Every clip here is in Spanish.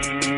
Mm-hmm.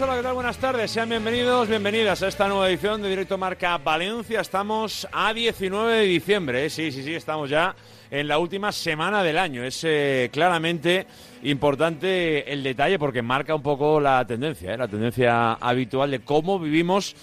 hola, ¿qué tal? Buenas tardes, sean bienvenidos, bienvenidas a esta nueva edición de Directo Marca Valencia. Estamos a 19 de diciembre, ¿eh? sí, sí, sí, estamos ya en la última semana del año. Es eh, claramente importante el detalle porque marca un poco la tendencia, ¿eh? la tendencia habitual de cómo vivimos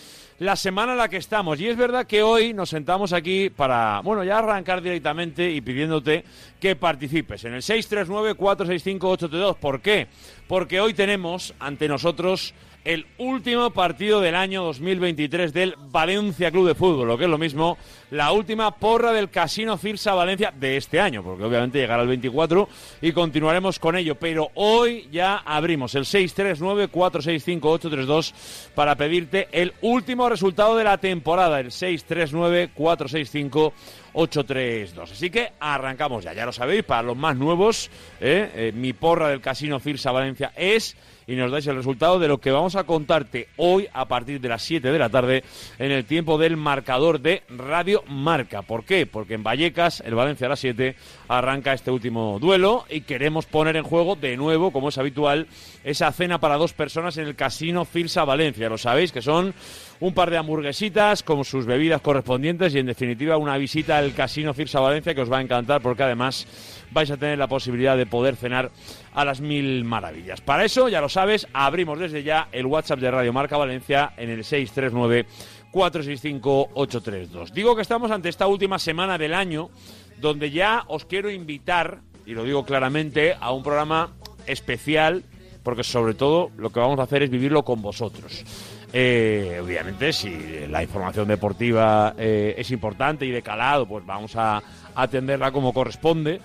la semana en la que estamos. Y es verdad que hoy nos sentamos aquí para, bueno, ya arrancar directamente y pidiéndote que participes en el 639-465-832. ¿Por qué? Porque hoy tenemos ante nosotros el último partido del año 2023 del Valencia Club de Fútbol, lo que es lo mismo, la última porra del Casino Firsa Valencia de este año, porque obviamente llegará el 24 y continuaremos con ello, pero hoy ya abrimos el 639-465-832 para pedirte el último resultado de la temporada, el 639-465-832. Así que arrancamos ya, ya lo sabéis, para los más nuevos, ¿eh? Eh, mi porra del Casino Firsa Valencia es y nos dais el resultado de lo que vamos a contarte hoy a partir de las 7 de la tarde en el tiempo del marcador de Radio Marca. ¿Por qué? Porque en Vallecas, el Valencia a las 7, arranca este último duelo y queremos poner en juego de nuevo, como es habitual, esa cena para dos personas en el Casino Filsa Valencia. Lo sabéis que son un par de hamburguesitas con sus bebidas correspondientes y en definitiva una visita al Casino Firsa Valencia que os va a encantar porque además vais a tener la posibilidad de poder cenar a las mil maravillas. Para eso, ya lo sabes, abrimos desde ya el WhatsApp de Radio Marca Valencia en el 639 465 832. Digo que estamos ante esta última semana del año donde ya os quiero invitar, y lo digo claramente, a un programa especial porque sobre todo lo que vamos a hacer es vivirlo con vosotros. Eh, obviamente, si la información deportiva eh, es importante y de calado, pues vamos a atenderla como corresponde.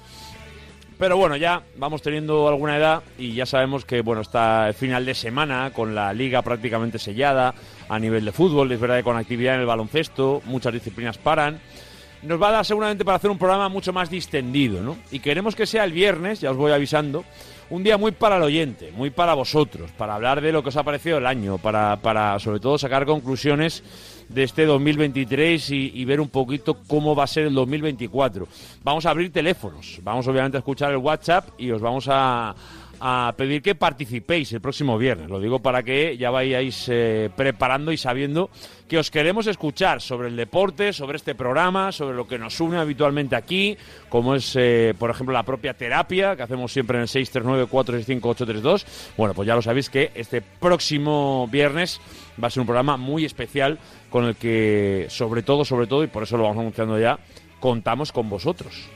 Pero bueno, ya vamos teniendo alguna edad y ya sabemos que bueno está el final de semana con la liga prácticamente sellada a nivel de fútbol, es verdad que con actividad en el baloncesto, muchas disciplinas paran. Nos va a dar seguramente para hacer un programa mucho más distendido, ¿no? Y queremos que sea el viernes, ya os voy avisando, un día muy para el oyente, muy para vosotros, para hablar de lo que os ha parecido el año, para, para sobre todo sacar conclusiones de este 2023 y, y, ver un poquito cómo va a ser el 2024. Vamos a abrir teléfonos, vamos obviamente a escuchar el WhatsApp y os vamos a, a pedir que participéis el próximo viernes. Lo digo para que ya vayáis eh, preparando y sabiendo que os queremos escuchar sobre el deporte, sobre este programa, sobre lo que nos une habitualmente aquí, como es, eh, por ejemplo, la propia terapia que hacemos siempre en el 639-465-832. Bueno, pues ya lo sabéis que este próximo viernes va a ser un programa muy especial con el que, sobre todo, sobre todo, y por eso lo vamos anunciando ya, contamos con vosotros.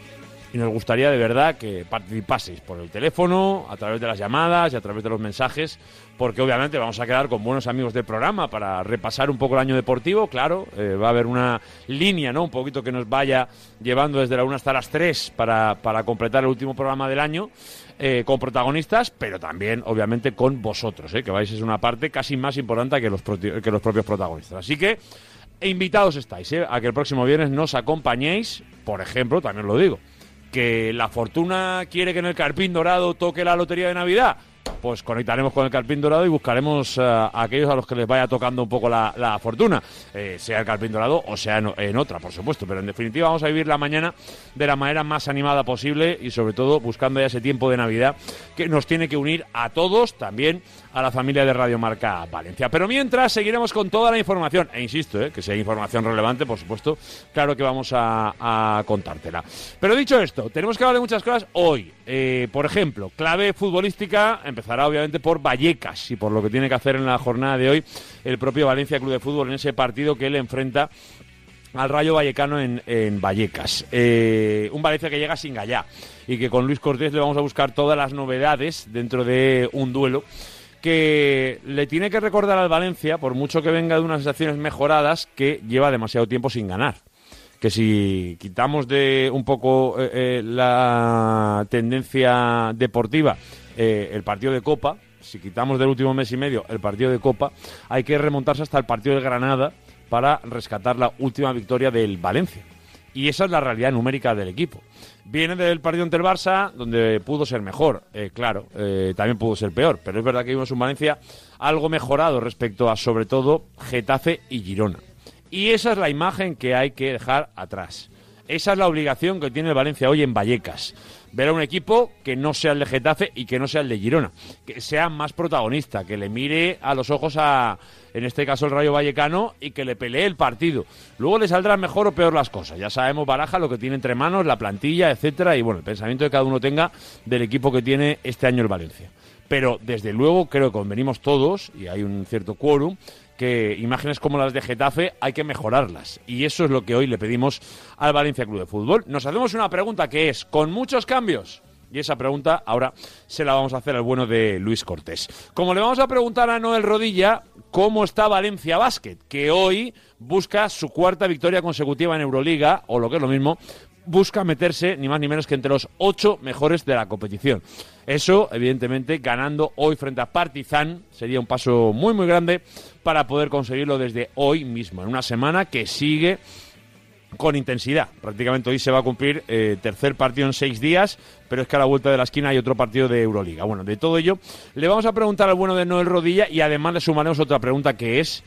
Y nos gustaría de verdad que participaseis por el teléfono, a través de las llamadas y a través de los mensajes, porque obviamente vamos a quedar con buenos amigos del programa para repasar un poco el año deportivo, claro, eh, va a haber una línea, ¿no? Un poquito que nos vaya llevando desde la 1 hasta las 3 para, para completar el último programa del año. Eh, con protagonistas, pero también, obviamente, con vosotros, ¿eh? que vais es una parte casi más importante que los, que los propios protagonistas. Así que invitados estáis ¿eh? a que el próximo viernes nos acompañéis, por ejemplo, también lo digo, que la fortuna quiere que en el Carpín Dorado toque la lotería de Navidad pues conectaremos con el Carpín Dorado y buscaremos eh, a aquellos a los que les vaya tocando un poco la, fortuna, eh, sea el Carpín Dorado o sea en, otra, por supuesto. Pero en definitiva vamos a vivir la mañana de la manera más animada posible y sobre todo buscando ya ese tiempo de Navidad que nos tiene que unir a todos, también a la familia de Radio Marca Valencia. Pero mientras seguiremos con toda la información, e insisto, eh, que si hay información relevante, por supuesto, claro que vamos a, contártela. Pero dicho esto, tenemos que hablar de muchas cosas hoy. por ejemplo, clave futbolística empezará obviamente por Vallecas y por lo que tiene que hacer en la jornada de hoy el propio Valencia Club de Fútbol en ese partido que él enfrenta al Rayo Vallecano en, Vallecas. Eh, un Valencia que llega sin gallá y que con Luis Cortés le vamos a buscar todas las novedades dentro de un duelo que le tiene que recordar al Valencia, por mucho que venga de unas estaciones mejoradas, que lleva demasiado tiempo sin ganar que si quitamos de un poco eh, eh, la tendencia deportiva eh, el partido de Copa, si quitamos del último mes y medio el partido de Copa, hay que remontarse hasta el partido de Granada para rescatar la última victoria del Valencia. Y esa es la realidad numérica del equipo. Viene del partido ante el Barça, donde pudo ser mejor, eh, claro, eh, también pudo ser peor, pero es verdad que vimos un Valencia algo mejorado respecto a, sobre todo, Getafe y Girona. Y esa es la imagen que hay que dejar atrás. Esa es la obligación que tiene el Valencia hoy en Vallecas ver a un equipo que no sea el de Getafe y que no sea el de Girona, que sea más protagonista, que le mire a los ojos a, en este caso, el Rayo Vallecano y que le pelee el partido. Luego le saldrán mejor o peor las cosas. Ya sabemos Baraja lo que tiene entre manos, la plantilla, etcétera, y bueno, el pensamiento que cada uno tenga del equipo que tiene este año el Valencia. Pero desde luego creo que convenimos todos, y hay un cierto quórum, que imágenes como las de Getafe hay que mejorarlas. Y eso es lo que hoy le pedimos al Valencia Club de Fútbol. Nos hacemos una pregunta que es, ¿con muchos cambios? Y esa pregunta ahora se la vamos a hacer al bueno de Luis Cortés. Como le vamos a preguntar a Noel Rodilla cómo está Valencia Basket, que hoy busca su cuarta victoria consecutiva en Euroliga, o lo que es lo mismo, busca meterse ni más ni menos que entre los ocho mejores de la competición. Eso, evidentemente, ganando hoy frente a Partizan, sería un paso muy, muy grande para poder conseguirlo desde hoy mismo, en una semana que sigue con intensidad. Prácticamente hoy se va a cumplir eh, tercer partido en seis días, pero es que a la vuelta de la esquina hay otro partido de Euroliga. Bueno, de todo ello, le vamos a preguntar al bueno de Noel Rodilla y además le sumaremos otra pregunta que es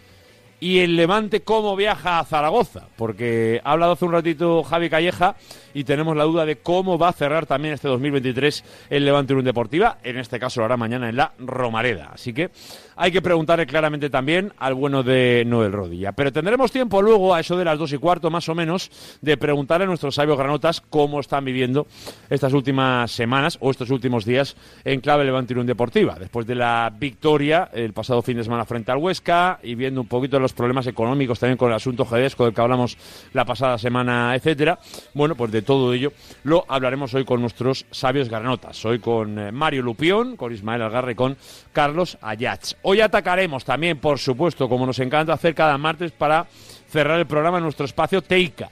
y el Levante cómo viaja a Zaragoza, porque ha hablado hace un ratito Javi Calleja y tenemos la duda de cómo va a cerrar también este 2023 el Levante Unión Deportiva, en este caso lo hará mañana en la Romareda. Así que hay que preguntarle claramente también al bueno de Noel Rodilla. Pero tendremos tiempo luego, a eso de las dos y cuarto más o menos, de preguntarle a nuestros sabios granotas cómo están viviendo estas últimas semanas o estos últimos días en clave Levante Unión Deportiva. Después de la victoria el pasado fin de semana frente al Huesca y viendo un poquito los problemas económicos también con el asunto Gedesco del que hablamos la pasada semana, etcétera. Bueno, pues de todo ello lo hablaremos hoy con nuestros sabios granotas. Hoy con eh, Mario Lupión, con Ismael Algarre, con Carlos Ayats. Hoy atacaremos también, por supuesto, como nos encanta hacer cada martes para cerrar el programa en nuestro espacio Teica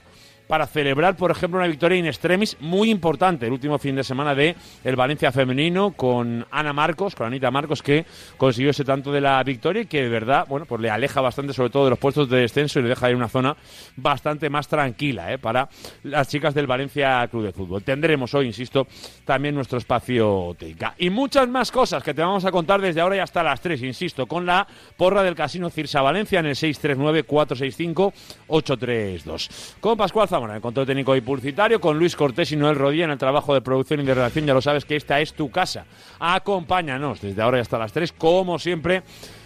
para celebrar, por ejemplo, una victoria in extremis muy importante el último fin de semana de el Valencia femenino con Ana Marcos, con Anita Marcos, que consiguió ese tanto de la victoria y que de verdad, bueno, pues le aleja bastante sobre todo de los puestos de descenso y le deja en una zona bastante más tranquila ¿eh? para las chicas del Valencia Club de Fútbol. Tendremos hoy, insisto, también nuestro espacio Teica. Y muchas más cosas que te vamos a contar desde ahora y hasta las 3, insisto, con la porra del Casino Cirsa Valencia en el 639-465-832. Con Pascual Zamora bueno, el control técnico y publicitario, con Luis Cortés y Noel Rodilla en el trabajo de producción y de redacción. Ya lo sabes que esta es tu casa. Acompáñanos desde ahora y hasta las 3, como siempre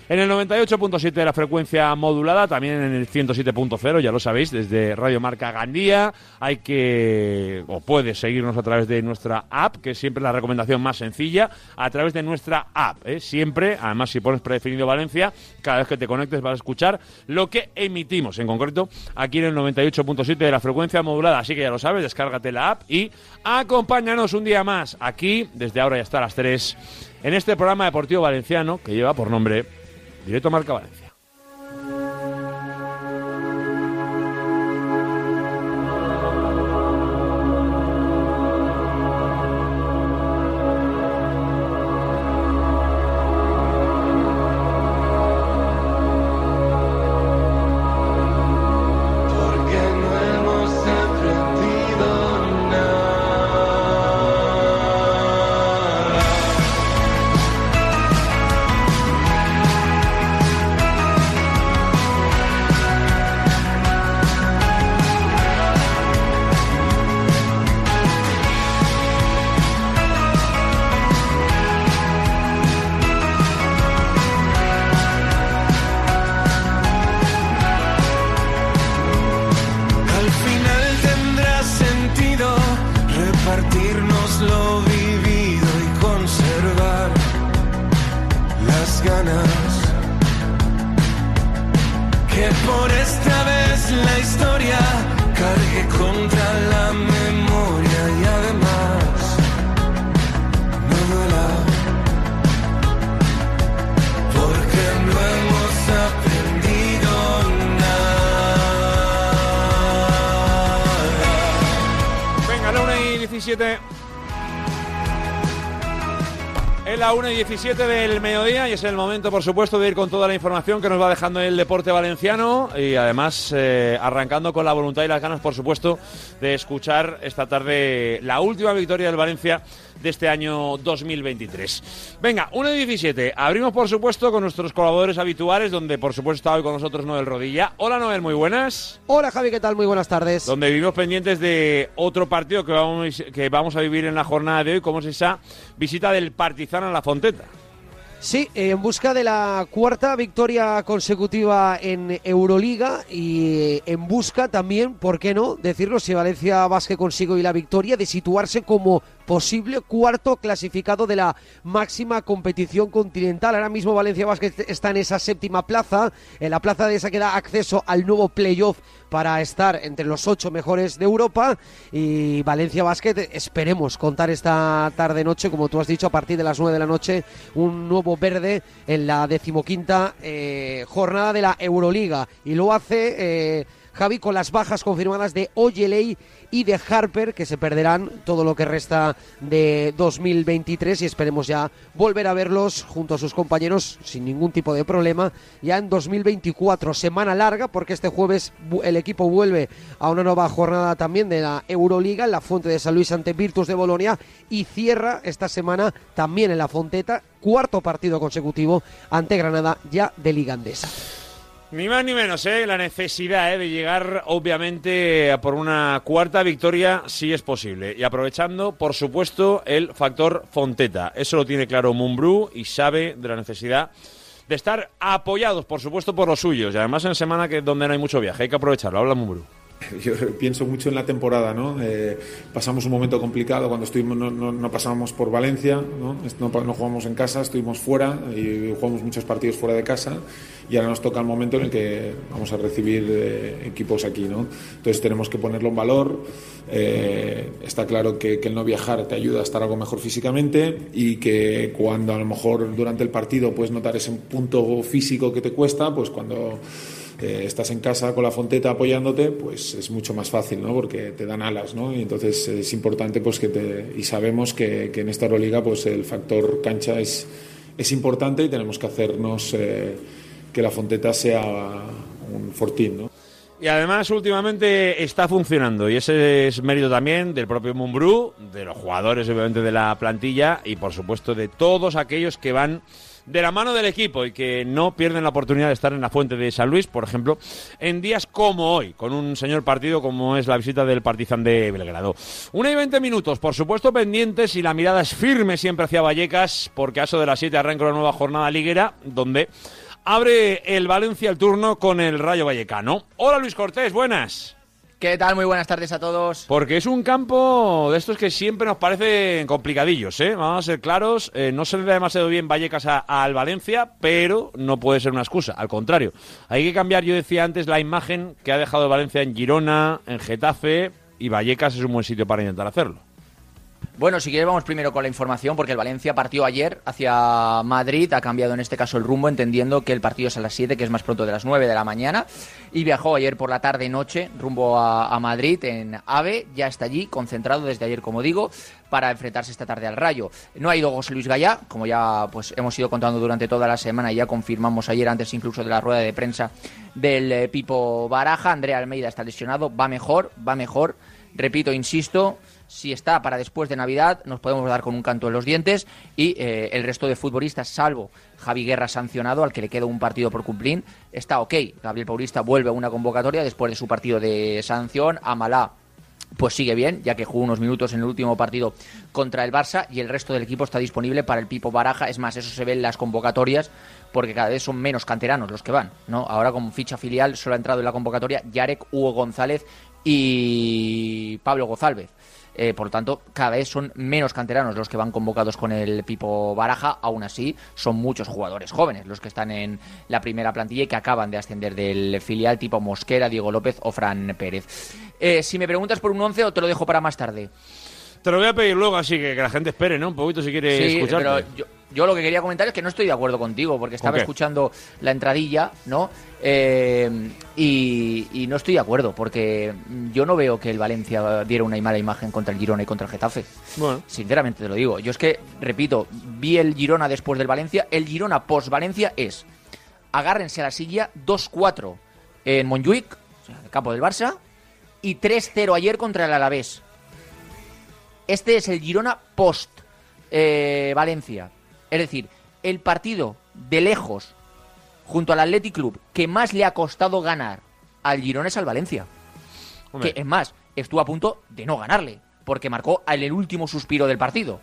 En el 98.7 de la frecuencia modulada, también en el 107.0, ya lo sabéis, desde Radio Marca Gandía. Hay que, o puedes seguirnos a través de nuestra app, que es siempre la recomendación más sencilla, a través de nuestra app. ¿eh? Siempre, además, si pones predefinido Valencia, cada vez que te conectes vas a escuchar lo que emitimos, en concreto aquí en el 98.7 de la frecuencia modulada. Así que ya lo sabes, descárgate la app y acompáñanos un día más aquí, desde ahora y hasta las 3, en este programa deportivo valenciano que lleva por nombre Directo Marca Valencia. Contra la memoria y además no duela. Porque no hemos aprendido nada. Venga, la 1 y 17. Es la 1 y 17 del mediodía y es el momento, por supuesto, de ir con toda la información que nos va dejando el deporte valenciano y además eh, arrancando con la voluntad y las ganas, por supuesto, de escuchar esta tarde la última victoria del Valencia de este año 2023. Venga, 1 y 17. Abrimos, por supuesto, con nuestros colaboradores habituales, donde, por supuesto, está hoy con nosotros Noel Rodilla. Hola, Noel, muy buenas. Hola Javi, ¿qué tal? Muy buenas tardes. Donde vivimos pendientes de otro partido que vamos, que vamos a vivir en la jornada de hoy, como es esa visita del Partizano a la Fonteta. Sí, en busca de la cuarta victoria consecutiva en Euroliga y en busca también, ¿por qué no? Decirlo, si Valencia Basque consigue hoy la victoria, de situarse como posible cuarto clasificado de la máxima competición continental. Ahora mismo Valencia Basket está en esa séptima plaza, en la plaza de esa que da acceso al nuevo playoff para estar entre los ocho mejores de Europa. Y Valencia Basket esperemos contar esta tarde noche, como tú has dicho, a partir de las nueve de la noche, un nuevo verde en la decimoquinta eh, jornada de la Euroliga. Y lo hace eh, Javi con las bajas confirmadas de Oyeley y de Harper que se perderán todo lo que resta de 2023 y esperemos ya volver a verlos junto a sus compañeros sin ningún tipo de problema ya en 2024 semana larga porque este jueves el equipo vuelve a una nueva jornada también de la Euroliga en la Fuente de San Luis ante Virtus de Bolonia y cierra esta semana también en la Fonteta cuarto partido consecutivo ante Granada ya de Liga Andesa. Ni más ni menos, ¿eh? La necesidad ¿eh? de llegar, obviamente, a por una cuarta victoria, si es posible. Y aprovechando, por supuesto, el factor Fonteta. Eso lo tiene claro Mumbrú y sabe de la necesidad de estar apoyados, por supuesto, por los suyos. Y además en semana que donde no hay mucho viaje. Hay que aprovecharlo. Habla Mumbrú. Yo pienso mucho en la temporada, ¿no? Eh, pasamos un momento complicado cuando estuvimos, no, no, no pasábamos por Valencia, ¿no? No, no jugamos en casa, estuvimos fuera y jugamos muchos partidos fuera de casa y ahora nos toca el momento en el que vamos a recibir eh, equipos aquí, ¿no? Entonces tenemos que ponerlo en valor. Eh, está claro que, que el no viajar te ayuda a estar algo mejor físicamente y que cuando a lo mejor durante el partido puedes notar ese punto físico que te cuesta, pues cuando estás en casa con la fonteta apoyándote, pues es mucho más fácil, ¿no? Porque te dan alas, ¿no? Y entonces es importante, pues que te, y sabemos que, que en esta Euroliga, pues el factor cancha es, es importante y tenemos que hacernos eh, que la fonteta sea un fortín, ¿no? Y además últimamente está funcionando y ese es mérito también del propio Mumbrú, de los jugadores obviamente de la plantilla y por supuesto de todos aquellos que van de la mano del equipo y que no pierden la oportunidad de estar en la fuente de San Luis, por ejemplo, en días como hoy, con un señor partido como es la visita del Partizan de Belgrado. Una y veinte minutos, por supuesto pendientes y la mirada es firme siempre hacia Vallecas, porque a eso de las siete arranca una nueva jornada liguera, donde abre el Valencia el turno con el Rayo Vallecano. Hola Luis Cortés, buenas. ¿Qué tal? Muy buenas tardes a todos. Porque es un campo de estos que siempre nos parecen complicadillos, ¿eh? Vamos a ser claros, eh, no se le da demasiado bien Vallecas al Valencia, pero no puede ser una excusa, al contrario. Hay que cambiar, yo decía antes, la imagen que ha dejado Valencia en Girona, en Getafe, y Vallecas es un buen sitio para intentar hacerlo. Bueno, si quieres vamos primero con la información, porque el Valencia partió ayer hacia Madrid, ha cambiado en este caso el rumbo, entendiendo que el partido es a las 7, que es más pronto de las 9 de la mañana, y viajó ayer por la tarde-noche rumbo a, a Madrid en AVE, ya está allí, concentrado desde ayer, como digo, para enfrentarse esta tarde al Rayo. No ha ido José Luis Gallá, como ya pues hemos ido contando durante toda la semana y ya confirmamos ayer antes incluso de la rueda de prensa del eh, Pipo Baraja, Andrea Almeida está lesionado, va mejor, va mejor, repito, insisto, si está para después de Navidad, nos podemos dar con un canto en los dientes y eh, el resto de futbolistas, salvo Javi Guerra sancionado, al que le queda un partido por cumplir, está ok. Gabriel Paulista vuelve a una convocatoria después de su partido de sanción. Amalá pues sigue bien, ya que jugó unos minutos en el último partido contra el Barça y el resto del equipo está disponible para el Pipo Baraja. Es más, eso se ve en las convocatorias porque cada vez son menos canteranos los que van, ¿no? Ahora con ficha filial solo ha entrado en la convocatoria Yarek, Hugo González y Pablo Gozálvez. Eh, por lo tanto, cada vez son menos canteranos los que van convocados con el Pipo Baraja. Aún así, son muchos jugadores jóvenes los que están en la primera plantilla y que acaban de ascender del filial tipo Mosquera, Diego López o Fran Pérez. Eh, si me preguntas por un 11 o te lo dejo para más tarde. Te lo voy a pedir luego, así que, que la gente espere, ¿no? Un poquito si quiere Sí, escucharte. pero yo, yo lo que quería comentar es que no estoy de acuerdo contigo, porque estaba escuchando la entradilla, ¿no? Eh, y, y no estoy de acuerdo, porque yo no veo que el Valencia diera una mala imagen contra el Girona y contra el Getafe. Bueno. Sinceramente te lo digo. Yo es que, repito, vi el Girona después del Valencia. El Girona post-Valencia es agárrense a la silla 2-4 en Montjuic, o sea, el campo del Barça, y 3-0 ayer contra el Alavés. Este es el Girona post eh, Valencia. Es decir, el partido de lejos junto al Athletic Club que más le ha costado ganar al Girona es al Valencia. Hombre. Que es más, estuvo a punto de no ganarle, porque marcó al el último suspiro del partido.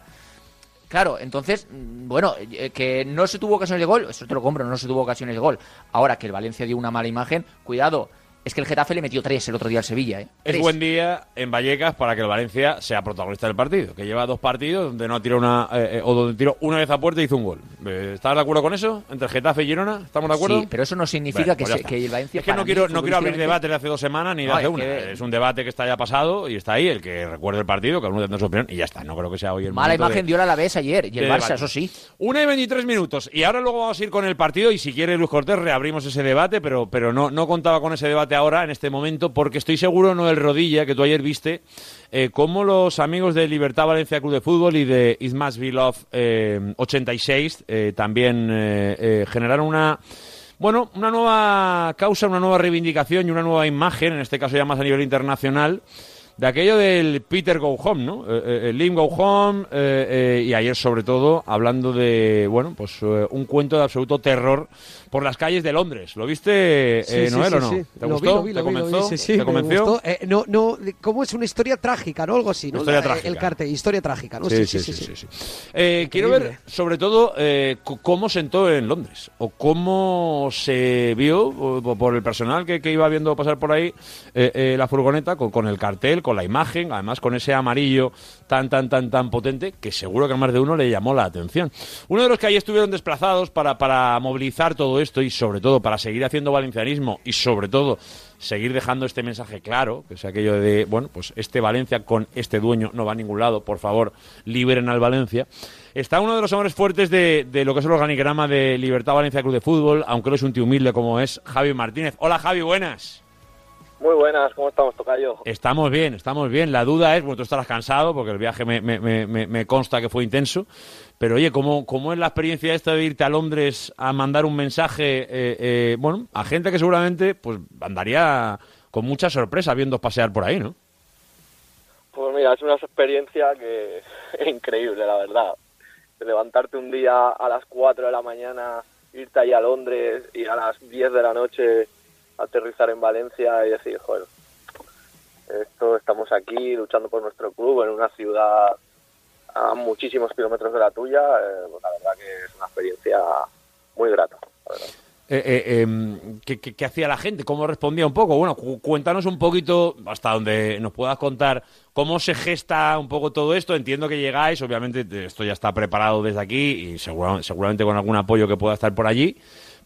Claro, entonces, mm, bueno, eh, que no se tuvo ocasiones de gol, eso te lo compro, no se tuvo ocasiones de gol. Ahora que el Valencia dio una mala imagen, cuidado, es que el Getafe le metió tres el otro día al Sevilla, ¿eh? Es buen día en Vallecas para que el Valencia sea protagonista del partido, que lleva dos partidos donde no tiró una eh, eh, o donde tiró una vez a puerta y hizo un gol. Eh, ¿Estás de acuerdo con eso? Entre Getafe y Girona, ¿estamos de acuerdo? Sí, pero eso no significa Bueno, que, pues se- que el Valencia. Es que no quiero, mí, no quiero abrir debate de hace dos semanas ni de No, hace es una. que- Es un debate que está ya pasado y está ahí. El que recuerde el partido, que uno tendrá su opinión y ya está. No creo que sea hoy el Mala momento de- imagen dio la Alavés ayer y el Barça, debate. eso sí. Una y 23 minutos. Y ahora luego vamos a ir con el partido. Y si quiere Luis Cortés, reabrimos ese debate. Pero, pero no, no contaba con ese debate ahora, en este momento, porque estoy seguro, no el rodilla, que tú ayer viste, eh, cómo los amigos de Libertad Valencia Club de Fútbol y de It Must Be Love eh, 86 eh, también eh, eh, generaron una. Bueno, una nueva causa, una nueva reivindicación y una nueva imagen, en este caso ya más a nivel internacional, de aquello del Peter Go Home, ¿no? Eh, eh, Lim Go Home, y ayer sobre todo hablando de, bueno, pues un cuento de absoluto terror por las calles de Londres. ¿Lo viste, Sí, eh, sí, Noel, sí, o no? sí. ¿Te gustó? vi, lo vi, ¿Te convenció? Eh, no, no, ¿cómo es una historia trágica, no? Algo así, ¿no? Historia La- trágica. El cartel, historia trágica, ¿no? Sí, sí, sí. Eh, quiero ver, sobre todo, eh, cómo sentó en Londres o cómo se vio por el personal que, que iba viendo pasar por ahí eh, eh, la furgoneta con, con el cartel, con la imagen, además con ese amarillo tan, tan, tan, tan potente que seguro que a más de uno le llamó la atención. Uno de los que ahí estuvieron desplazados para, para movilizar todo esto y sobre todo para seguir haciendo valencianismo y sobre todo seguir dejando este mensaje claro, que es aquello de, bueno, pues este Valencia con este dueño no va a ningún lado, por favor, liberen al Valencia. Está uno de los hombres fuertes de, de lo que es el organigrama de Libertad Valencia Club de Fútbol, aunque no es un tío humilde como es Javi Martínez. Hola Javi, buenas. Muy buenas, ¿cómo estamos, Tocayo? Estamos bien, estamos bien. La duda es, bueno, tú estarás cansado porque el viaje me, me- me- me- consta que fue intenso. Pero oye, ¿cómo, ¿cómo es la experiencia esta de irte a Londres a mandar un mensaje, eh, eh, bueno, a gente que seguramente pues andaría con mucha sorpresa viendo pasear por ahí, ¿no? Pues mira, es una experiencia que increíble, la verdad. Levantarte un día a las 4 de la mañana, irte ahí a Londres y a las 10 de la noche aterrizar en Valencia y decir, joder, esto estamos aquí luchando por nuestro club en una ciudad a muchísimos kilómetros de la tuya, eh, pues la verdad que es una experiencia muy grata. eh, eh, em, ¿qué, hacía la gente? ¿Cómo respondía un poco? Bueno, cu- cuéntanos un poquito, hasta donde nos puedas contar, cómo se gesta un poco todo esto. Entiendo que llegáis, obviamente te- esto ya está preparado desde aquí y segura- seguramente con algún apoyo que pueda estar por allí.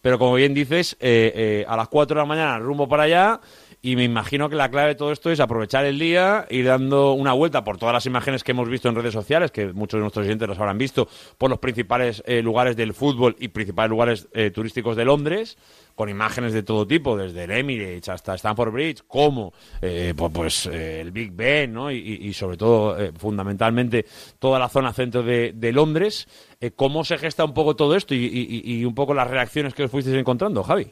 Pero como bien dices, eh, eh, a las 4 de la mañana rumbo para allá y me imagino que la clave de todo esto es aprovechar el día, ir dando una vuelta por todas las imágenes que hemos visto en redes sociales, que muchos de nuestros oyentes los habrán visto, por los principales eh, lugares del fútbol y principales lugares eh, turísticos de Londres, con imágenes de todo tipo, desde el Emirates hasta Stamford Bridge, como eh, pu- pues, eh, el Big Ben, ¿no? y, sobre todo, eh, fundamentalmente, toda la zona centro de, de Londres. Eh, ¿Cómo se gesta un poco todo esto y, y- un poco las reacciones que os fuisteis encontrando, Javi?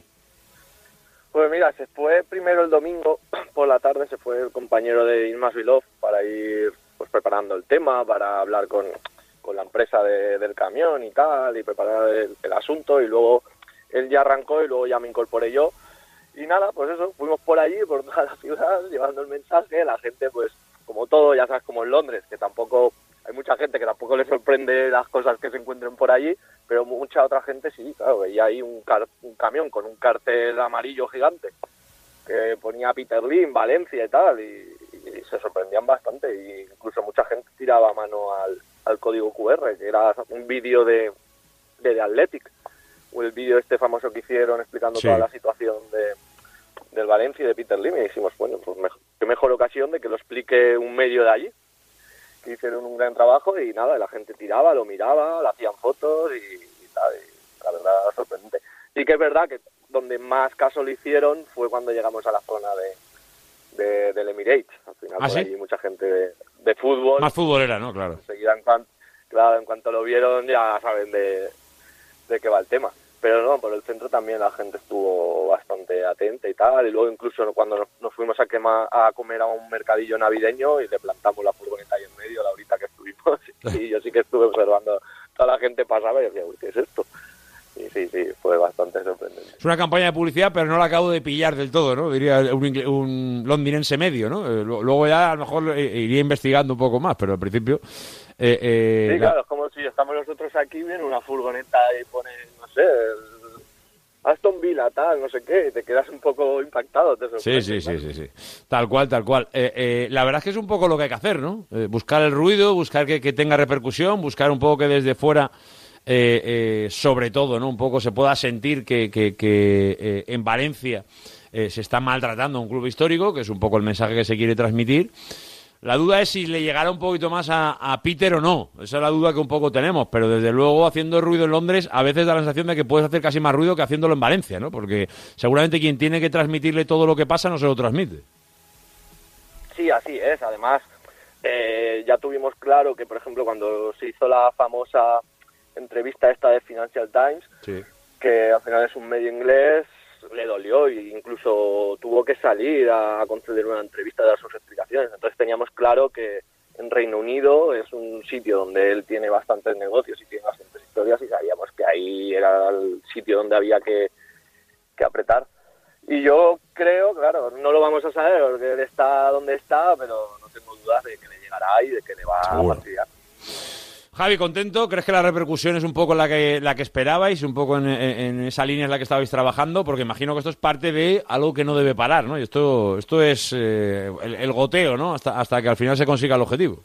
Pues mira, se fue primero el domingo por la tarde, se fue el compañero de Ilmas Vilov para ir pues preparando el tema, para hablar con, con la empresa de- del camión y tal, y preparar el asunto, y luego él ya arrancó y luego ya me incorporé yo. Y nada, pues eso, fuimos por allí, por toda la ciudad, llevando el mensaje, la gente pues como todo, ya sabes, como en Londres, que tampoco, hay mucha gente que tampoco le sorprende las cosas que se encuentren por allí, pero mucha otra gente sí, claro, veía ahí un, car- un camión con un cartel amarillo gigante que ponía Peter Valencia y tal, y, y se sorprendían bastante, y incluso mucha gente tiraba mano al, al código QR, que era un vídeo de, de The Athletic, o el vídeo este famoso que hicieron explicando Sí. toda la situación de, del Valencia y de Peter Lim, y dijimos, bueno, pues mejor, qué mejor ocasión de que lo explique un medio de allí, que hicieron un gran trabajo y nada, la gente tiraba, lo miraba, le hacían fotos y, y tal, y la verdad sorprendente. Y que es verdad que donde más caso le hicieron fue cuando llegamos a la zona de, de- del Emirates. Al final ¿Ah, por sí? allí mucha gente de, de fútbol. Más futbolera, ¿no? Claro. Enseguida, en cuanto, claro, en cuanto lo vieron ya saben de, de qué va el tema. Pero no, por el centro también la gente estuvo bastante atenta y tal. Y luego incluso cuando nos, fuimos a, quema- a comer a un mercadillo navideño y le plantamos la furgoneta ahí en medio la horita que estuvimos. Y yo sí que estuve observando. Toda la gente pasaba y decía, uy, ¿qué es esto? Y sí, sí, fue bastante sorprendente. Es una campaña de publicidad, pero no la acabo de pillar del todo, ¿no? Diría un, un londinense medio, ¿no? Eh, luego ya a lo mejor eh, iría investigando un poco más, pero al principio... eh, eh, Sí, la- claro, es como si estamos nosotros aquí, viene una furgoneta y pone, no sé, Aston Villa, tal, no sé qué, te quedas un poco impactado. Te Sí, sí, sí, sí, sí. Tal cual, tal cual. Eh, eh, la verdad es que es un poco lo que hay que hacer, ¿no? Eh, buscar el ruido, buscar que, que tenga repercusión, buscar un poco que desde fuera, eh, eh, sobre todo, ¿no? Un poco se pueda sentir que, que- que, eh, en Valencia se está maltratando un club histórico, que es un poco el mensaje que se quiere transmitir. La duda es si le llegará un poquito más a, a Peter o no. Esa es la duda que un poco tenemos. Pero desde luego, haciendo ruido en Londres, a veces da la sensación de que puedes hacer casi más ruido que haciéndolo en Valencia, ¿no? Porque seguramente quien tiene que transmitirle todo lo que pasa no se lo transmite. Sí, así es. Además, eh, ya tuvimos claro que, por ejemplo, cuando se hizo la famosa entrevista esta de Financial Times, Sí. que al final es un medio inglés, le dolió e incluso tuvo que salir a conceder una entrevista de dar sus explicaciones. Entonces teníamos claro que en Reino Unido es un sitio donde él tiene bastantes negocios y tiene bastantes historias y sabíamos que ahí era el sitio donde había que, que apretar. Y yo creo, claro, no lo vamos a saber porque él está donde está, pero no tengo dudas de que le llegará y de que le va Seguro. a fastidiar. Javi, ¿contento? ¿Crees que la repercusión es un poco la que, la que esperabais? ¿Un poco en, esa línea en la que estabais trabajando? Porque imagino que esto es parte de algo que no debe parar, ¿no? Y esto, esto es eh, el, goteo, ¿no? Hasta, hasta que al final se consiga el objetivo.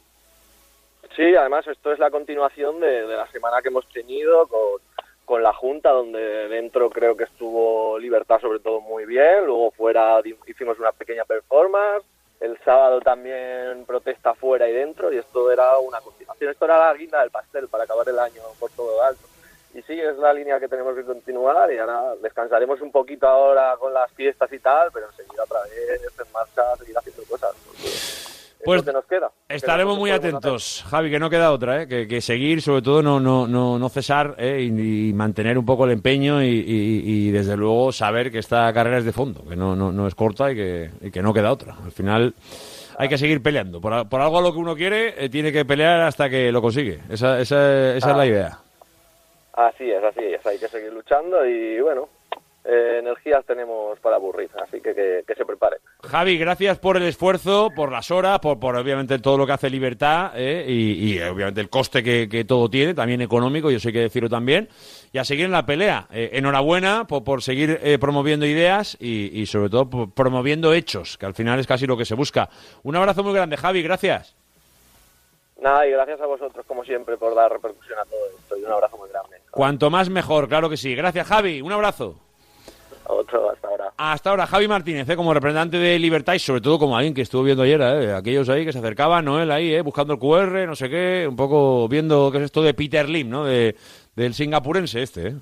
Sí, además esto es la continuación de, de la semana que hemos tenido con, con la Junta, donde dentro creo que estuvo Libertad sobre todo muy bien, luego fuera hicimos una pequeña performance, el sábado también protesta fuera y dentro, y esto era una continuación, esto era la guinda del pastel para acabar el año por todo alto. Y sí, es la línea que tenemos que continuar y ahora descansaremos un poquito ahora con las fiestas y tal, pero enseguida otra vez en marcha seguir haciendo cosas. Pues que nos queda. Estaremos muy atentos, Javi, que no queda otra, ¿eh? que, que seguir, sobre todo no, no, no, no cesar ¿eh? y, y mantener un poco el empeño y, y- y, desde luego saber que esta carrera es de fondo, que no, no, no es corta y que, y que no queda otra. Al final hay que seguir peleando. Por, por algo a lo que uno quiere, eh, tiene que pelear hasta que lo consigue. Esa, esa, esa es la Ah. idea. Así es, así es. Hay que seguir luchando y bueno, eh, energías tenemos para aburrir, así que que, que se prepare. Javi, gracias por el esfuerzo, por las horas, por, por obviamente todo lo que hace Libertad eh, y, y, obviamente el coste que, que todo tiene, también económico, yo sé que decirlo también, y a seguir en la pelea. Eh, enhorabuena por, por seguir eh, promoviendo ideas y, y sobre todo por- promoviendo hechos, que al final es casi lo que se busca. Un abrazo muy grande, Javi, gracias. Nada, y gracias a vosotros, como siempre, por dar repercusión a todo esto y un abrazo muy grande. Cuanto más mejor, claro que sí. Gracias, Javi, un abrazo. Otro, hasta ahora. Hasta ahora, Javi Martínez, eh, como representante de Libertad y sobre todo como alguien que estuvo viendo ayer, eh, aquellos ahí que se acercaban, Noel ahí, eh, buscando el QR, no sé qué, un poco viendo qué es esto de Peter Lim, ¿no? De, del singapurense este, ¿eh?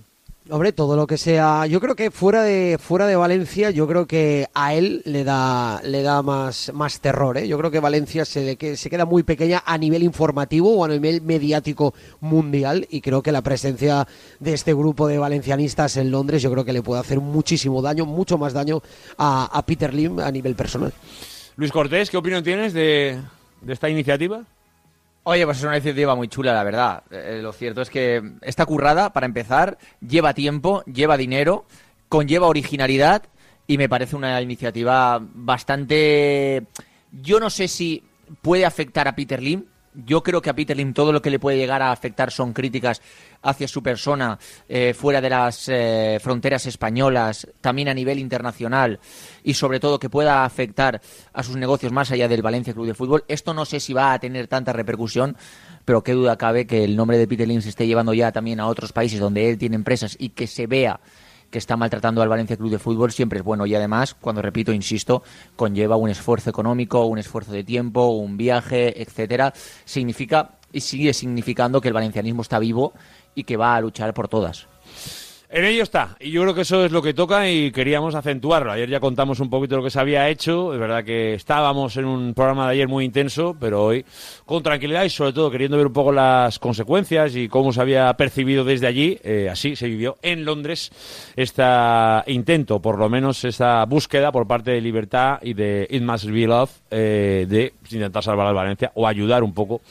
Hombre, todo lo que sea, yo creo que fuera de fuera de Valencia, yo creo que a él le da le da más más terror, ¿eh? Yo creo que Valencia se que- se queda muy pequeña a nivel informativo o a nivel mediático mundial y creo que la presencia de este grupo de valencianistas en Londres, yo creo que le puede hacer muchísimo daño, mucho más daño a, a Peter Lim a nivel personal. Luis Cortés, ¿qué opinión tienes de, de esta iniciativa? Oye, pues es una iniciativa muy chula, la verdad. Eh, lo cierto es que esta currada, para empezar, lleva tiempo, lleva dinero, conlleva originalidad y me parece una iniciativa bastante... Yo no sé si puede afectar a Peter Lim. Yo creo que a Peter Lim todo lo que le puede llegar a afectar son críticas hacia su persona eh, fuera de las eh, fronteras españolas, también a nivel internacional y sobre todo que pueda afectar a sus negocios más allá del Valencia Club de Fútbol. Esto no sé si va a tener tanta repercusión, pero qué duda cabe que el nombre de Peter Lim se esté llevando ya también a otros países donde él tiene empresas y que se vea que está maltratando al Valencia Club de Fútbol siempre es bueno y además, cuando repito, insisto, conlleva un esfuerzo económico, un esfuerzo de tiempo, un viaje, etcétera, significa y sigue significando que el valencianismo está vivo y que va a luchar por todas. En ello está, y yo creo que eso es lo que toca y queríamos acentuarlo. Ayer ya contamos un poquito lo que se había hecho, es verdad que estábamos en un programa de ayer muy intenso, pero hoy con tranquilidad y sobre todo queriendo ver un poco las consecuencias y cómo se había percibido desde allí, eh, así se vivió en Londres este intento, por lo menos esta búsqueda por parte de Libertad y de It Must Be Love eh, de intentar salvar al Valencia o ayudar un poco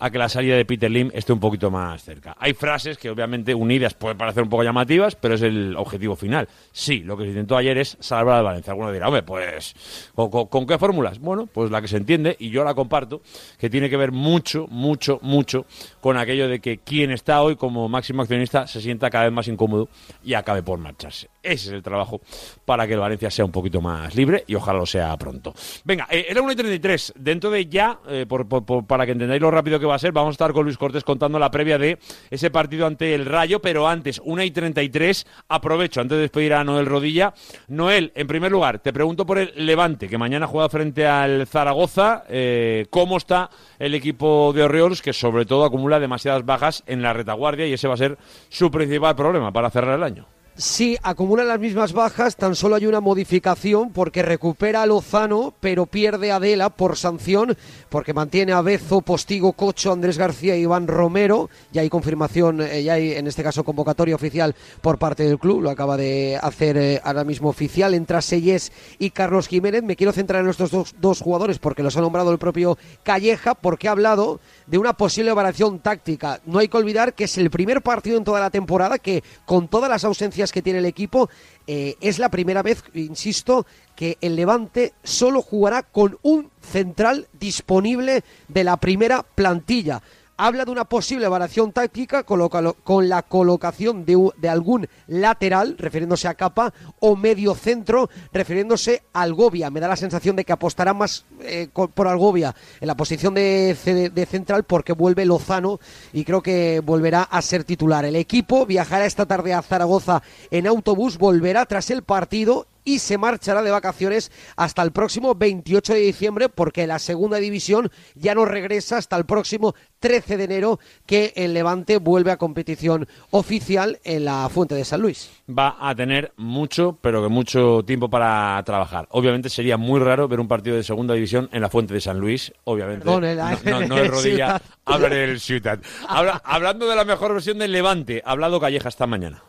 a que la salida de Peter Lim esté un poquito más cerca. Hay frases que obviamente unidas pueden parecer un poco llamativas, pero es el objetivo final. Sí, lo que se intentó ayer es salvar al Valencia. Alguno dirá, hombre, pues, ¿con, qué fórmulas? Bueno, pues la que se entiende, y yo la comparto, que tiene que ver mucho, mucho, mucho con aquello de que quien está hoy como máximo accionista se sienta cada vez más incómodo y acabe por marcharse. Ese es el trabajo para que el Valencia sea un poquito más libre y ojalá lo sea pronto. Venga, eh, era 1 y 33. Dentro de ya, eh, por- para que entendáis lo rápido que va a ser, vamos a estar con Luis Cortés contando la previa de ese partido ante el Rayo, pero antes, 1 y 33, aprovecho antes de despedir a Noel Rodilla. Noel, en primer lugar, te pregunto por el Levante, que mañana juega frente al Zaragoza. Eh, ¿Cómo está el equipo de Orioles, que sobre todo acumula demasiadas bajas en la retaguardia y ese va a ser su principal problema para cerrar el año? Sí, acumulan las mismas bajas, tan solo hay una modificación porque recupera a Lozano, pero pierde a Adela por sanción, porque mantiene a Bezo, Postigo, Cocho, Andrés García y Iván Romero. Ya hay confirmación, eh, ya hay en este caso convocatoria oficial por parte del club, lo acaba de hacer eh, ahora mismo oficial. Entra Seyes y Carlos Jiménez. Me quiero centrar en estos dos, dos jugadores porque los ha nombrado el propio Calleja, porque ha hablado de una posible variación táctica. No hay que olvidar que es el primer partido en toda la temporada que, con todas las ausencias que tiene el equipo, eh, es la primera vez, insisto, que el Levante solo jugará con un central disponible de la primera plantilla. Habla de una posible variación táctica con, la colocación de, algún lateral, refiriéndose a Capa, o medio centro, refiriéndose a Algovia. Me da la sensación de que apostará más eh, por Algovia en la posición de, de central porque vuelve Lozano y creo que volverá a ser titular. El equipo viajará esta tarde a Zaragoza en autobús, volverá tras el partido y se marchará de vacaciones hasta el próximo 28 de diciembre porque la segunda división ya no regresa hasta el próximo 13 de enero que el Levante vuelve a competición oficial en la Fuente de San Luis. va a tener mucho, pero que mucho tiempo para trabajar. Obviamente sería muy raro ver un partido de segunda división en la Fuente de San Luis, obviamente. Perdón, el- no, no, no el rodilla, hablaré del Ciudad. Habla- hablando de la mejor versión del Levante, ha hablado Calleja esta mañana.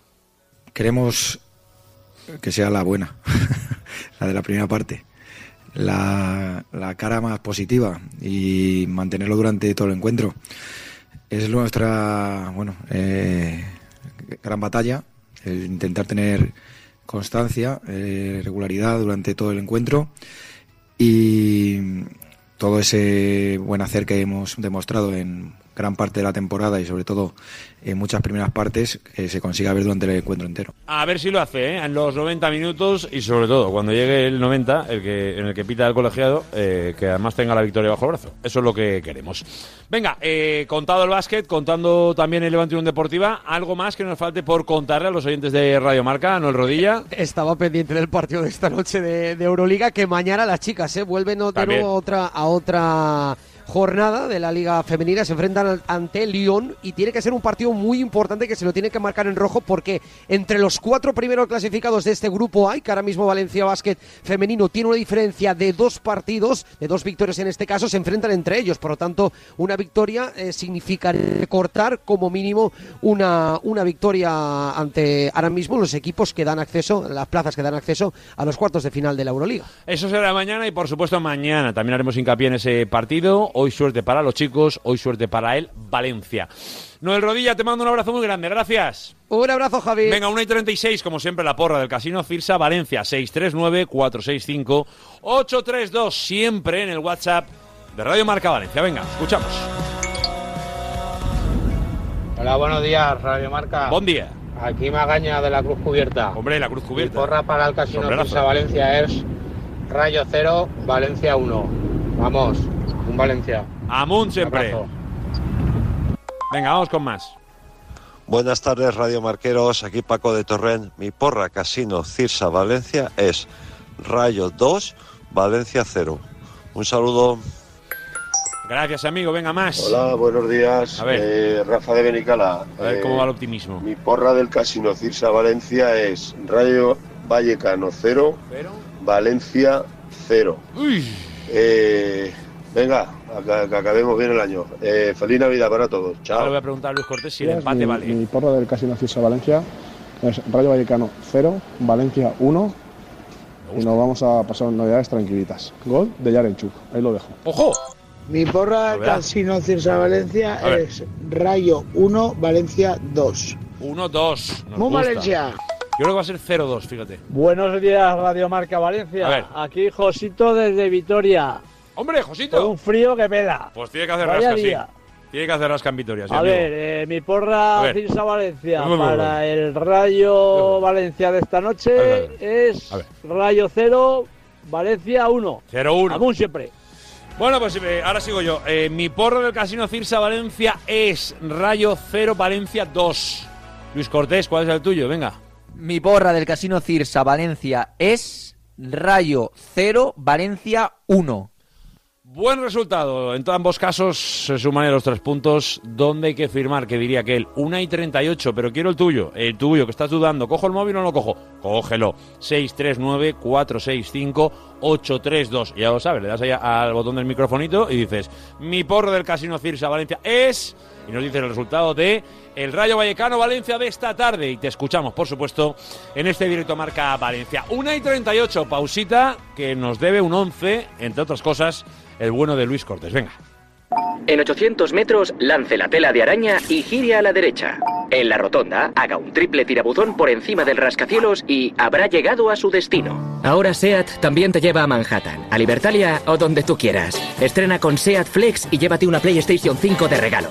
Queremos que sea la buena, la de la primera parte, la, la cara más positiva y mantenerlo durante todo el encuentro. Es nuestra, bueno, eh, gran batalla, intentar tener constancia, eh, regularidad durante todo el encuentro y todo ese buen hacer que hemos demostrado en gran parte de la temporada y sobre todo en muchas primeras partes que se consiga ver durante el encuentro entero. A ver si lo hace, ¿eh? en los 90 minutos y sobre todo cuando llegue el 90, el que, en el que pita el colegiado, eh, que además tenga la victoria bajo el brazo. Eso es lo que queremos. Venga, eh, contado el básquet, contando también el Levante Unión Deportiva, algo más que nos falte por contarle a los oyentes de Radio Marca, el Rodilla. Estaba pendiente del partido de esta noche de, de Euroliga, que mañana las chicas ¿eh? vuelven de nuevo a otra, a otra jornada de la Liga Femenina, se enfrentan ante Lyon y tiene que ser un partido muy importante que se lo tiene que marcar en rojo porque entre los cuatro primeros clasificados de este grupo hay, que ahora mismo Valencia Basket Femenino tiene una diferencia de dos partidos, de dos victorias en este caso, se enfrentan entre ellos, por lo tanto una victoria eh, significaría cortar como mínimo una, una victoria ante ahora mismo los equipos que dan acceso, las plazas que dan acceso a los cuartos de final de la Euroliga. Eso será mañana y por supuesto mañana también haremos hincapié en ese partido. Hoy suerte para los chicos, hoy suerte para el Valencia. Noel Rodilla, te mando un abrazo muy grande, gracias. Un abrazo, Javi. Venga, 1 y 36, como siempre, la porra del Casino Cirsa Valencia, 639-465-832, siempre en el WhatsApp de Radio Marca Valencia. Venga, escuchamos. Hola, buenos días, Radio Marca. Buen día. Aquí Magaña de la Cruz Cubierta. Hombre, la cruz Mi cubierta. porra para el Casino. Firsa Valencia es Rayo 0, Valencia 1. Vamos, un Valencia. Amun siempre. Venga, vamos con más. Buenas tardes, Radio Marqueros. Aquí Paco de Torrent. Mi porra Casino Cirsa Valencia es Rayo 2, Valencia 0. Un saludo. Gracias, amigo. Venga, más. Hola, buenos días. A ver. Eh, Rafa de Benicala. A ver Eh, cómo va el optimismo. Mi porra del Casino Cirsa Valencia es Rayo Vallecano 0, Pero... Valencia 0. Uy. Eh, venga, que acabemos bien el año. Eh, feliz Navidad para todos. Ahora Chao. le voy a preguntar a Luis Cortés si el empate mi, vale. mi porra del Casino Cirsa Valencia es Rayo Vallecano 0, Valencia 1 y nos vamos a pasar unas navidades tranquilitas. Gol de Yarenchuk, ahí lo dejo. ¡Ojo! Mi porra Novedad. Casino Cirsa Valencia es Rayo 1, Valencia 2. 1-2. Nos Muy. Valencia. Yo creo que va a ser 0-2, fíjate. Buenos días, Radio Marca A Valencia. ver. Aquí Josito desde Vitoria. ¡Hombre, Con Josito! un frío que pela. Pues tiene que hacer Vaya rasca, sí. día. Tiene que hacer rasca en Vitoria, sí, A amigo. ver, eh, mi porra ver. Cirsa Valencia Uy, uy, uy, para el Rayo Valencia de esta A ver, a noche ver. es. Rayo 0, Valencia 1. 0-1. Aún siempre. Bueno, pues eh, ahora sigo yo. Eh, mi porro del Casino Cirsa Valencia es Rayo 0, Valencia 2. Luis Cortés, ¿cuál es el tuyo? Venga. Mi porra del Casino Cirsa Valencia es Rayo 0, Valencia 1. Buen resultado. En ambos casos se suman los tres puntos. ¿Dónde hay que firmar? Que diría que él. 1 y 38, pero quiero el tuyo. El tuyo, que estás dudando. ¿Cojo el móvil o no lo cojo? Cógelo. 639-465-832. Ya lo sabes, le das ahí al botón del microfonito y dices: Mi porro del Casino Cirsa Valencia es. Y nos dices el resultado de el Rayo Vallecano Valencia de esta tarde. Y te escuchamos, por supuesto, en este directo marca Valencia. 1 y 38, pausita, que nos debe un 11, entre otras cosas, el bueno de Luis Cortés. Venga. En 800 metros, lance la tela de araña y gire a la derecha. En la rotonda, haga un triple tirabuzón por encima del rascacielos y habrá llegado a su destino. Ahora SEAT también te lleva a Manhattan, a Libertalia o donde tú quieras. Estrena con SEAT Flex y llévate una PlayStation 5 de regalo.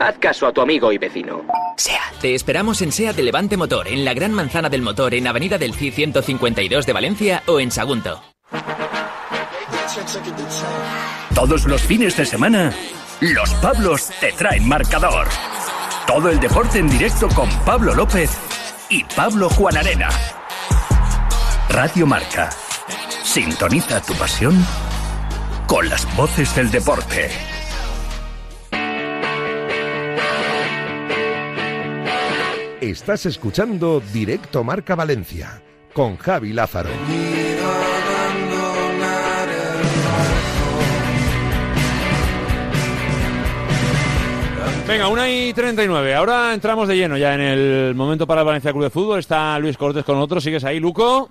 Haz caso a tu amigo y vecino. SEAT. Te esperamos en SEAT de Levante Motor, en la Gran Manzana del Motor, en Avenida del CI 152 de Valencia o en Sagunto. Todos los fines de semana, los Pablos te traen marcador. Todo el deporte en directo con Pablo López y Pablo Juan Arena. Radio Marca. Sintoniza tu pasión con las voces del deporte. Estás escuchando Directo Marca Valencia con Javi Lázaro. Venga, 1 y 39. Ahora entramos de lleno ya en el momento para el Valencia Club de Fútbol. Está Luis Cortés con nosotros. ¿Sigues ahí, Luco?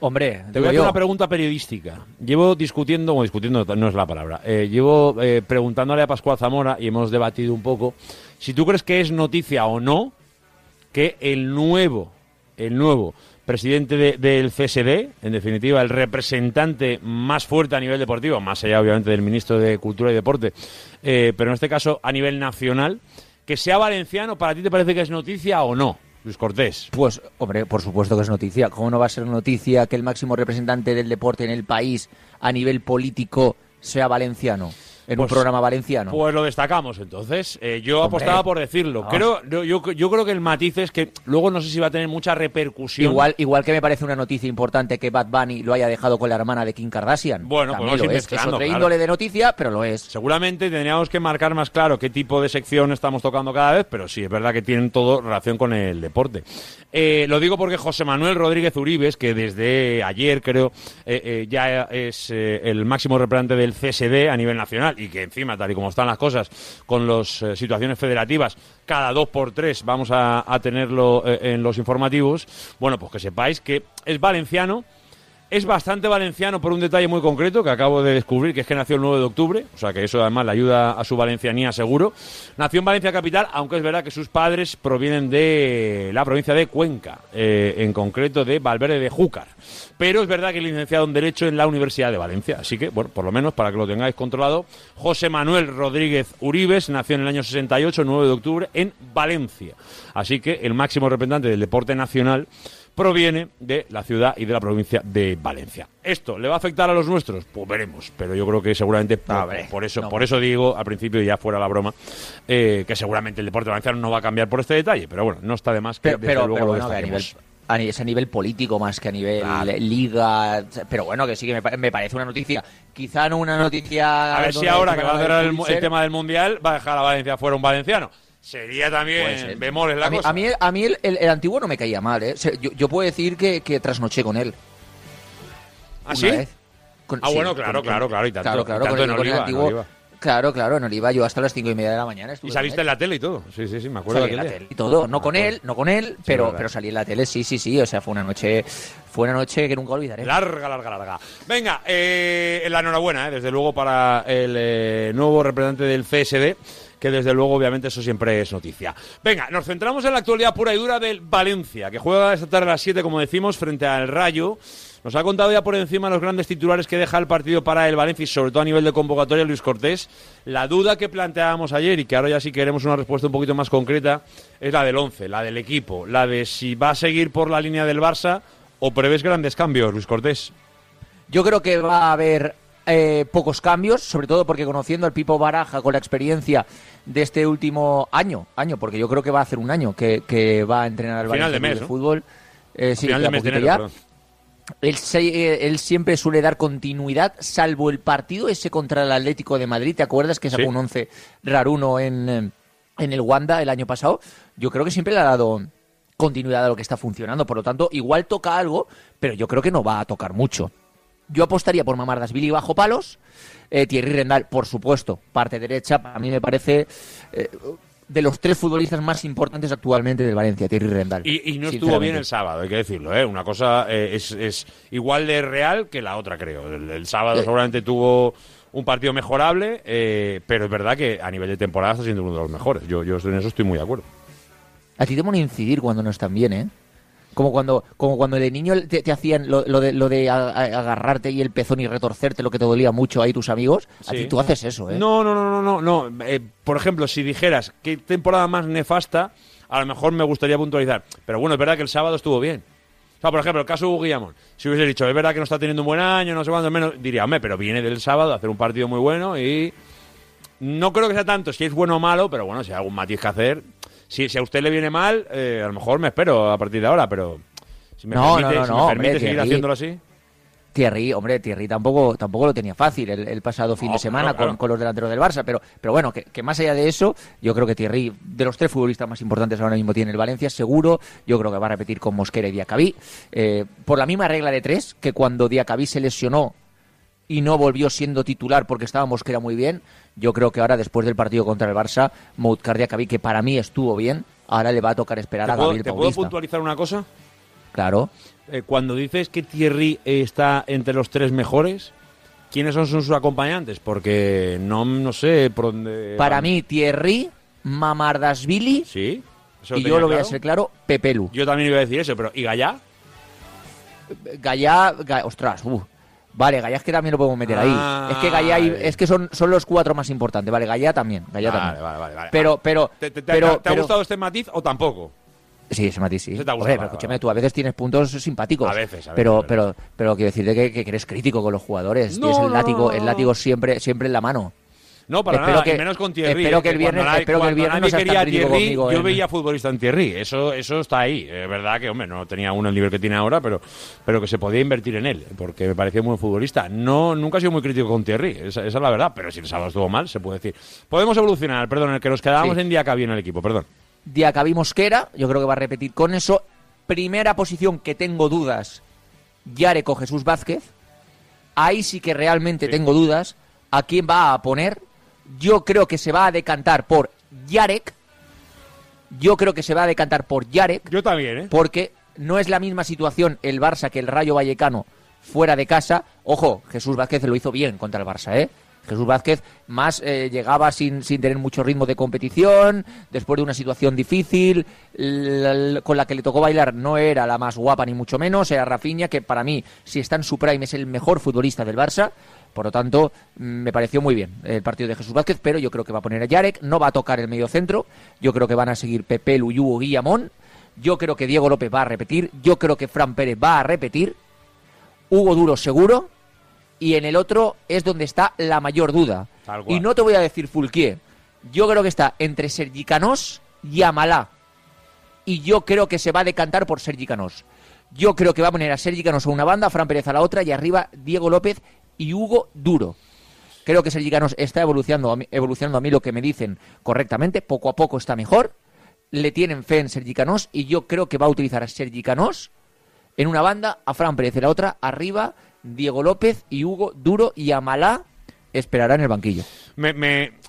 Hombre, Te voy a hacer una pregunta periodística. Llevo discutiendo, o discutiendo no es la palabra, eh, llevo eh, preguntándole a Pascual Zamora y hemos debatido un poco si tú crees que es noticia o no que el nuevo, el nuevo presidente de- del CSD, en definitiva, el representante más fuerte a nivel deportivo, más allá obviamente del ministro de Cultura y Deporte, eh, pero en este caso a nivel nacional, que sea valenciano, ¿para ti te parece que es noticia o no, Luis Cortés? Pues, hombre, por supuesto que es noticia. ¿Cómo no va a ser noticia que el máximo representante del deporte en el país a nivel político sea valenciano? En un Pues- programa valenciano. Pues lo destacamos entonces. Eh, yo Hombre. apostaba por decirlo. Creo, yo, yo, yo creo que el matiz es que luego no sé si va a tener mucha repercusión. Igual, igual que me parece una noticia importante que Bad Bunny lo haya dejado con la hermana de Kim Kardashian. Bueno, También pues lo es. Es otra claro. índole de noticia, pero lo es. Seguramente tendríamos que marcar más claro qué tipo de sección estamos tocando cada vez, pero sí, es verdad que tienen todo relación con el deporte. Eh, lo digo porque José Manuel Rodríguez Uribes, que desde ayer creo eh, eh, ya es eh, el máximo representante del CSD a nivel nacional y que encima, tal y como están las cosas, con las situaciones federativas, cada dos por tres vamos a, a tenerlo eh, en los informativos, bueno, pues que sepáis que es valenciano, es bastante valenciano por un detalle muy concreto que acabo de descubrir, que es que nació el 9 de octubre, o sea que eso además le ayuda a su valencianía seguro. Nació en Valencia Capital, aunque es verdad que sus padres provienen de la provincia de Cuenca, eh, en concreto de Valverde de Júcar. Pero es verdad que es licenciado en Derecho en la Universidad de Valencia. Así que, bueno, por lo menos para que lo tengáis controlado, José Manuel Rodríguez Uribes nació en el año 68, 9 de octubre, en Valencia. Así que el máximo representante del deporte nacional proviene de la ciudad y de la provincia de Valencia. ¿Esto le va a afectar a los nuestros? Pues veremos, pero yo creo que seguramente por, por eso, por eso digo al principio y ya fuera la broma, eh, que seguramente el deporte valenciano no va a cambiar por este detalle, pero bueno, no está de más que Pero, desde pero, luego pero lo bueno, a nivel, es a nivel político más que a nivel liga. Pero bueno, que sí que me, pa- me parece una noticia. Quizá no una noticia. A ver si ahora que va a cerrar el tema del mundial va a dejar a Valencia fuera un valenciano. Sería también bemoles la a mí, cosa. a mí, a mí el, el- el antiguo no me caía mal, ¿eh? O sea, Yo, yo puedo decir que, que trasnoché con él. ¿Ah, Una sí? vez. Con- Ah, sí, bueno, claro, con- claro, claro, y tanto- Claro, y claro, tanto con en el- con el Oliva, en antiguo- Oliva. Claro, claro, en Oliva yo hasta las cinco y media de la mañana estuve Y saliste en la tele y todo. Sí, sí, sí, me acuerdo Salí en la tele y todo, no con él, no con él, pero, pero salí en la tele, sí, sí, sí, o sea, fue una noche, fue una noche que nunca olvidaré. Larga, larga, larga. Venga, eh, la enhorabuena, eh, desde luego, para el eh, nuevo representante del CSD, que desde luego, obviamente, eso siempre es noticia. Venga, nos centramos en la actualidad pura y dura del Valencia, que juega esta tarde a las 7, como decimos, frente al Rayo. Nos ha contado ya por encima los grandes titulares que deja el partido para el Valencia y sobre todo a nivel de convocatoria Luis Cortés. La duda que planteábamos ayer y que ahora ya sí queremos una respuesta un poquito más concreta es la del 11, la del equipo, la de si va a seguir por la línea del Barça o prevés grandes cambios, Luis Cortés. Yo creo que va a haber eh, pocos cambios, sobre todo porque conociendo al Pipo Baraja con la experiencia de este último año, año, porque yo creo que va a hacer un año que, que va a entrenar al Final de mes. Fútbol. Eh, A sí, final queda de mes de poquito enero, ya. perdón. Él, se- eh, él siempre suele dar continuidad, salvo el partido ese contra el Atlético de Madrid. ¿Te acuerdas que sacó Sí. un 11 raruno en, eh, en el Wanda el año pasado? Yo creo que siempre le ha dado continuidad a lo que está funcionando. Por lo tanto, igual toca algo, pero yo creo que no va a tocar mucho. Yo apostaría por Mamardasvili bajo palos. Eh, Thierry Rendal, por supuesto, parte derecha. A mí me parece eh, de los tres futbolistas más importantes actualmente del Valencia, Thierry Rendal. Y, y no estuvo bien el sábado, hay que decirlo, ¿eh? Una cosa eh, es, es igual de real que la otra, creo. El, el sábado seguramente tuvo un partido mejorable, pero es verdad que a nivel de temporada está siendo uno de los mejores. Yo, yo en eso estoy muy de acuerdo. A ti te van a incidir cuando no están bien, ¿eh? Como cuando, como cuando de niño te, te hacían lo, lo de, lo de agarrarte y el pezón y retorcerte, lo que te dolía mucho ahí tus amigos. A ti tú haces eso, ¿eh? No, no, no, no, no. no. Eh, por ejemplo, si dijeras qué temporada más nefasta, a lo mejor me gustaría puntualizar. Pero bueno, es verdad que el sábado estuvo bien. O sea, por ejemplo, el caso de Hugo Guillamón. Si hubiese dicho, es verdad que no está teniendo un buen año, no sé cuánto menos, diría, hombre, pero viene del sábado a hacer un partido muy bueno y no creo que sea tanto si es bueno o malo, pero bueno, si hay algún matiz que hacer. Si, si a usted le viene mal, eh, a lo mejor me espero a partir de ahora, pero si me No, permite, no, no, si me hombre, permite seguir Thierry. haciéndolo así. Thierry, hombre, Thierry tampoco, tampoco lo tenía fácil el, el pasado fin de semana claro, claro. Con, con los delanteros del Barça, pero, pero bueno, que, que más allá de eso, yo creo que Thierry, de los tres futbolistas más importantes ahora mismo tiene el Valencia, seguro, yo creo que va a repetir con Mosquera y Diacabí, eh, por la misma regla de tres, que cuando Diacabí se lesionó y no volvió siendo titular porque estaba Mosquera muy bien, yo creo que ahora después del partido contra el Barça, Moutcar Diacabí, que para mí estuvo bien, ahora le va a tocar esperar ¿Te a puedo, Gabriel te puedo puntualizar una cosa? Claro. Eh, cuando dices que Thierry eh, está entre los tres mejores, ¿quiénes son sus acompañantes? Porque no, no sé por dónde. Para van. mí, Thierry, Mamardasvili Sí. eso y yo lo voy a ser claro, Pepelu. Yo también iba a decir eso, pero ¿y Gallá? Gallá, Ga- ostras, uh, vale, Gallá es que también lo podemos meter ahí. Ah, Es que Gallá y- vale. es que son, son los cuatro más importantes, vale, Gallá también, Gallá Vale, también. vale, vale, vale. Pero, pero, ¿Te, te- te- pero, te ha pero- gustado este matiz o tampoco? Sí, ese matiz sí. Te pero vale, escúchame, tú a veces tienes puntos simpáticos. A veces, a veces, Pero, pero, pero quiero decirte que, que eres crítico con los jugadores. No, Tienes el no, látigo, no, el látigo siempre, siempre en la mano. No, para Espero nada, que- y menos con Thierry. espero eh, que el viernes- espero que el viernes no tan quería Thierry, conmigo yo en- veía futbolista en Thierry. Eso, eso está ahí. Es verdad que, hombre, no tenía uno el nivel que tiene ahora, pero, pero que se podía invertir en él, porque me parecía un buen futbolista. No, nunca he sido muy crítico con Thierry, esa, esa es la verdad, pero si el sábado estuvo mal, se puede decir. Podemos evolucionar, perdón, el que nos quedábamos Sí. en día en el equipo, perdón. Diacabí Mosquera, yo creo que va a repetir con eso. Primera posición que tengo dudas, Yarek o Jesús Vázquez. Ahí sí que realmente tengo dudas. ¿A quién va a poner? Yo creo que se va a decantar por Yarek. Yo creo que se va a decantar por Yarek. Yo también, ¿eh? Porque no es la misma situación el Barça que el Rayo Vallecano fuera de casa. Ojo, Jesús Vázquez lo hizo bien contra el Barça, ¿eh? Jesús Vázquez más eh, llegaba sin, sin tener mucho ritmo de competición, después de una situación difícil, la- la- con la que le tocó bailar no era la más guapa ni mucho menos, era Rafinha, que para mí, si está en su prime, es el mejor futbolista del Barça. Por lo tanto, me pareció muy bien el partido de Jesús Vázquez, pero yo creo que va a poner a Yarek, no va a tocar el medio centro, yo creo que van a seguir Pepe, Luyú o Guillamón, yo creo que Diego López va a repetir, yo creo que Fran Pérez va a repetir, Hugo Duro seguro, y en el otro es donde está la mayor duda. Y no te voy a decir Fulquier, yo creo que está entre Sergi Canós y Amalá, y yo creo que se va a decantar por Sergi Canós. Yo creo que va a poner a Sergi Canós a una banda, a Fran Pérez a la otra, y arriba Diego López y Hugo Duro. Creo que Sergi Canós está evolucionando a, mí, evolucionando a mí lo que me dicen correctamente. Poco a poco está mejor. Le tienen fe en Sergi Canós y yo creo que va a utilizar a Sergi Canós en una banda, a Fran Pérez en la otra, arriba Diego López y Hugo Duro y Amalá esperará en el banquillo.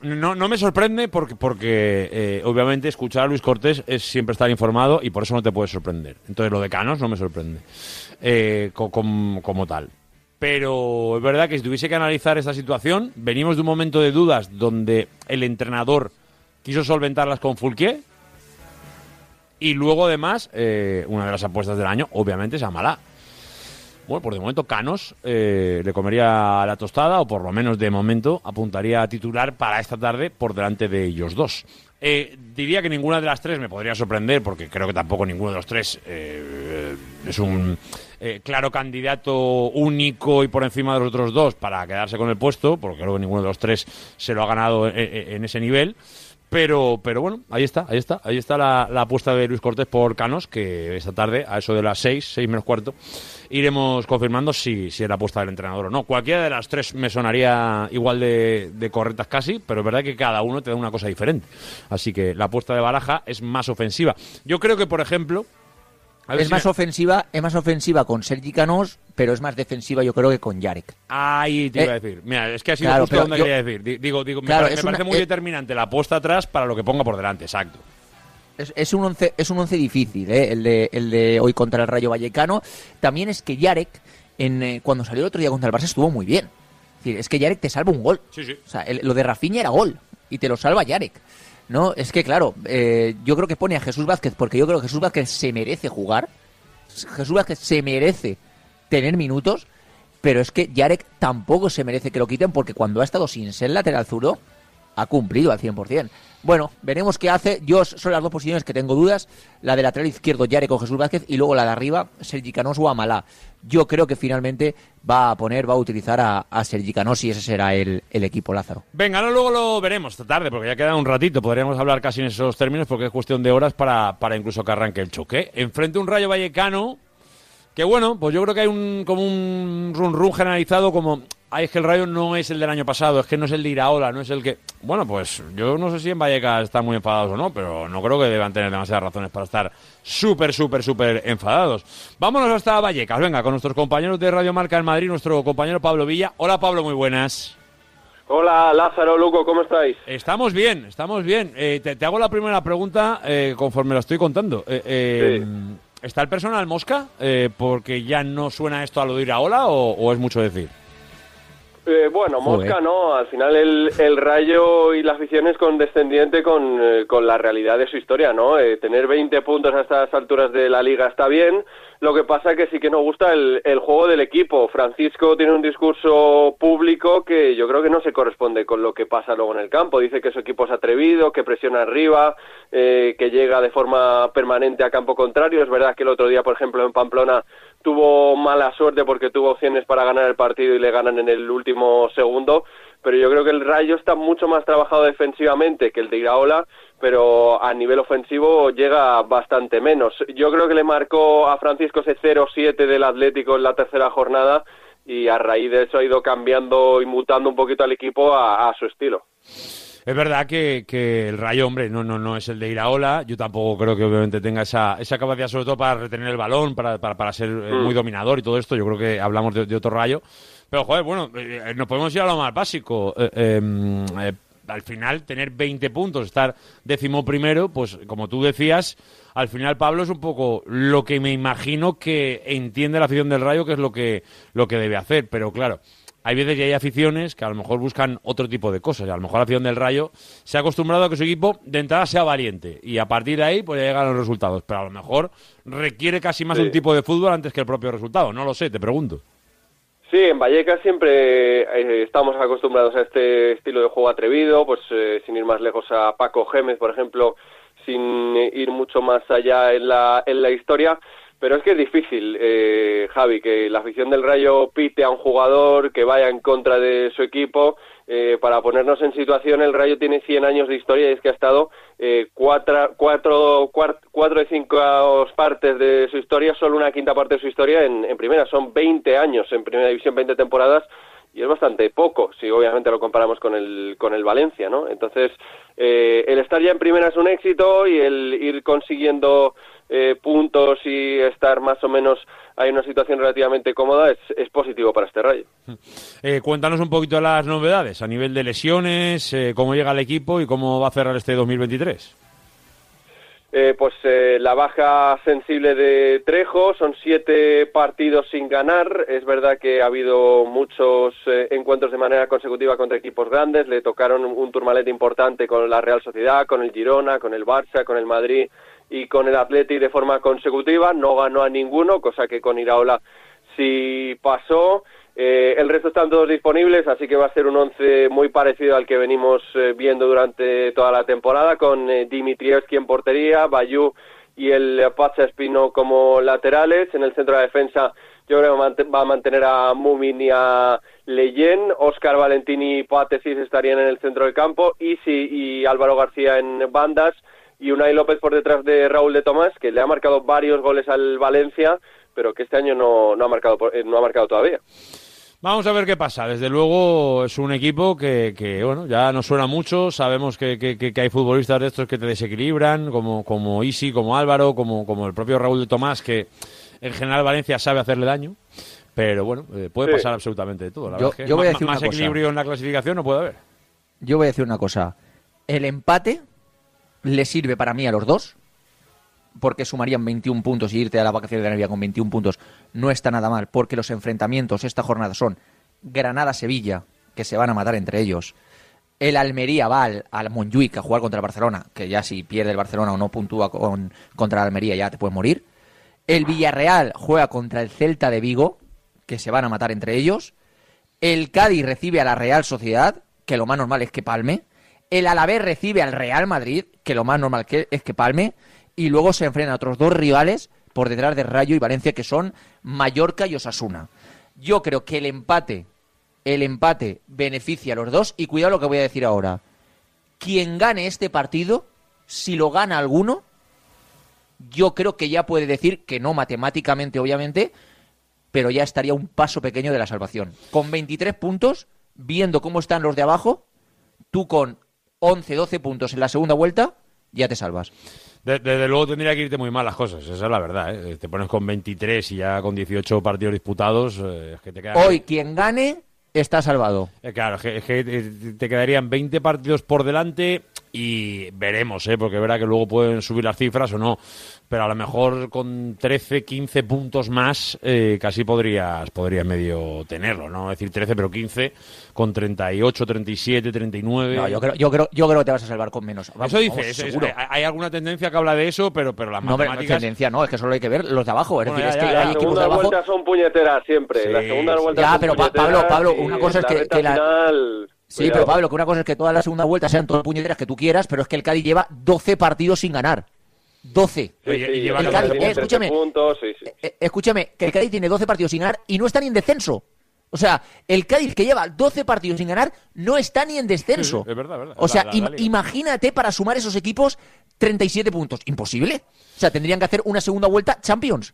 No, me sorprende porque, porque eh, obviamente escuchar a Luis Cortés es siempre estar informado y por eso no te puede sorprender. Entonces lo de Canos no me sorprende eh, co- com- como tal. Pero es verdad que si tuviese que analizar esta situación, venimos de un momento de dudas donde el entrenador quiso solventarlas con Fulquier y luego además eh, una de las apuestas del año obviamente es Amalá. Bueno, por de momento Canos eh, le comería la tostada, o por lo menos de momento apuntaría a titular para esta tarde por delante de ellos dos. Eh, diría que ninguna de las tres me podría sorprender, porque creo que tampoco ninguno de los tres eh, es un eh, claro candidato único y por encima de los otros dos para quedarse con el puesto, porque creo que ninguno de los tres se lo ha ganado en- en ese nivel. Pero, pero bueno, ahí está, ahí está, ahí está la, la apuesta de Luis Cortés por Canos, que esta tarde, a eso de las seis, seis menos cuarto, iremos confirmando si, si es la apuesta del entrenador o no. Cualquiera de las tres me sonaría igual de, de correctas casi, pero es verdad que cada uno te da una cosa diferente. Así que la apuesta de Baraja es más ofensiva. Yo creo que, por ejemplo... Es si más me- ofensiva, es más ofensiva con Sergi Canós, pero es más defensiva yo creo que con Yarek. Ahí te Eh, iba a decir. Mira, es que ha sido claro, justo donde yo- quería decir. Di- Digo, digo, me Claro, me, parece muy eh, determinante la apuesta atrás para lo que ponga por delante, exacto. Es, es un once, es un once difícil, ¿eh? el, de, el de hoy contra el Rayo Vallecano. También es que Yarek, en, eh, cuando salió el otro día contra el Barça, estuvo muy bien. Es, decir, es que Yarek te salva un gol. Sí, sí. O sea, el- lo de Rafinha era gol y te lo salva Yarek. No, es que claro, eh, yo creo que pone a Jesús Vázquez porque yo creo que Jesús Vázquez se merece jugar. Jesús Vázquez se merece tener minutos, pero es que Yarek tampoco se merece que lo quiten porque cuando ha estado sin ser lateral zurdo, ha cumplido al 100%. Bueno, veremos qué hace. Yo son las dos posiciones que tengo dudas. La de lateral izquierdo, Yarek o Jesús Vázquez, y luego la de arriba, Sergi Canós o Amalá. Yo creo que finalmente va a poner, va a utilizar a, Sergi Canós y ese será el, el equipo Lázaro. Venga, no, luego lo veremos esta tarde, porque ya queda un ratito. Podríamos hablar casi en esos términos, porque es cuestión de horas para, para incluso que arranque el choque. Enfrente un Rayo Vallecano, que bueno, pues yo creo que hay un como un run run generalizado, como, ay, es que el Rayo no es el del año pasado, es que no es el de Iraola, no es el que... Bueno, pues yo no sé si en Vallecas están muy enfadados o no, pero no creo que deban tener demasiadas razones para estar súper, súper, súper enfadados. Vámonos hasta Vallecas, venga, con nuestros compañeros de Radio Marca en Madrid, nuestro compañero Pablo Villa. Hola Pablo, muy buenas. Hola Lázaro, Luco, ¿cómo estáis? Estamos bien, estamos bien. Eh, te, te hago la primera pregunta eh, conforme la estoy contando. Eh, eh, ¿Está el personal mosca? Eh, ¿Porque ya no suena esto a lo de Iraola o, o es mucho decir? Eh, bueno, Joder. Mosca no, al final el, el rayo y la afición es condescendiente con, eh, con la realidad de su historia, ¿no? Eh, tener 20 puntos a estas alturas de la liga está bien, Lo que pasa es que sí que nos gusta el, el juego del equipo. Francisco tiene un discurso público que yo creo que no se corresponde con lo que pasa luego en el campo. Dice que su equipo es atrevido, que presiona arriba, eh, que llega de forma permanente a campo contrario. Es verdad que el otro día, por ejemplo, en Pamplona tuvo mala suerte porque tuvo opciones para ganar el partido y le ganan en el último segundo. Pero yo creo que el Rayo está mucho más trabajado defensivamente que el de Iraola pero a nivel ofensivo llega bastante menos. Yo creo que le marcó a Francisco ese 0-7 del Atlético en la tercera jornada y a raíz de eso ha ido cambiando y mutando un poquito al equipo a su estilo. Es verdad que, que el Rayo, hombre, no, no, no es el de Iraola. Yo tampoco creo que obviamente tenga esa, esa capacidad, sobre todo para retener el balón, para, para, para ser eh, Mm. muy dominador y todo esto. Yo creo que hablamos de, de otro Rayo. Pero, joder, bueno, eh, nos podemos ir a lo más básico. Eh, eh, eh, al final, tener 20 puntos, estar décimo primero, pues como tú decías, al final Pablo es un poco lo que me imagino que entiende la afición del Rayo, que es lo que, lo que debe hacer. Pero claro, hay veces que hay aficiones que a lo mejor buscan otro tipo de cosas. Y a lo mejor la afición del Rayo se ha acostumbrado a que su equipo de entrada sea valiente y a partir de ahí pues ya llegan los resultados. Pero a lo mejor requiere casi más Sí. un tipo de fútbol antes que el propio resultado. No lo sé, te pregunto. Sí, en Vallecas siempre eh, estamos acostumbrados a este estilo de juego atrevido, pues eh, sin ir más lejos a Paco Gémez, por ejemplo, sin ir mucho más allá en la, en la historia. Pero es que es difícil, eh, Javi, que la afición del Rayo pite a un jugador que vaya en contra de su equipo. Eh, para ponernos en situación, el Rayo tiene 100 años de historia y es que ha estado eh, cuatro, cuatro, cuatro de cinco partes de su historia, solo una quinta parte de su historia en, en primera. Son 20 años en primera división, 20 temporadas y es bastante poco, si obviamente lo comparamos con el, con el Valencia, ¿no? Entonces, eh, el estar ya en primera es un éxito y el ir consiguiendo eh, puntos y estar más o menos en una situación relativamente cómoda es, es positivo para este Rayo. Eh, cuéntanos un poquito las novedades a nivel de lesiones, eh, cómo llega el equipo y cómo va a cerrar este 2023. Eh, pues eh, la baja sensible de Trejo, son siete partidos sin ganar. Es verdad que ha habido muchos eh, encuentros de manera consecutiva contra equipos grandes. Le tocaron un, turmalete importante con la Real Sociedad, con el Girona, con el Barça, con el Madrid y con el Atleti de forma consecutiva. No ganó a ninguno, cosa que con Iraola sí pasó. Eh, el resto están todos disponibles, así que va a ser un once muy parecido al que venimos eh, viendo durante toda la temporada, con eh, Dimitrievski en portería, Bayú y el Pacha Espino como laterales. En el centro de la defensa yo creo que va a mantener a Mumin y a Leyen, Oscar Valentini y Patesis estarían en el centro del campo, Isi y Álvaro García en bandas y Unai López por detrás de Raúl de Tomás, que le ha marcado varios goles al Valencia, pero que este año no, no ha marcado eh, no ha marcado todavía. Vamos a ver qué pasa. Desde luego es un equipo que, que, bueno, ya nos suena mucho. Sabemos que, que- hay futbolistas de estos que te desequilibran, como, como Isi, como Álvaro, como, como el propio Raúl de Tomás, que en general Valencia sabe hacerle daño. Pero bueno, eh, puede Sí. pasar absolutamente de todo. La Yo- verdad es que yo voy a decir más una cosa. equilibrio en la clasificación no puede haber. Yo voy a decir una cosa. El empate le sirve para mí a los dos, porque sumarían 21 puntos y irte a la vacación de Navidad con 21 puntos no está nada mal, porque los enfrentamientos esta jornada son Granada-Sevilla, que se van a matar entre ellos. El Almería va al, al Montjuic a jugar contra el Barcelona, que ya si pierde el Barcelona o no puntúa con, contra el Almería ya te puedes morir. El Villarreal juega contra el Celta de Vigo, que se van a matar entre ellos. El Cádiz recibe a la Real Sociedad, que lo más normal es que palme. El Alavés recibe al Real Madrid, que lo más normal que es que palme. Y luego se enfrentan a otros dos rivales por detrás de Rayo y Valencia, que son Mallorca y Osasuna. Yo creo que el empate, el empate beneficia a los dos. Y cuidado lo que voy a decir ahora. Quien gane este partido, si lo gana alguno, yo creo que ya puede decir que no matemáticamente, obviamente, pero ya estaría un paso pequeño de la salvación. Con 23 puntos, viendo cómo están los de abajo, tú con 11, 12 puntos en la segunda vuelta, ya te salvas. De- desde luego tendría que irte muy mal las cosas, esa es la verdad. ¿eh? Te pones con 23 y ya con 18 partidos disputados, eh, es que te queda... Hoy quien gane está salvado. Eh, claro, es que, es que, te quedarían 20 partidos por delante y veremos, ¿eh? porque verá que luego pueden subir las cifras o no. Pero a lo mejor con 13, 15 puntos más eh, casi podrías, podrías medio tenerlo, ¿no? Es decir, 13 pero 15 con 38, 37, 39. No, yo creo, yo, creo, yo creo que te vas a salvar con menos. Vamos, eso dice, vamos, eso- eso- seguro. hay- hay alguna tendencia que habla de eso, pero, pero las No, no matemáticas... tendencia, no, es que solo hay que ver los de abajo. Es Bueno, decir, ya, es que ya, hay ya, Las segundas vueltas son puñeteras siempre. Sí, las segundas sí. vueltas Ya, son pero puñeteras Pablo, Pablo, una cosa es la que- que la- final, Sí, cuidado. pero Pablo, que una cosa es que todas las segundas vueltas sean todas puñeteras que tú quieras, pero es que el Cádiz lleva 12 partidos sin ganar. 12. Sí, sí, y lleva el el Cádiz Cádiz, tiene eh, escúchame. 13 puntos, sí, sí. Eh, escúchame, que el Cádiz tiene 12 partidos sin ganar y no está ni en descenso. O sea, el Cádiz que lleva 12 partidos sin ganar no está ni en descenso. Es verdad, es verdad. O sea, La- la- la imagínate para sumar esos equipos 37 puntos. Imposible. O sea, tendrían que hacer una segunda vuelta Champions.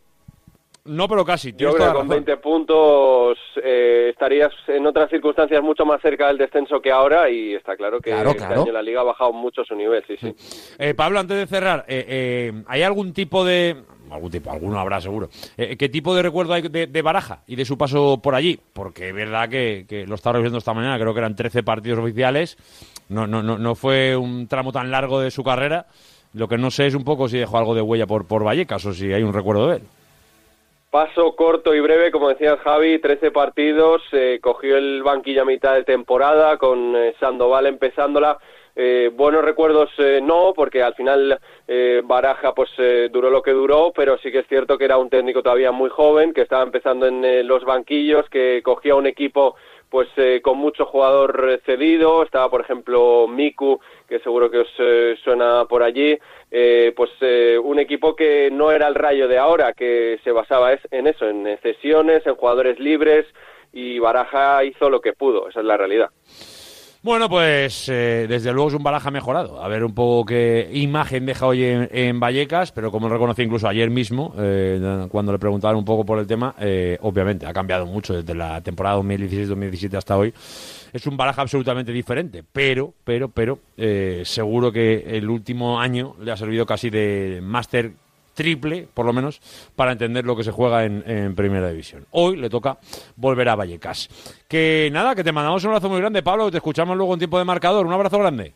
No, pero casi. Yo creo que con razón. 20 puntos eh, estarías en otras circunstancias mucho más cerca del descenso que ahora y está claro que Claro, este claro. año la liga ha bajado mucho su nivel, sí, sí. Eh, Pablo, antes de cerrar, eh, eh, ¿hay algún tipo de... algún tipo, alguno habrá seguro. Eh, ¿Qué tipo de recuerdo hay de, de Baraja y de su paso por allí? Porque es verdad que, que lo estaba revisando esta mañana, creo que eran 13 partidos oficiales. No, no, no, no fue un tramo tan largo de su carrera. Lo que no sé es un poco si dejó algo de huella por, por Vallecas o si hay un recuerdo de él. Paso corto y breve, como decías Javi, 13 partidos, eh, cogió el banquillo a mitad de temporada con eh, Sandoval empezándola. Eh, buenos recuerdos eh, no, porque al final eh, Baraja pues eh, duró lo que duró, pero sí que es cierto que era un técnico todavía muy joven, que estaba empezando en los banquillos, que cogía un equipo pues eh, con mucho jugador cedido, estaba por ejemplo Miku, que seguro que os eh, suena por allí, eh, pues eh, un equipo que no era el rayo de ahora, que se basaba en eso, en cesiones, en jugadores libres, y Baraja hizo lo que pudo, esa es la realidad. Bueno, pues eh, desde luego es un Baraja mejorado. A ver un poco qué imagen deja hoy en, Vallecas, pero como reconocí incluso ayer mismo, eh, cuando le preguntaban un poco por el tema, eh, obviamente ha cambiado mucho desde la temporada 2016-2017 hasta hoy. Es un Baraja absolutamente diferente, pero, pero, pero, eh, seguro que el último año le ha servido casi de máster triple, por lo menos, para entender lo que se juega en, en Primera División. Hoy le toca volver a Vallecas. Que nada, que te mandamos un abrazo muy grande, Pablo, que te escuchamos luego en tiempo de marcador. Un abrazo grande.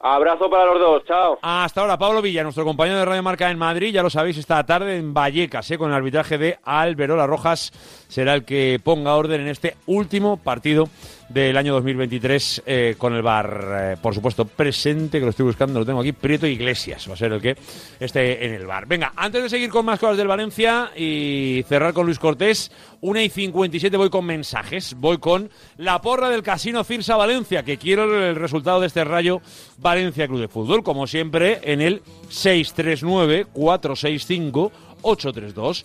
Abrazo para los dos, chao. Hasta ahora, Pablo Villa, nuestro compañero de Radio Marca en Madrid, ya lo sabéis, esta tarde en Vallecas, ¿eh? con el arbitraje de Alberola Rojas, será el que ponga orden en este último partido del año 2023 eh, con el bar, eh, por supuesto, presente, que lo estoy buscando, lo tengo aquí, Prieto Iglesias, va a ser el que esté en el bar. Venga, antes de seguir con más cosas del Valencia y cerrar con Luis Cortés, 1 y 57 voy con mensajes, voy con la porra del Casino Cirsa Valencia, que quiero el resultado de este rayo Valencia Club de Fútbol, como siempre, en el 639-465. 832 639 465 832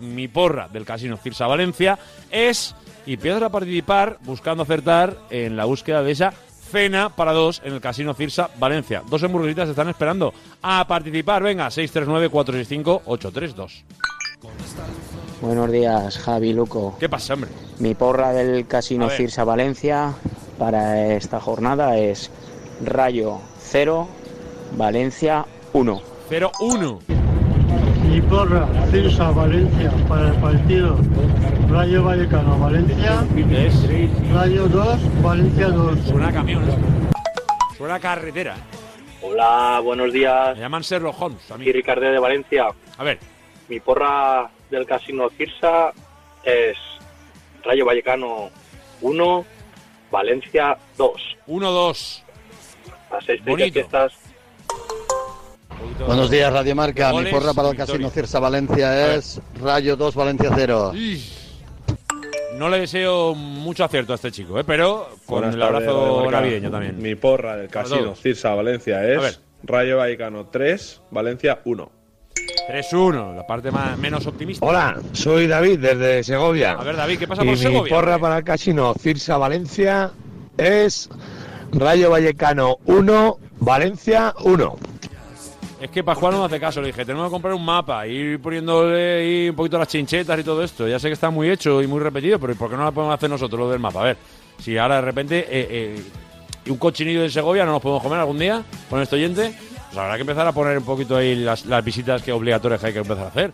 Mi porra del Casino Cirsa Valencia es y empiezas a participar buscando acertar en la búsqueda de esa cena para dos en el Casino Cirsa Valencia. Dos hamburguesitas están esperando a participar. Venga, 639 465 832 Buenos días, Javi Luco. ¿Qué pasa, hombre? Mi porra del Casino. Cirsa Valencia para esta jornada es Rayo 0, Valencia 1. 0-1. Mi porra, Cirsa, Valencia, para el partido Rayo Vallecano, Valencia, Rayo 2, Valencia 2. Suena a camión, Suena a carretera. Hola, buenos días. Me llaman Sherlock Holmes. A mí. Aquí Ricardo de Valencia. A ver. Mi porra del Casino Cirsa es Rayo Vallecano 1, Valencia 2. 1-2. Asistencia Bonito. fiestas. Buenos días, Radio Marca. Mi porra para el victoria. Casino Cirsa Valencia es Rayo 2, Valencia 0. No le deseo mucho acierto a este chico, ¿eh? pero con Buenas el abrazo navideño también. Mi porra del Casino. Cirsa Valencia es Rayo Vallecano 3, Valencia 1. 3-1, la parte más, menos optimista. Hola, soy David desde Segovia. A ver, David, ¿qué pasa y por mi Segovia? porra para el casino Cirsa Valencia es Rayo Vallecano 1, Valencia 1. Es que Pascual no me hace caso, le dije, tenemos que comprar un mapa, ir poniéndole un poquito las chinchetas y todo esto. Ya sé que está muy hecho y muy repetido, pero ¿por qué no lo podemos hacer nosotros lo del mapa? A ver, si ahora de repente eh, eh, un cochinillo de Segovia no nos podemos comer algún día con este oyente, pues habrá que empezar a poner un poquito ahí las, las visitas que obligatorias que hay que empezar a hacer.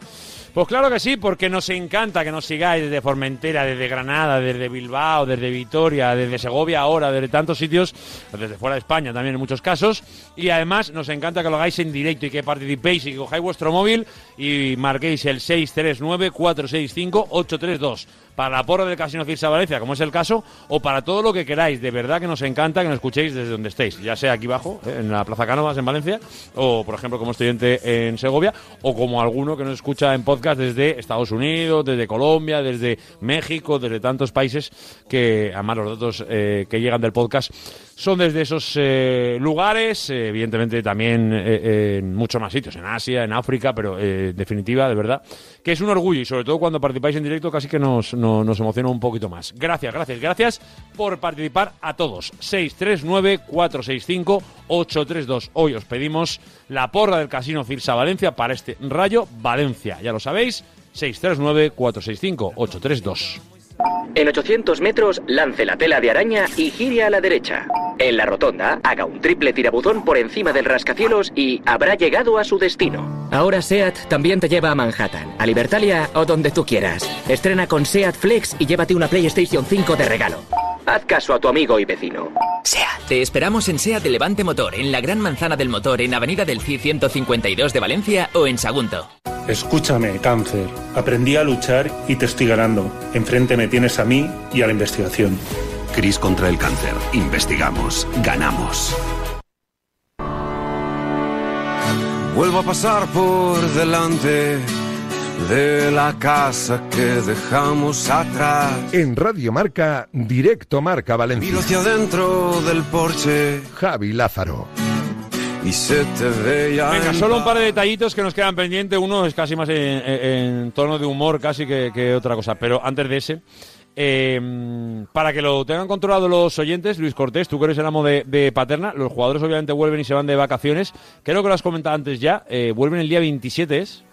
Pues claro que sí, porque nos encanta que nos sigáis desde Formentera, desde Granada, desde Bilbao, desde Vitoria, desde Segovia ahora, desde tantos sitios, desde fuera de España también en muchos casos. Y además nos encanta que lo hagáis en directo y que participéis y que cojáis vuestro móvil y marquéis el 639-465-832 para la porra del Casino Cirsa Valencia, como es el caso, o para todo lo que queráis. De verdad que nos encanta que nos escuchéis desde donde estéis, ya sea aquí abajo, eh, en la Plaza Cánovas, en Valencia, o por ejemplo como estudiante en Segovia, o como alguno que nos escucha en podcast desde Estados Unidos, desde Colombia, desde México, desde tantos países que, además los datos eh, que llegan del podcast son desde esos eh, lugares, eh, evidentemente también eh, en muchos más sitios, en Asia, en África, pero eh, en definitiva, de verdad, que es un orgullo y sobre todo cuando participáis en directo casi que nos, no- nos emociona un poquito más. Gracias, gracias, gracias por participar a todos. 639-465-832. Hoy os pedimos la porra del Casino Cirsa Valencia para este Rayo Valencia. Ya lo sabéis, 639-465-832. En 800 metros, lance la tela de araña y gire a la derecha. En la rotonda, haga un triple tirabuzón por encima del rascacielos y habrá llegado a su destino. Ahora SEAT también te lleva a Manhattan, a Libertalia o donde tú quieras. Estrena con SEAT Flex y llévate una PlayStation 5 de regalo. Haz caso a tu amigo y vecino. Te esperamos en SEAT de Levante Motor, en la Gran Manzana del Motor, en Avenida del CI 152 de Valencia o en Sagunto. Escúchame, cáncer. Aprendí a luchar y te estoy ganando. Enfrente me tienes a mí y a la investigación. Cris contra el cáncer. Investigamos. Ganamos. Vuelvo a pasar por delante de la casa que dejamos atrás. En Radio Marca, directo Marca Valencia. Miro hacia adentro del porche Javi Lázaro. Y se te veía. Venga, en solo un par de detallitos que nos quedan pendientes. Uno es casi más en, en- en tono de humor casi que, que otra cosa. Pero antes de ese, eh, para que lo tengan controlado los oyentes, Luis Cortés, tú que eres el amo de, de Paterna, los jugadores obviamente vuelven y se van de vacaciones. Creo que lo has comentado antes ya. eh, vuelven el día 27, ¿es?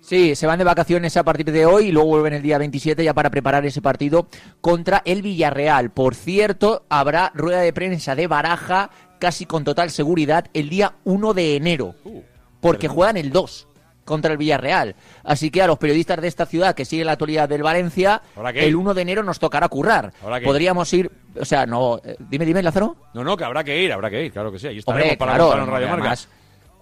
Sí, se van de vacaciones a partir de hoy y luego vuelven el día 27 ya para preparar ese partido contra el Villarreal. Por cierto, habrá rueda de prensa de Baraja casi con total seguridad el día 1 de enero, porque juegan el 2 contra el Villarreal. Así que a los periodistas de esta ciudad que siguen la actualidad del Valencia, el 1 de enero nos tocará currar. Podríamos ir, o sea, no, eh, dime, dime, Lázaro. No, no, que habrá que ir, habrá que ir, claro que sí. Ahí estaremos Hombre, para claro, en Radio además,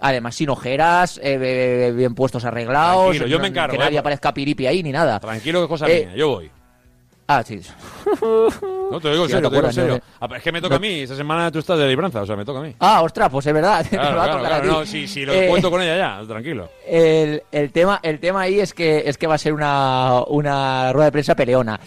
además sin ojeras, eh, eh, bien puestos arreglados, Tranquilo, yo me encargo, que eh, nadie pa- aparezca piripi ahí ni nada. Tranquilo, que cosa Eh, mía, yo voy. Ah, sí. No, te lo digo en Sí, serio, ¿te te digo en serio. no? Ah, Es que me toca No. a mí, esta semana tú estás de libranza, o sea, me toca a mí. Ah, ostras, pues es verdad. te Claro, va a claro, tocar a claro, ti. no, sí, sí, lo Eh, cuento con ella ya, tranquilo. El, el tema, el tema ahí es que es que va a ser una, una rueda de prensa peleona.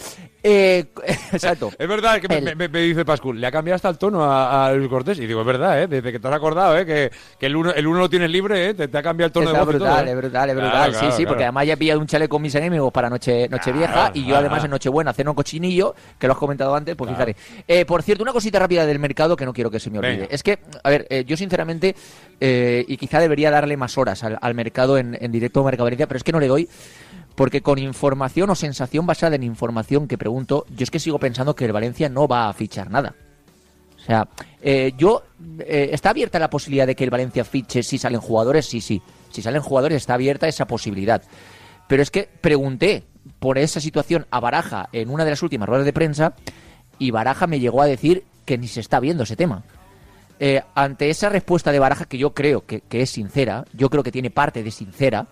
Eh, exacto. Es verdad que me, El- me- me dice Pascu, le ha cambiado hasta el tono a, a Luis Cortés. Y digo, es verdad, ¿eh? Desde que te has acordado, ¿eh? Que, que el, uno, el uno lo tienes libre, ¿eh? Te, te ha cambiado el tono Está de voz y brutal, todo, ¿eh? es brutal, es brutal. claro, sí, sí, claro. porque además ya he pillado un chaleco con mis enemigos para noche, Nochevieja y yo además en Nochebuena ceno cochinillo, que lo has comentado antes, pues fíjate. Eh, por cierto, una cosita rápida del mercado que no quiero que se me olvide. Venga. Es que, a ver, eh, yo sinceramente, eh, y quizá debería darle más horas al, al mercado en, en directo Valencia, pero es que no le doy. Porque con información o sensación basada en información que pregunto, yo es que sigo pensando que el Valencia no va a fichar nada. O sea, eh, yo eh, está abierta la posibilidad de que el Valencia fiche si salen jugadores, sí, sí. Si salen jugadores está abierta esa posibilidad. Pero es que pregunté por esa situación a Baraja en una de las últimas ruedas de prensa y Baraja me llegó a decir que ni se está viendo ese tema. Eh, ante esa respuesta de Baraja que yo creo que, que es sincera, yo creo que tiene parte de sincera,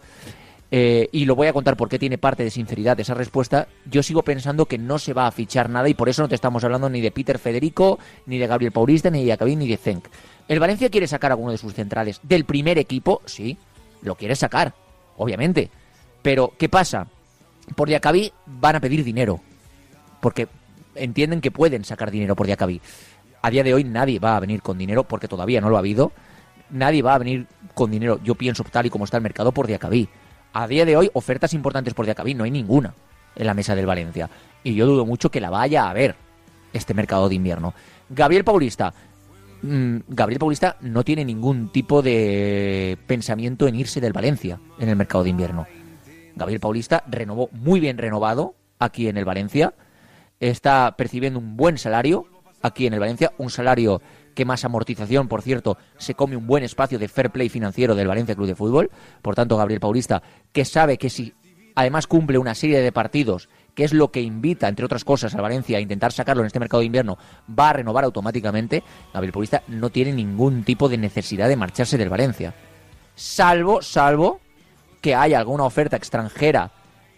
eh, y lo voy a contar por qué tiene parte de sinceridad esa respuesta, yo sigo pensando que no se va a fichar nada y por eso no te estamos hablando ni de Peter Federico, ni de Gabriel Paulista, ni de Jacobín, ni de Zenk. ¿El Valencia quiere sacar a alguno de sus centrales del primer equipo? Sí, lo quiere sacar, obviamente. Pero, ¿qué pasa? Por Diacabí van a pedir dinero, porque entienden que pueden sacar dinero por Diacabí. A día de hoy nadie va a venir con dinero, porque todavía no lo ha habido. Nadie va a venir con dinero, yo pienso tal y como está el mercado, por Diacabí. A día de hoy, ofertas importantes por Diacabí no hay ninguna en la mesa del Valencia. Y yo dudo mucho que la vaya a haber este mercado de invierno. Gabriel Paulista. Mm, Gabriel Paulista no tiene ningún tipo de pensamiento en irse del Valencia en el mercado de invierno. Gabriel Paulista renovó muy bien renovado aquí en el Valencia. Está percibiendo un buen salario aquí en el Valencia, un salario que más amortización, por cierto, se come un buen espacio de fair play financiero del Valencia Club de Fútbol. Por tanto, Gabriel Paulista, que sabe que si además cumple una serie de partidos, que es lo que invita, entre otras cosas, al Valencia a intentar sacarlo en este mercado de invierno, va a renovar automáticamente, Gabriel Paulista no tiene ningún tipo de necesidad de marcharse del Valencia. Salvo, salvo que haya alguna oferta extranjera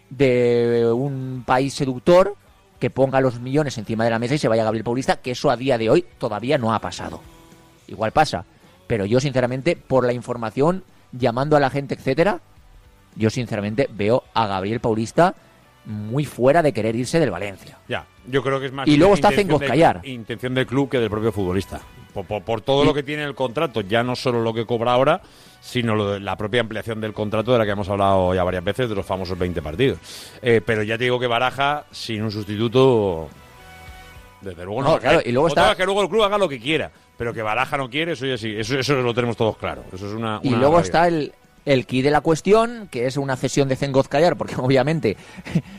de un país seductor que ponga los millones encima de la mesa y se vaya Gabriel Paulista, que eso a día de hoy todavía no ha pasado. Igual pasa, pero yo sinceramente, por la información, llamando a la gente, etcétera, yo sinceramente veo a Gabriel Paulista muy fuera de querer irse del Valencia. Ya, yo creo que es más. Y luego está del- Callar. Intención del club que del propio futbolista. Por, por- por todo lo que tiene el contrato, ya no solo lo que cobra ahora, sino lo de la propia ampliación del contrato de la que hemos hablado ya varias veces, de los famosos 20 partidos. Eh, pero ya te digo que Baraja, sin un sustituto. Desde luego no. No, claro, y luego Otra está- que luego el club haga lo que quiera, pero que Baraja no quiere, eso ya sí, eso, eso lo tenemos todos claro. Eso es una. Y luego realidad. está el, el key de la cuestión, que es una cesión de Zengoz Callar, porque obviamente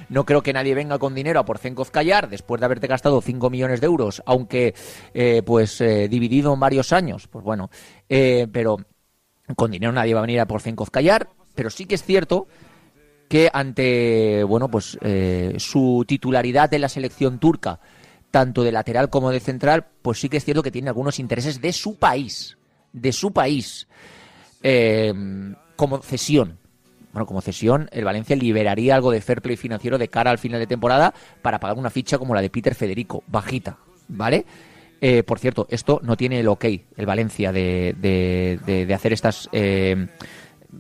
no creo que nadie venga con dinero a por Zengoz Callar después de haberte gastado 5 millones de euros, aunque eh, pues eh, dividido en varios años, pues bueno, eh, pero con dinero nadie va a venir a por Zengoz Callar, pero sí que es cierto que ante bueno pues su titularidad en la selección turca tanto de lateral como de central pues sí que es cierto que tiene algunos intereses de su país de su país. Eh, como cesión bueno como cesión el Valencia liberaría algo de fair play financiero de cara al final de temporada para pagar una ficha como la de Peter Federico bajita vale Eh, por cierto, esto no tiene el ok, el Valencia, de, de- hacer estas eh,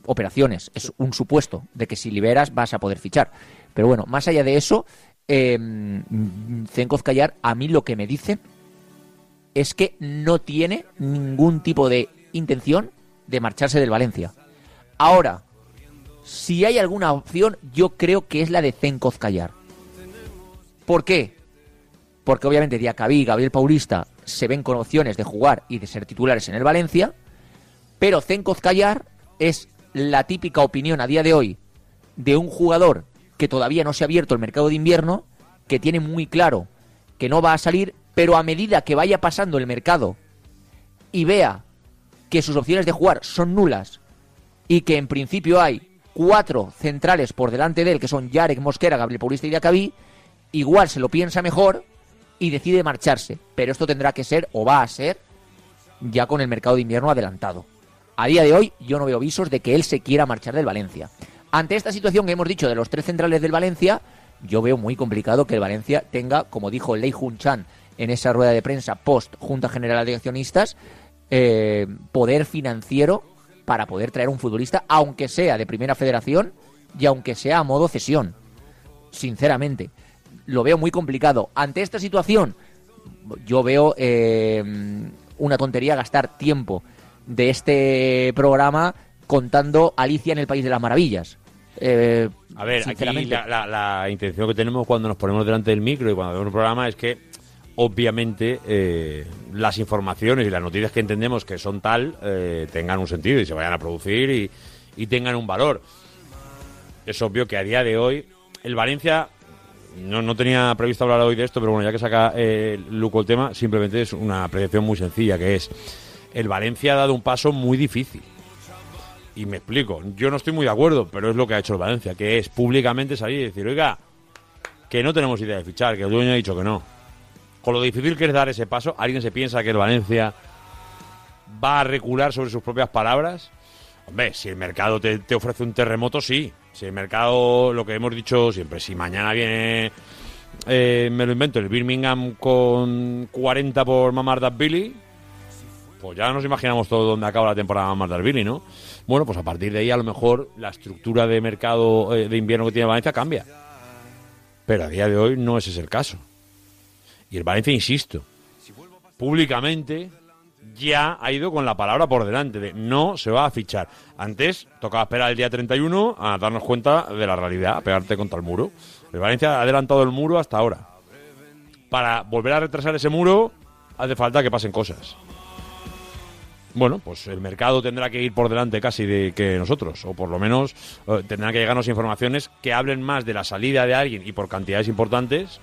operaciones. Es un supuesto de que si liberas vas a poder fichar. Pero bueno, más allá de eso, eh, Callar, a mí lo que me dice es que no tiene ningún tipo de intención de marcharse del Valencia. Ahora, si hay alguna opción, yo creo que es la de Zenkoz Callar. ¿Por qué? Porque obviamente Diacabí y Gabriel Paulista se ven con opciones de jugar y de ser titulares en el Valencia, pero Zenkoz Callar es la típica opinión a día de hoy de un jugador que todavía no se ha abierto el mercado de invierno, que tiene muy claro que no va a salir, pero a medida que vaya pasando el mercado y vea que sus opciones de jugar son nulas y que en principio hay cuatro centrales por delante de él, que son Yarek, Mosquera, Gabriel Paulista y Diacabí, igual se lo piensa mejor y decide marcharse. Pero esto tendrá que ser, o va a ser, ya con el mercado de invierno adelantado. A día de hoy yo no veo visos de que él se quiera marchar del Valencia. Ante esta situación que hemos dicho de los tres centrales del Valencia, yo veo muy complicado que el Valencia tenga, como dijo Lei Jun Chan en esa rueda de prensa post Junta General de Accionistas, eh, poder financiero para poder traer un futbolista, aunque sea de primera federación y aunque sea a modo cesión. Sinceramente, lo veo muy complicado. Ante esta situación, yo veo eh, una tontería gastar tiempo de este programa contando Alicia en el País de las Maravillas. Eh, A ver, aquí la- la intención que tenemos cuando nos ponemos delante del micro y cuando vemos un programa es que, obviamente, eh, las informaciones y las noticias que entendemos que son tal eh, tengan un sentido y se vayan a producir y, tengan un valor. Es obvio que a día de hoy el Valencia no, no tenía previsto hablar hoy de esto, pero bueno, ya que saca eh, Luco el tema, simplemente es una apreciación muy sencilla, que es el Valencia ha dado un paso muy difícil. Y me explico, yo no estoy muy de acuerdo, pero es lo que ha hecho el Valencia, que es públicamente salir y decir, oiga, que no tenemos idea de fichar, que el dueño ha dicho que no. Con lo difícil que es dar ese paso, ¿alguien se piensa que el Valencia va a recular sobre sus propias palabras? Hombre, si el mercado te, ofrece un terremoto, sí. Si el mercado, lo que hemos dicho siempre, si mañana viene, eh, me lo invento, el Birmingham con 40 por Mamar Billy, pues ya nos imaginamos todo dónde acaba la temporada de Mamar Billy, ¿no? Bueno, pues a partir de ahí a lo mejor la estructura de mercado eh, de invierno que tiene Valencia cambia. Pero a día de hoy no ese es el caso. Y el Valencia, insisto, públicamente ya ha ido con la palabra por delante de no se va a fichar. Antes tocaba esperar el día 31 a darnos cuenta de la realidad, a pegarte contra el muro. El Valencia ha adelantado el muro hasta ahora. Para volver a retrasar ese muro hace falta que pasen cosas. Bueno, pues el mercado tendrá que ir por delante casi de que nosotros, o por lo menos eh, tendrán que llegarnos informaciones que hablen más de la salida de alguien y por cantidades importantes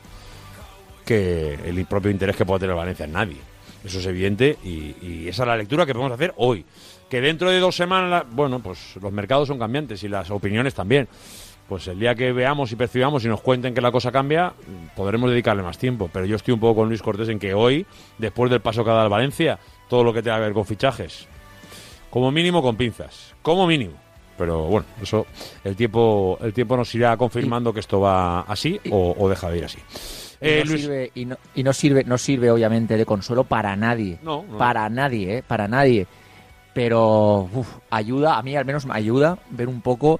que el propio interés que pueda tener Valencia en nadie. Eso es evidente y, esa es la lectura que podemos hacer hoy. Que dentro de dos semanas, bueno, pues los mercados son cambiantes y las opiniones también. pues el día que veamos y percibamos y nos cuenten que la cosa cambia, podremos dedicarle más tiempo. Pero yo estoy un poco con Luis Cortés en que hoy, después del paso que ha dado Valencia, todo lo que tenga que ver con fichajes, como mínimo con pinzas, como mínimo. Pero bueno, eso el tiempo el tiempo nos irá confirmando que esto va así o deja de ir así. Y, Eh, no Luis- sirve, y, no, y no sirve, no sirve obviamente de consuelo para nadie. No, no. Para nadie, ¿eh? Para nadie. Pero uf, ayuda, a mí al menos me ayuda ver un poco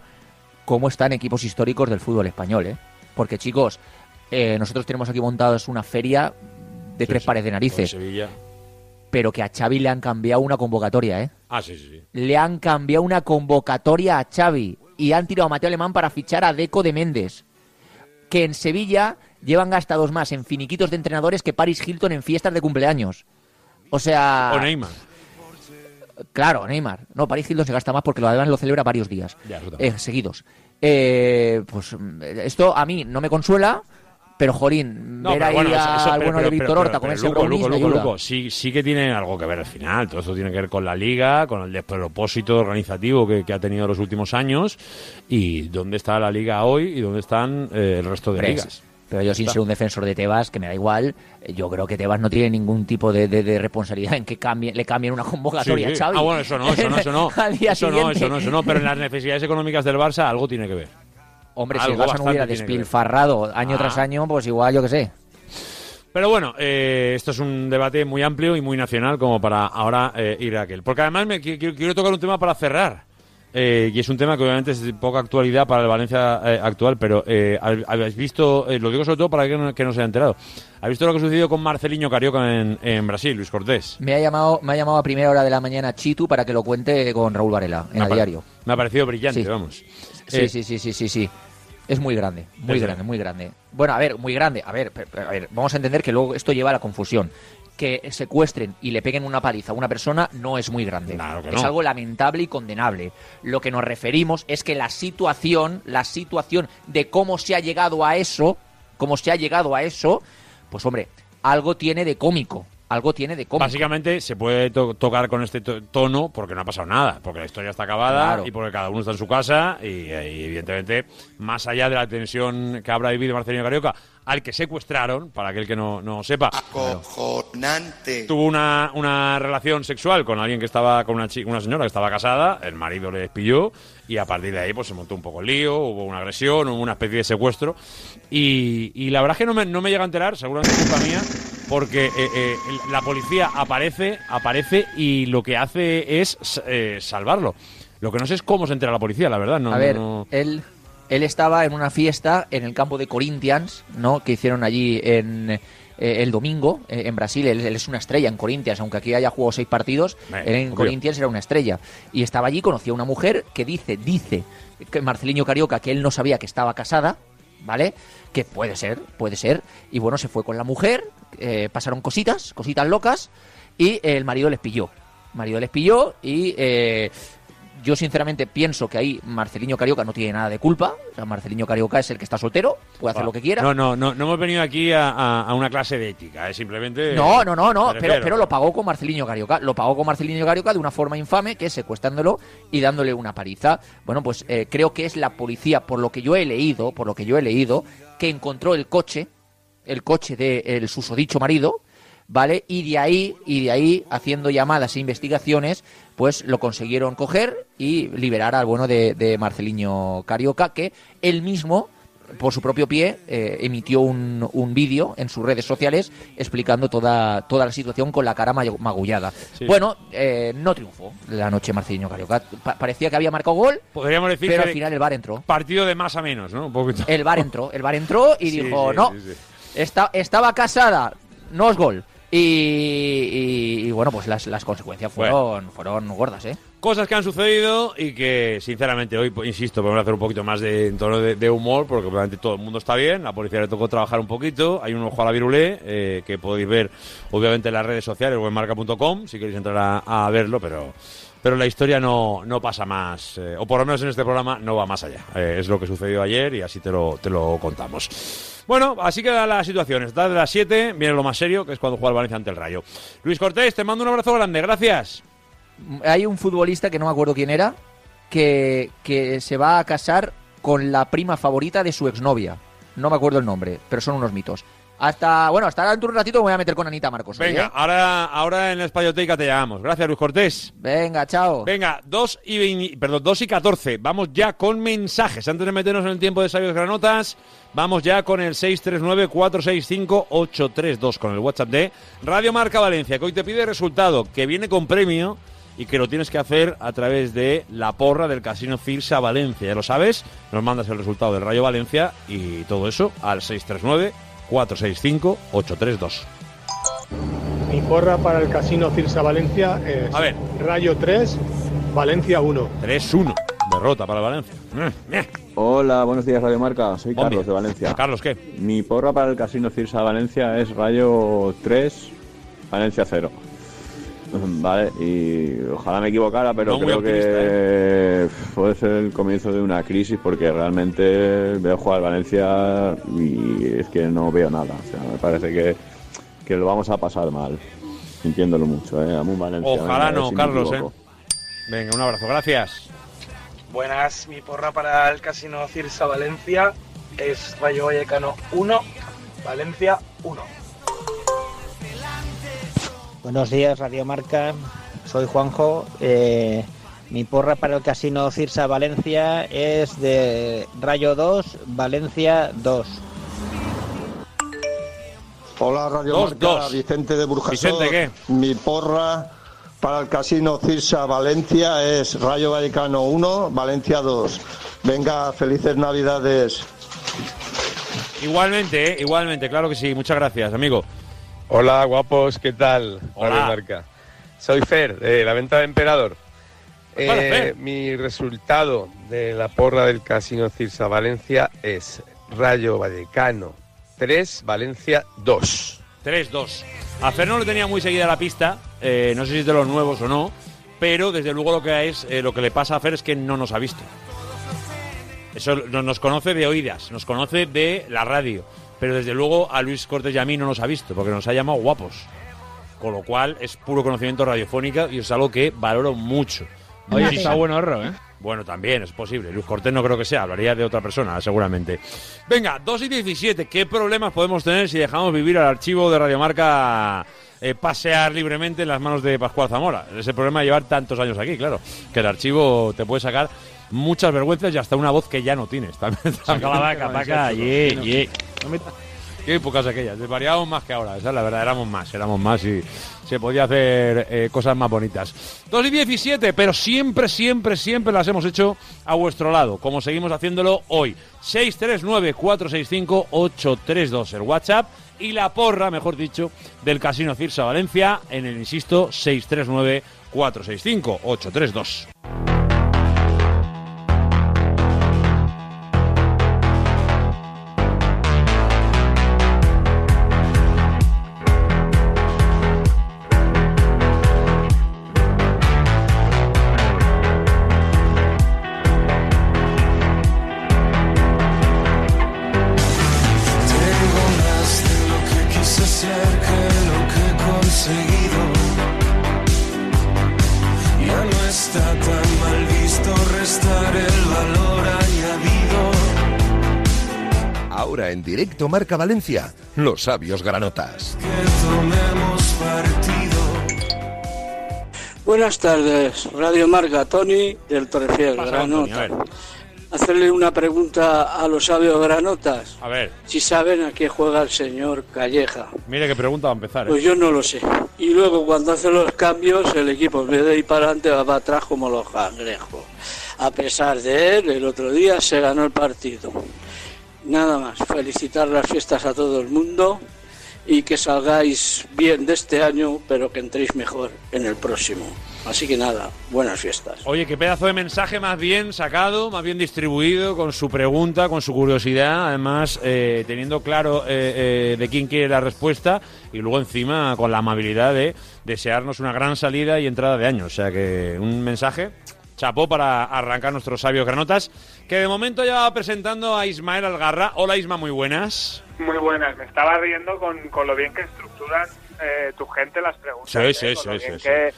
cómo están equipos históricos del fútbol español, ¿eh? Porque chicos, eh, nosotros tenemos aquí montados una feria de Sí, tres sí, pares de narices, Sevilla. pero que a Xavi le han cambiado una convocatoria, ¿eh? Ah, sí, sí, sí. Le han cambiado una convocatoria a Xavi y han tirado a Mateo Alemán para fichar a Deco de Méndez. Que en Sevilla llevan gastados más en finiquitos de entrenadores que Paris Hilton en fiestas de cumpleaños. O sea. O Neymar. Claro, Neymar. No, Paris Hilton se gasta más porque lo además lo celebra varios días Ya, eh, seguidos. Eh, pues mm, esto a mí no me consuela, pero Jorín, No, ver pero ahí bueno, eso- al eso- pero- bueno de Víctor Horta comerse Luco, brownies Luco, me Luco, ayuda. Luco, sí, sí que tiene algo que ver al final. Todo esto tiene que ver con la liga, con el despropósito organizativo que, que ha tenido los últimos años y dónde está la liga hoy y dónde están eh, el resto de ligas. Pero yo sin ser un defensor de Tebas, que me da igual, eh, yo creo que Tebas no tiene ningún tipo de, de- de responsabilidad en que cambie, le cambien una convocatoria Sí, sí. a Xavi. Ah, bueno, eso no, eso no, eso no. Eso no, siguiente. eso no, eso no. Pero en las necesidades económicas del Barça algo tiene que ver. Hombre, si Algo el Barça no hubiera despilfarrado año Ah. tras año, pues igual, yo qué sé. Pero bueno, eh, esto es un debate muy amplio y muy nacional como para ahora eh, ir a aquel. Porque además me qui- quiero, quiero tocar un tema para cerrar. Eh, y es un tema que obviamente es de poca actualidad para el Valencia eh, actual, pero eh, hab- habéis visto, eh, lo digo sobre todo para que no, que no se haya enterado, ¿habéis visto lo que ha sucedido con Marcelinho Carioca en, en Brasil, Luis Cortés? Me ha llamado, me ha llamado a primera hora de la mañana Chitu para que lo cuente con Raúl Varela en el diario. Me ha parecido brillante, Sí. vamos. Sí, Eh, sí, sí, sí, sí, sí. Es muy grande, muy grande, muy grande. Bueno, a ver, muy grande. A ver, a ver, vamos a entender que luego esto lleva a la confusión. Que secuestren y le peguen una paliza a una persona no es muy grande. Claro que es no. algo lamentable y condenable. Lo que nos referimos es que la situación, la situación de cómo se ha llegado a eso, cómo se ha llegado a eso, pues hombre, algo tiene de cómico. Algo tiene de cómico. Básicamente se puede to- tocar con este to- tono porque no ha pasado nada, porque la historia está acabada Claro. y porque cada uno está en su casa y, eh, y, evidentemente más allá de la tensión que habrá vivido Marcelino Carioca, al que secuestraron, para aquel que no, no sepa, Acojonante. tuvo una, una relación sexual con alguien que estaba, con una, chi- una señora que estaba casada, el marido le despilló y a partir de ahí pues se montó un poco el lío, hubo una agresión, hubo una especie de secuestro y, y la verdad es que no me, no me llega a enterar, seguramente es culpa mía, porque eh, eh, la policía aparece, aparece y lo que hace es eh, salvarlo. Lo que no sé es cómo se entera la policía, la verdad. No, a no- ver, no- él, él estaba en una fiesta en el campo de Corinthians, ¿no? Que hicieron allí en eh, el domingo eh, en Brasil. Él, él es una estrella en Corinthians, aunque aquí haya jugado seis partidos. Él en obvio. Corinthians era una estrella y estaba allí, conocía a una mujer que dice, dice que Marcelinho Carioca que él no sabía que estaba casada, ¿vale? Que puede ser, puede ser. Y bueno, se fue con la mujer, eh, pasaron cositas, cositas locas y el marido les pilló. El marido les pilló y eh, yo sinceramente pienso que ahí Marcelinho Carioca no tiene nada de culpa. O sea, Marcelinho Carioca es el que está soltero, puede hacer lo que quiera. No, no, no, no hemos venido aquí a, a- a una clase de ética, eh, simplemente... No, no, no, no, pero, pero lo pagó con Marcelinho Carioca. Lo pagó con Marcelinho Carioca de una forma infame, que es secuestrándolo y dándole una paliza. Bueno, pues eh, creo que es la policía, por lo que yo he leído, por lo que yo he leído, que encontró el coche, el coche del susodicho marido, ¿vale? Y de ahí, y de ahí, haciendo llamadas e investigaciones, pues lo consiguieron coger y liberar al bueno de, de Marcelinho Carioca, que él mismo por su propio pie, eh, emitió un, un vídeo en sus redes sociales explicando toda, toda la situación con la cara ma- magullada. Sí. Bueno, eh, no triunfó la noche Marcelinho Carioca. Pa- parecía que había marcado gol, Podríamos decir pero que al final el VAR entró. partido de más a menos, ¿no? Un poquito. El VAR entró, el VAR entró y Sí, dijo, sí, no. Esta- estaba casada, no es gol. Y, y- y, bueno, pues las, las consecuencias fueron, fueron gordas, ¿eh? Cosas que han sucedido y que, sinceramente, hoy, pues, insisto, podemos hacer un poquito más de en tono de, de humor, porque obviamente todo el mundo está bien, la policía le tocó trabajar un poquito, hay un ojo a la virulé, eh, que podéis ver, obviamente, en las redes sociales o en marca.com, si queréis entrar a, a verlo, pero... Pero la historia no, no pasa más, eh, o por lo menos en este programa no va más allá. Eh, es lo que sucedió ayer y así te lo, te lo contamos. Bueno, así queda la situación. Está de las 7, viene lo más serio, que es cuando juega el Valencia ante el Rayo. Luis Cortés, te mando un abrazo grande, gracias. Hay un futbolista que no me acuerdo quién era, que, que se va a casar con la prima favorita de su exnovia. No me acuerdo el nombre, pero son unos mitos. Hasta, bueno, hasta dentro de un ratito me voy a meter con Anita Marcos. Venga, ¿eh? ahora, ahora en la Españoteca te llamamos. Gracias, Luis Cortés. Venga, chao. Venga, 2 y, 20 perdón, 2 y 14. Vamos ya con mensajes. Antes de meternos en el tiempo de sabios granotas, vamos ya con el 639-465-832, con el WhatsApp de Radio Marca Valencia, que hoy te pide resultado, que viene con premio y que lo tienes que hacer a través de la porra del Casino Firsa Valencia. Ya lo sabes, nos mandas el resultado del Rayo Valencia y todo eso al 639-465-832. Mi porra para el Casino Cirsa Valencia es A ver. Rayo 3, Valencia 1. 3-1. Derrota para el Valencia. Eh, Hola, buenos días Radio Marca, soy Carlos de Valencia. Carlos, ¿qué? Mi porra para el Casino Cirsa Valencia es Rayo 3, Valencia 0. Vale, y ojalá me equivocara, pero No creo que puede ser el comienzo de una crisis porque realmente veo jugar Valencia y es que no veo nada. O sea, me parece que, que lo vamos a pasar mal, sintiéndolo mucho, ¿eh? Amun Valencia. Ojalá a no, si Carlos, ¿eh? Venga, un abrazo, gracias. Buenas, mi porra para el Casino Cirsa Valencia es Rayo Vallecano 1, Valencia 1. Buenos días, Radio Marca. Soy Juanjo. Eh, mi porra para el Casino Cirsa Valencia es de Rayo 2, Valencia 2. Hola Radio Dos, Marca, dos. Vicente de Burjasot. Vicente, ¿qué? Mi porra para el Casino Cirsa Valencia es Rayo Vallecano 1, Valencia 2. Venga, felices Navidades. Igualmente, ¿eh? igualmente, claro que sí. Muchas gracias, amigo. Hola, guapos, ¿qué tal? Hola. Marca. Soy Fer, de la venta de Emperador. Pues vale, Eh, mi resultado de la porra del Casino Cirsa Valencia es Rayo Vallecano 3, Valencia 2. 3-2. A Fer no le tenía muy seguida la pista, eh, no sé si es de los nuevos o no, pero desde luego lo que es eh, lo que le pasa a Fer es que no nos ha visto. Eso no- nos conoce de oídas, nos conoce de la radio, pero desde luego a Luis Cortés y a mí no nos ha visto, porque nos ha llamado guapos. Con lo cual es puro conocimiento radiofónico y es algo que valoro mucho. Oye, Muchísimo. está buen horro, ¿eh? Bueno, también es posible. Luis Cortés no creo que sea, hablaría de otra persona, seguramente. Venga, 2 y 17. ¿Qué problemas podemos tener si dejamos vivir al archivo de Radiomarca eh, pasear libremente en las manos de Pascual Zamora? Ese problema de llevar tantos años aquí, claro. Que el archivo te puede sacar muchas vergüenzas y hasta una voz que ya no tienes. También, Saca la vaca, vaca, ye, ye. Qué épocas aquellas, desvariábamos más que ahora, esa es la verdad, éramos más, éramos más y se podía hacer eh, cosas más bonitas. 2 y 17, pero siempre, siempre, siempre las hemos hecho a vuestro lado, como seguimos haciéndolo hoy. 639-465-832, el WhatsApp y la porra, mejor dicho, del Casino Cirsa Valencia en el, insisto, 639-465-832. Directo Marca Valencia, los sabios granotas. Buenas tardes, Radio Marca, Tony del Torrefiel, Tony? Granota. Hacerle una pregunta a los sabios granotas. A ver, Si saben a qué juega el señor Calleja. mire qué pregunta va a empezar. ¿eh? Pues yo no lo sé. Y luego cuando hace los cambios, el equipo en vez de ir para adelante va para atrás como los cangrejos. A pesar de él, el otro día se ganó el partido. Nada más, felicitar las fiestas a todo el mundo y que salgáis bien de este año, pero que entréis mejor en el próximo. Así que nada, buenas fiestas. Oye, qué pedazo de mensaje más bien sacado, más bien distribuido, con su pregunta, con su curiosidad, además eh, teniendo claro eh, eh, de quién quiere la respuesta y luego encima con la amabilidad de desearnos una gran salida y entrada de año. O sea que un mensaje, chapó para arrancar nuestros sabios granotas, que de momento ya va presentando a Ismael Algarra. Hola Isma, muy buenas. Muy buenas, me estaba riendo con, con lo bien que estructuran eh, tu gente las preguntas. Sí, ¿eh? sí, Con sí, sí, sí. que, Sí,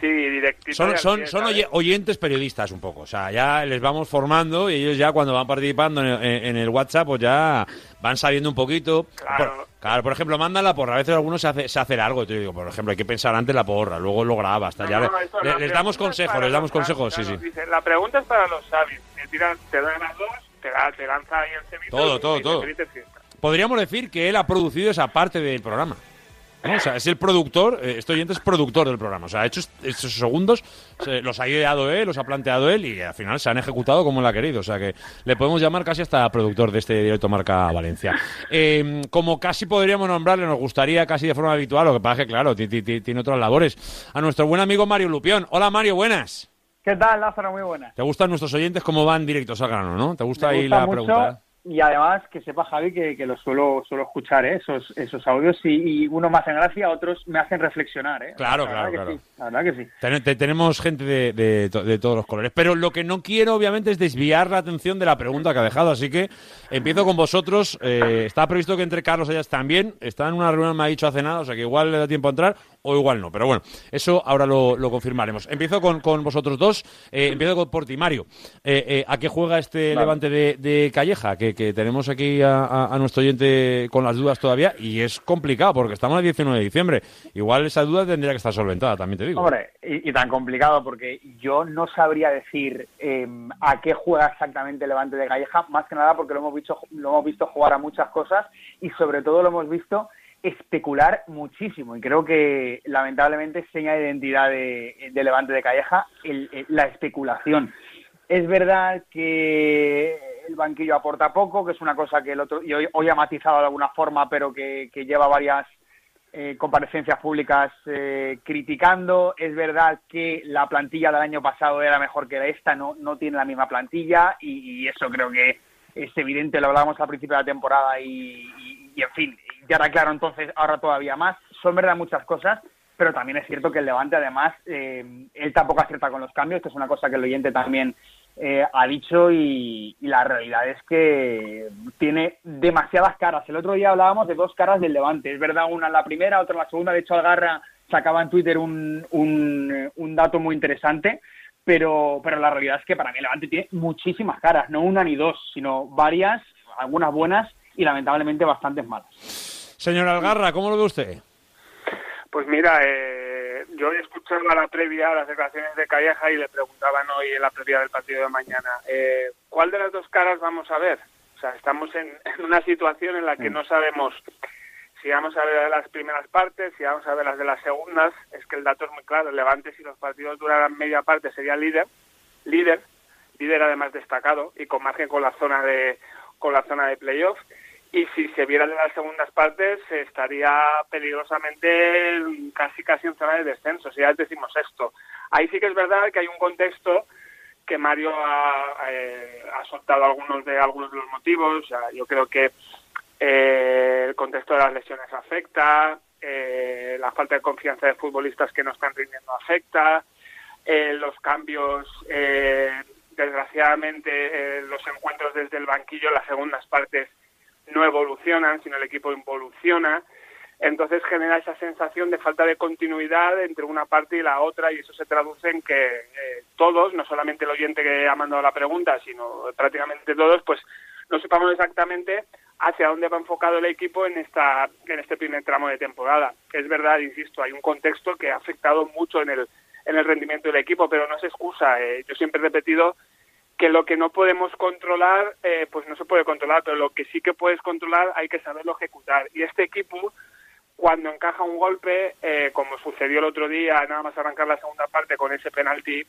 sí, directito. y Son, son, son oyentes periodistas un poco. O sea, ya les vamos formando y ellos ya cuando van participando en el, en el WhatsApp, pues ya van sabiendo un poquito. Claro. Por, claro, por ejemplo, mandan la porra. A veces algunos se hace, se hace algo. Te digo, por ejemplo, hay que pensar antes la porra, luego lo grabas. ya No, le- la les damos consejos, les damos consejos, sí, sí. la pregunta es para los sabios. Te, tiran, te dan las dos, te, da- te lanza ahí el. Todo, todo, todo. Podríamos decir que él ha producido esa parte del programa. ¿No? O sea, es el productor, eh, este oyente es productor del programa. O sea, ha hecho est- estos segundos, se- los ha ideado él, los ha planteado él y al final se han ejecutado como él ha querido. O sea, que le podemos llamar casi hasta productor de este directo Marca Valencia. Eh, como casi podríamos nombrarle, nos gustaría casi de forma habitual, lo que pasa es que, claro, ti- ti- ti- tiene otras labores, a nuestro buen amigo Mario Lupión. Hola, Mario, buenas. ¿Qué tal, Lázaro? Muy buenas. ¿Te gustan nuestros oyentes cómo van directos al grano, no? ¿Te gusta Me ahí la mucho, pregunta? Y además, que sepa Javi que, que lo suelo, suelo escuchar, ¿eh? esos, esos audios, y, y unos me hacen gracia, otros me hacen reflexionar. ¿eh? Claro, La claro, claro. sí, la verdad que sí. Ten- te- tenemos gente de, de to- de todos los colores. Pero lo que no quiero, obviamente, es desviar la atención de la pregunta que ha dejado. Así que empiezo con vosotros. Eh, está previsto que entre Carlos Ayas también. Está en una reunión, me ha dicho hace nada, o sea que igual le da tiempo a entrar o igual no. Pero bueno, eso ahora lo, lo confirmaremos. Empiezo con, con vosotros dos. Eh, empiezo con, por ti, Mario. Eh, eh, ¿A qué juega este Vale. levante de, de Calleja? Que, que tenemos aquí a, a- a nuestro oyente con las dudas todavía. Y es complicado porque estamos el 19 de diciembre. Igual esa duda tendría que estar solventada, también te digo. Hombre, y, y tan complicado, porque yo no sabría decir eh, a qué juega exactamente el Levante de Calleja, más que nada porque lo hemos visto, lo hemos visto jugar a muchas cosas y sobre todo lo hemos visto especular muchísimo y creo que lamentablemente es seña de identidad de, Levante de Calleja el- la especulación. Es verdad que el banquillo aporta poco, que es una cosa que el otro y hoy, hoy ha matizado de alguna forma, pero que, lleva varias eh, comparecencias públicas eh, criticando. Es verdad que la plantilla del año pasado era mejor que la esta, no, no tiene la misma plantilla y, eso creo que es evidente, lo hablábamos al principio de la temporada y- y, en fin, ya era claro entonces, ahora todavía más. Son verdad muchas cosas, pero también es cierto que el Levante además, eh, él tampoco acierta con los cambios, que es una cosa que el oyente también eh, ha dicho y, y la realidad es que tiene demasiadas caras. El otro día hablábamos de dos caras del Levante. Es verdad, una en la primera, otra en la segunda. De hecho, Algarra sacaba en Twitter un, un, un dato muy interesante. Pero, pero la realidad es que para mí el Levante tiene muchísimas caras, no una ni dos, sino varias, algunas buenas y lamentablemente bastantes malas. Señor Algarra, ¿cómo lo ve usted? Pues mira, eh, yo escuchaba la previa, las declaraciones de Calleja y le preguntaban hoy en la previa del partido de mañana, eh, ¿cuál de las dos caras vamos a ver? O sea, estamos en, en una situación en la que no sabemos si vamos a ver las primeras partes, si vamos a ver las de las segundas. Es que el dato es muy claro. El Levante, si los partidos duraran media parte, sería líder, líder, líder además destacado y con margen con la zona de con la zona de playoff. Y si se viera de las segundas partes, estaría peligrosamente casi casi en zona de descenso. Si ya decimos esto. Ahí sí que es verdad que hay un contexto que Mario ha, eh, ha soltado algunos de algunos de los motivos. Yo creo que eh, el contexto de las lesiones afecta, eh, la falta de confianza de futbolistas que no están rindiendo afecta, eh, los cambios, eh, desgraciadamente, eh, los encuentros desde el banquillo, las segundas partes no evolucionan, sino el equipo involuciona. Entonces genera esa sensación de falta de continuidad entre una parte y la otra y eso se traduce en que eh, todos, no solamente el oyente que ha mandado la pregunta, sino prácticamente todos, pues no sepamos exactamente hacia dónde va enfocado el equipo en esta en este primer tramo de temporada. Es verdad, insisto, hay un contexto que ha afectado mucho en el en el rendimiento del equipo, pero no se excusa. Eh, yo siempre he repetido que lo que no podemos controlar, eh, pues no se puede controlar, pero lo que sí que puedes controlar hay que saberlo ejecutar. Y este equipo, cuando encaja un golpe, eh, como sucedió el otro día, nada más arrancar la segunda parte con ese penalti,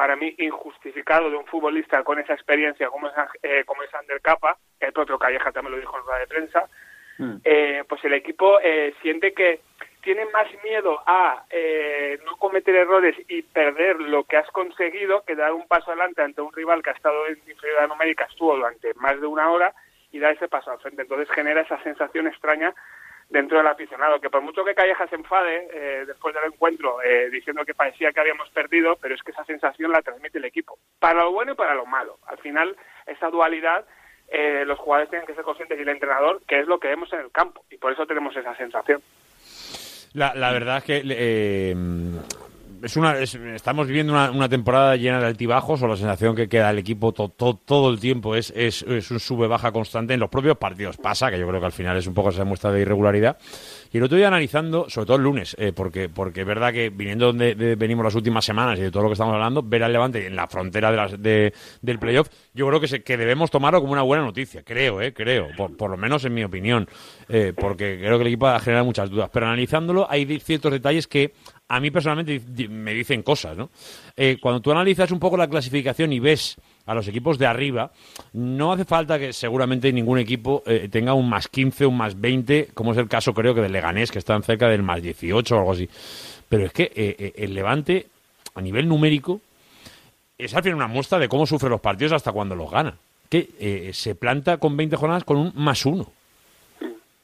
para mí injustificado de un futbolista con esa experiencia como es, eh, como es Ander Capa, el propio Calleja también lo dijo en rueda de prensa, eh, pues el equipo eh, siente que tiene más miedo a eh, no cometer errores y perder lo que has conseguido que dar un paso adelante ante un rival que ha estado en inferioridad numérica, estuvo durante más de una hora y dar ese paso al frente. Entonces genera esa sensación extraña dentro del aficionado, que por mucho que Calleja se enfade eh, después del encuentro eh, diciendo que parecía que habíamos perdido, pero es que esa sensación la transmite el equipo, para lo bueno y para lo malo. Al final, esa dualidad, eh, los jugadores tienen que ser conscientes y el entrenador, que es lo que vemos en el campo, y por eso tenemos esa sensación. La, la verdad es que eh, es una, es- estamos viviendo una, temporada llena de altibajos o la sensación que queda el equipo to- to- todo el tiempo es, es, es un sube-baja constante en los propios partidos. Pasa, que yo creo que al final es un poco esa muestra de irregularidad. Y otro día analizando, sobre todo el lunes, eh, porque, porque es verdad que viniendo donde de- venimos las últimas semanas y de todo lo que estamos hablando, ver al Levante en la frontera de del playoff, yo creo que, que debemos tomarlo como una buena noticia. Creo, eh, creo, por, por lo menos en mi opinión, eh, porque creo que el equipo va a generar muchas dudas. Pero analizándolo, hay ciertos detalles que a mí personalmente me dicen cosas, ¿no? Eh, cuando tú analizas un poco la clasificación y ves a los equipos de arriba, no hace falta que seguramente ningún equipo eh, tenga un más 15, un más 20, como es el caso creo que del Leganés, que están cerca del más 18 o algo así. Pero es que eh, el Levante, a nivel numérico, es al final una muestra de cómo sufre los partidos hasta cuando los gana. Que se planta con 20 jornadas con un más uno.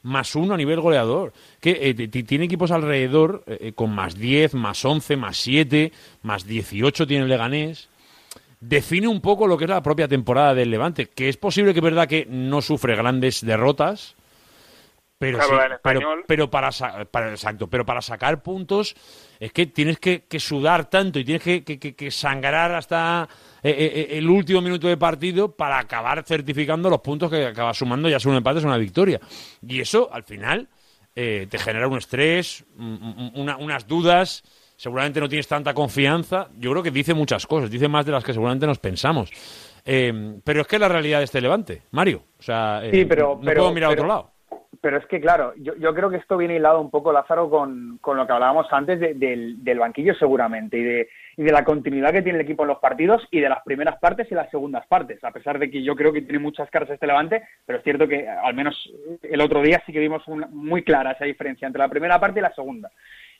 Más uno a nivel goleador. Que eh, tiene equipos alrededor eh, eh, con más 10, más 11, más 7, más 18 tiene el Leganés. Define un poco lo que es la propia temporada del Levante. Que es posible que es verdad que no sufre grandes derrotas. Pero, Claro, sí, pero, pero para, para- exacto, pero para sacar puntos es que tienes que, que sudar tanto y tienes que, que- que- que sangrar hasta eh, eh, eh, el último minuto de partido para acabar certificando los puntos que acabas sumando, ya sea un empate o una victoria. Y eso, al final, eh, te genera un estrés, un- un- una- unas dudas, seguramente no tienes tanta confianza. Yo creo que dice muchas cosas, dice más de las que seguramente nos pensamos. Eh, pero es que es la realidad de este Levante, Mario. O sea, Sí, pero- no pero- puedo mirar a otro lado. Pero es que, claro, yo, yo creo que esto viene hilado un poco, Lázaro, con, con lo que hablábamos antes de- del, del banquillo seguramente y de, y de la continuidad que tiene el equipo en los partidos y de las primeras partes y las segundas partes, a pesar de que yo creo que tiene muchas caras este Levante, pero es cierto que al menos el otro día sí que vimos una- muy clara esa diferencia entre la primera parte y la segunda.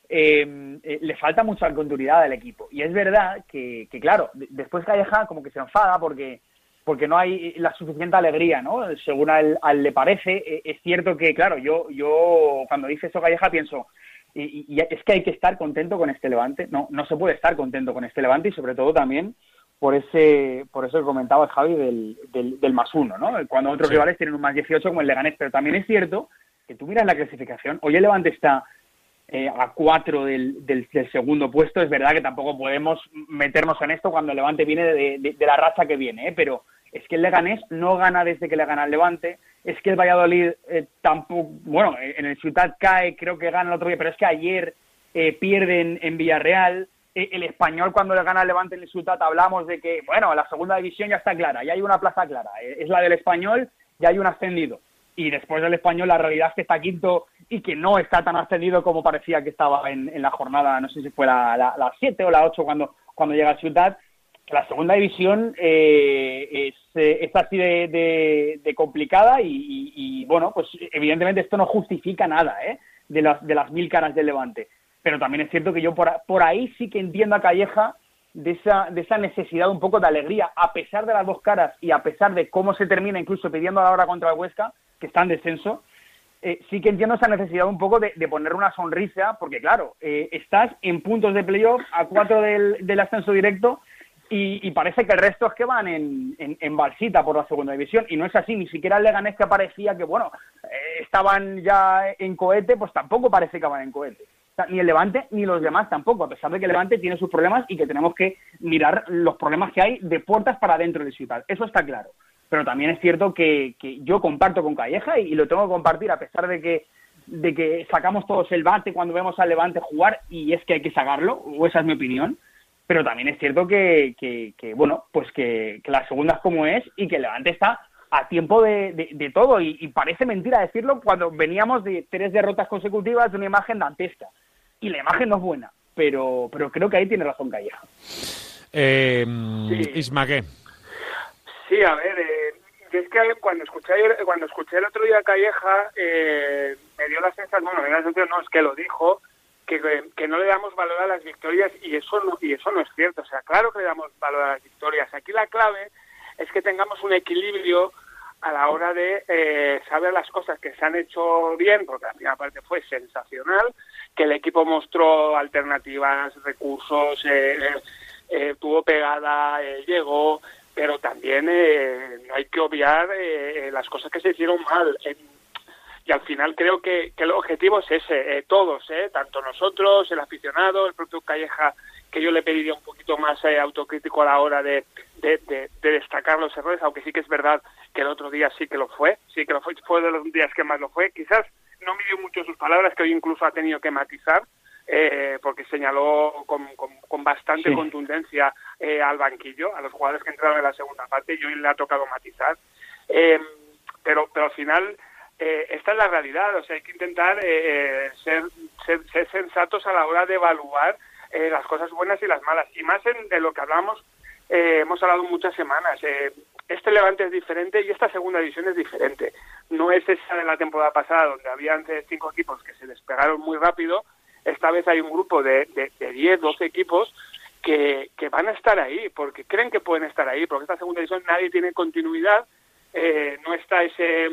Eh, eh, le falta mucha continuidad al equipo. Y es verdad que, que, claro, de- después Calleja como que se enfada porque porque no hay la suficiente alegría, ¿no? Según a él, a él le parece, eh, es cierto que, claro, yo, yo cuando dice eso Calleja pienso, y, y- y es que hay que estar contento con este Levante, no, no se puede estar contento con este Levante y sobre todo también por ese, por eso que comentaba Javi del, del, del más uno, ¿no? Cuando otros Sí. rivales tienen un más 18 como el Leganés, pero también es cierto que tú miras la clasificación, hoy el Levante está eh, a cuatro del, del, del segundo puesto. Es verdad que tampoco podemos meternos en esto cuando el Levante viene de, de- de la racha que viene, ¿eh? pero es que el Leganés no gana desde que le gana el Levante. Es que el Valladolid eh, tampoco, bueno, en el Ciudad cae, creo que gana el otro día, pero es que ayer eh, pierden en Villarreal. Eh, el español cuando le gana el Levante en el Ciudad hablamos de que, bueno, la segunda división ya está clara, ya hay una plaza clara, eh, es la del español, ya hay un ascendido y después del español la realidad es que está quinto y que no está tan ascendido como parecía que estaba en, la jornada, no sé si fue la 7 o la 8 cuando, cuando llega a Ciudad. La segunda división eh, es, eh, es así de, complicada y, bueno, pues evidentemente esto no justifica nada ¿eh? de, las, de las mil caras del Levante. Pero también es cierto que yo por, por ahí sí que entiendo a Calleja de esa, de esa necesidad un poco de alegría, a pesar de las dos caras y a pesar de cómo se termina incluso pidiendo a la hora contra el Huesca, que está en descenso, eh, sí que entiendo esa necesidad un poco de, de poner una sonrisa, porque claro, eh, estás en puntos de playoff a cuatro del ascenso directo y, y parece que el resto es que van en, en, en balsita por la segunda división y no es así, ni siquiera el Leganés que parecía que, bueno, eh, estaban ya en cohete, pues tampoco parece que van en cohete. Ni el Levante ni los demás tampoco, a pesar de que el Levante tiene sus problemas y que tenemos que mirar los problemas que hay de puertas para adentro del Ciudad. Eso está claro. Pero también es cierto que, que yo comparto con Calleja y, y lo tengo que compartir a pesar de que de que sacamos todos el bate cuando vemos al Levante jugar y es que hay que sacarlo, o esa es mi opinión. Pero también es cierto que, que, que, bueno, pues que, que la segunda es como es y que el Levante está a tiempo de, de- de todo. Y, y parece mentira decirlo cuando veníamos de tres derrotas consecutivas de una imagen dantesca. Y la imagen no es buena, pero, pero creo que ahí tiene razón Calleja. Eh, Isma, ¿qué? Sí, a ver, eh, yo es que cuando escuché ayer- cuando escuché el otro día a Calleja, eh, me dio la sensación, bueno, me dio la sensación, no, es que lo dijo, que, que no le damos valor a las victorias y eso no, y eso no es cierto. O sea, claro que le damos valor a las victorias. Aquí la clave es que tengamos un equilibrio a la hora de eh, saber las cosas que se han hecho bien, porque la primera parte fue sensacional, que el equipo mostró alternativas, recursos, eh, eh, eh, tuvo pegada, eh, llegó, pero también eh, no hay que obviar eh, eh, las cosas que se hicieron mal. Eh, y al final creo que, que el objetivo es ese, eh, todos, eh, tanto nosotros, el aficionado, el propio Calleja que yo le pediría un poquito más eh, autocrítico a la hora de, de, de- de destacar los errores, aunque sí que es verdad que el otro día sí que lo fue, sí que lo fue, fue de los días que más lo fue. Quizás no midió mucho sus palabras, que hoy incluso ha tenido que matizar, eh, porque señaló con, con- con bastante Sí. contundencia eh, al banquillo, a los jugadores que entraron en la segunda parte, y hoy le ha tocado matizar. Eh, pero, pero al final, eh, esta es la realidad, o sea, hay que intentar eh, eh, ser, sensatos a la hora de evaluar eh, las cosas buenas y las malas, y más en, de lo que hablamos, eh, hemos hablado muchas semanas. eh, este Levante es diferente y esta segunda división es diferente. No es esa de la temporada pasada, donde había antes cinco equipos que se despegaron muy rápido. Esta vez hay un grupo de, de, de 10, 12 equipos que, que van a estar ahí, porque creen que pueden estar ahí, porque esta segunda división nadie tiene continuidad, no está ese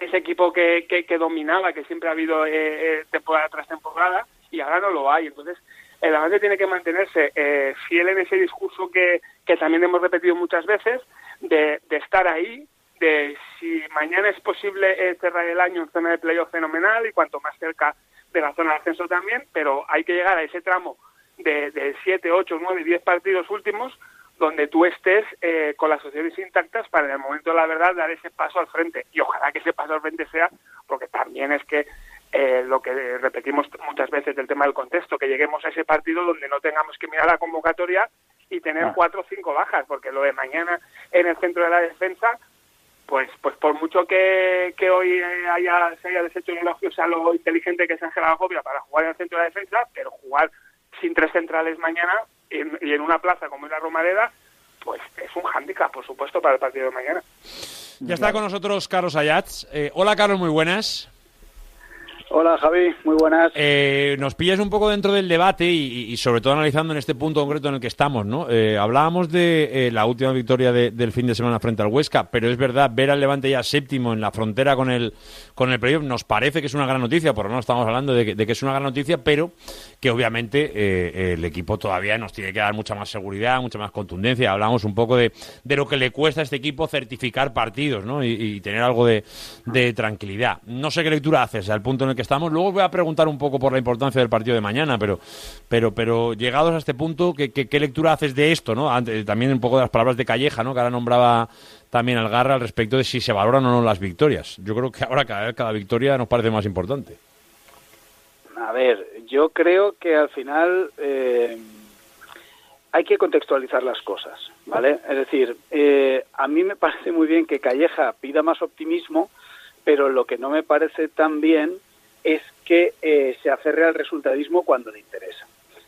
ese equipo que, que, que dominaba, que siempre ha habido eh, eh, temporada tras temporada, y ahora no lo hay. Entonces, el Levante tiene que mantenerse eh, fiel en ese discurso que, que también hemos repetido muchas veces, de, de estar ahí, de si mañana es posible eh, cerrar el año en zona de playoff fenomenal y cuanto más cerca de la zona de ascenso también, pero hay que llegar a ese tramo de, de 7, 8, 9, 10 partidos últimos donde tú estés eh, con las opciones intactas para en el momento de la verdad dar ese paso al frente. Y ojalá que ese paso al frente sea, porque también es que eh, lo que repetimos muchas veces del tema del contexto, que lleguemos a ese partido donde no tengamos que mirar la convocatoria y tener Ah. cuatro o cinco bajas, porque lo de mañana en el centro de la defensa, pues pues por mucho que, que hoy eh, haya, se haya deshecho el elogio, sea lo inteligente que es Ángel Agobia para jugar en el centro de la defensa, pero jugar sin tres centrales mañana en- y en una plaza como es la Romareda, pues es un hándicap, por supuesto, para el partido de mañana. Ya está con nosotros Carlos Ayats. Eh, hola, Carlos, muy buenas. Hola Javi, muy buenas. Eh, nos pillas un poco dentro del debate y, sobre todo analizando en este punto concreto en el que estamos, ¿no? Eh, hablábamos de eh, la última victoria de- del fin de semana frente al Huesca, pero es verdad, ver al Levante ya séptimo en la frontera con el con el playoff nos parece que es una gran noticia, por lo menos estamos hablando de que, de que es una gran noticia, pero que obviamente eh, el equipo todavía nos tiene que dar mucha más seguridad, mucha más contundencia. Hablamos un poco de, de lo que le cuesta a este equipo certificar partidos, ¿no? Y, tener algo de, de tranquilidad. No sé qué lectura haces al punto en el estamos. Luego voy a preguntar un poco por la importancia del partido de mañana, pero, pero, pero llegados a este punto, ¿qué, qué, lectura haces de esto, no? Antes, también un poco de las palabras de Calleja, ¿no? Que ahora nombraba también al Garra al respecto de si se valoran o no las victorias. Yo creo que ahora cada cada victoria nos parece más importante. A ver, yo creo que al final eh, hay que contextualizar las cosas, ¿vale? Es decir, eh, a mí me parece muy bien que Calleja pida más optimismo, pero lo que no me parece tan bien es que eh, se aferre al resultadismo cuando le interesa.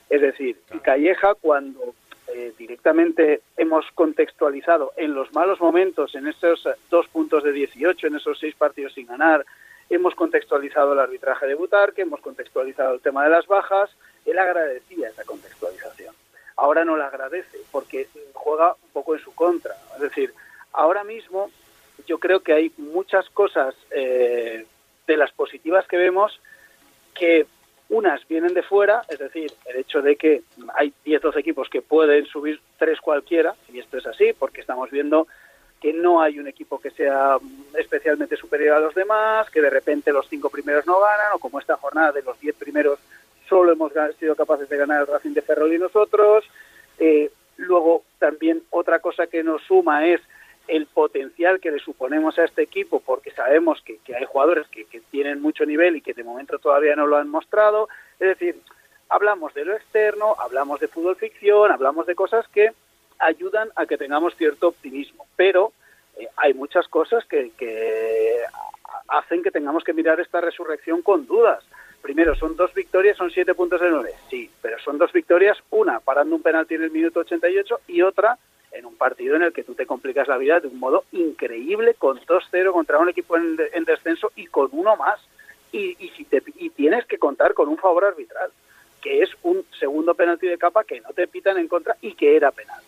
Es decir, Calleja cuando eh, directamente hemos contextualizado en los malos momentos, en esos dos puntos de 18, en esos seis partidos sin ganar, hemos contextualizado el arbitraje de Butarque, hemos contextualizado el tema de las bajas, él agradecía esa contextualización. Ahora no la agradece porque juega un poco en su contra. Es decir, ahora mismo yo creo que hay muchas cosas eh, de las positivas que vemos que unas vienen de fuera, es decir, el hecho de que hay 10 12 equipos que pueden subir tres cualquiera, y esto es así, porque estamos viendo que no hay un equipo que sea especialmente superior a los demás, que de repente los cinco primeros no ganan, o como esta jornada de los 10 primeros solo hemos sido capaces de ganar el Racing de Ferrol y nosotros. Eh, luego, también otra cosa que nos suma es el potencial que le suponemos a este equipo, porque sabemos que, hay jugadores que, que tienen mucho nivel y que de momento todavía no lo han mostrado. Es decir, hablamos de lo externo, hablamos de fútbol ficción, hablamos de cosas que ayudan a que tengamos cierto optimismo, pero eh, hay muchas cosas que, que hacen que tengamos que mirar esta resurrección con dudas. Primero, son dos victorias, son siete puntos de nueve, sí, pero son dos victorias, una parando un penalti en el minuto 88 y otra en un partido en el que tú te complicas la vida de un modo increíble con 2-0 contra un equipo en, en descenso y con uno más. Y, y, si te, y tienes que contar con un favor arbitral, que es un segundo penalti de capa que no te pitan en contra y que era penalti.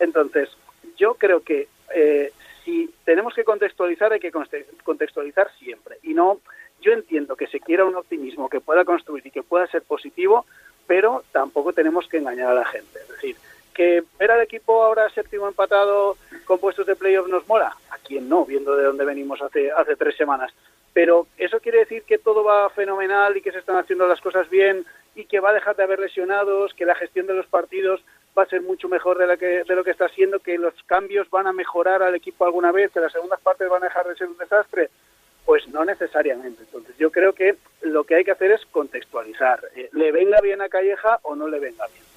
Entonces, yo creo que eh, si tenemos que contextualizar, hay que conte- contextualizar siempre. Y no, yo entiendo que se quiera un optimismo que pueda construir y que pueda ser positivo, pero tampoco tenemos que engañar a la gente. Es decir, que ver al equipo ahora séptimo empatado con puestos de playoff nos mola. ¿A quién no? Viendo de dónde venimos hace, hace tres semanas. Pero eso quiere decir que todo va fenomenal y que se están haciendo las cosas bien y que va a dejar de haber lesionados, que la gestión de los partidos va a ser mucho mejor de lo que, de lo que está siendo, que los cambios van a mejorar al equipo alguna vez, que las segundas partes van a dejar de ser un desastre. Pues no necesariamente. Entonces yo creo que lo que hay que hacer es contextualizar. Eh, ¿Le venga bien a Calleja o no le venga bien?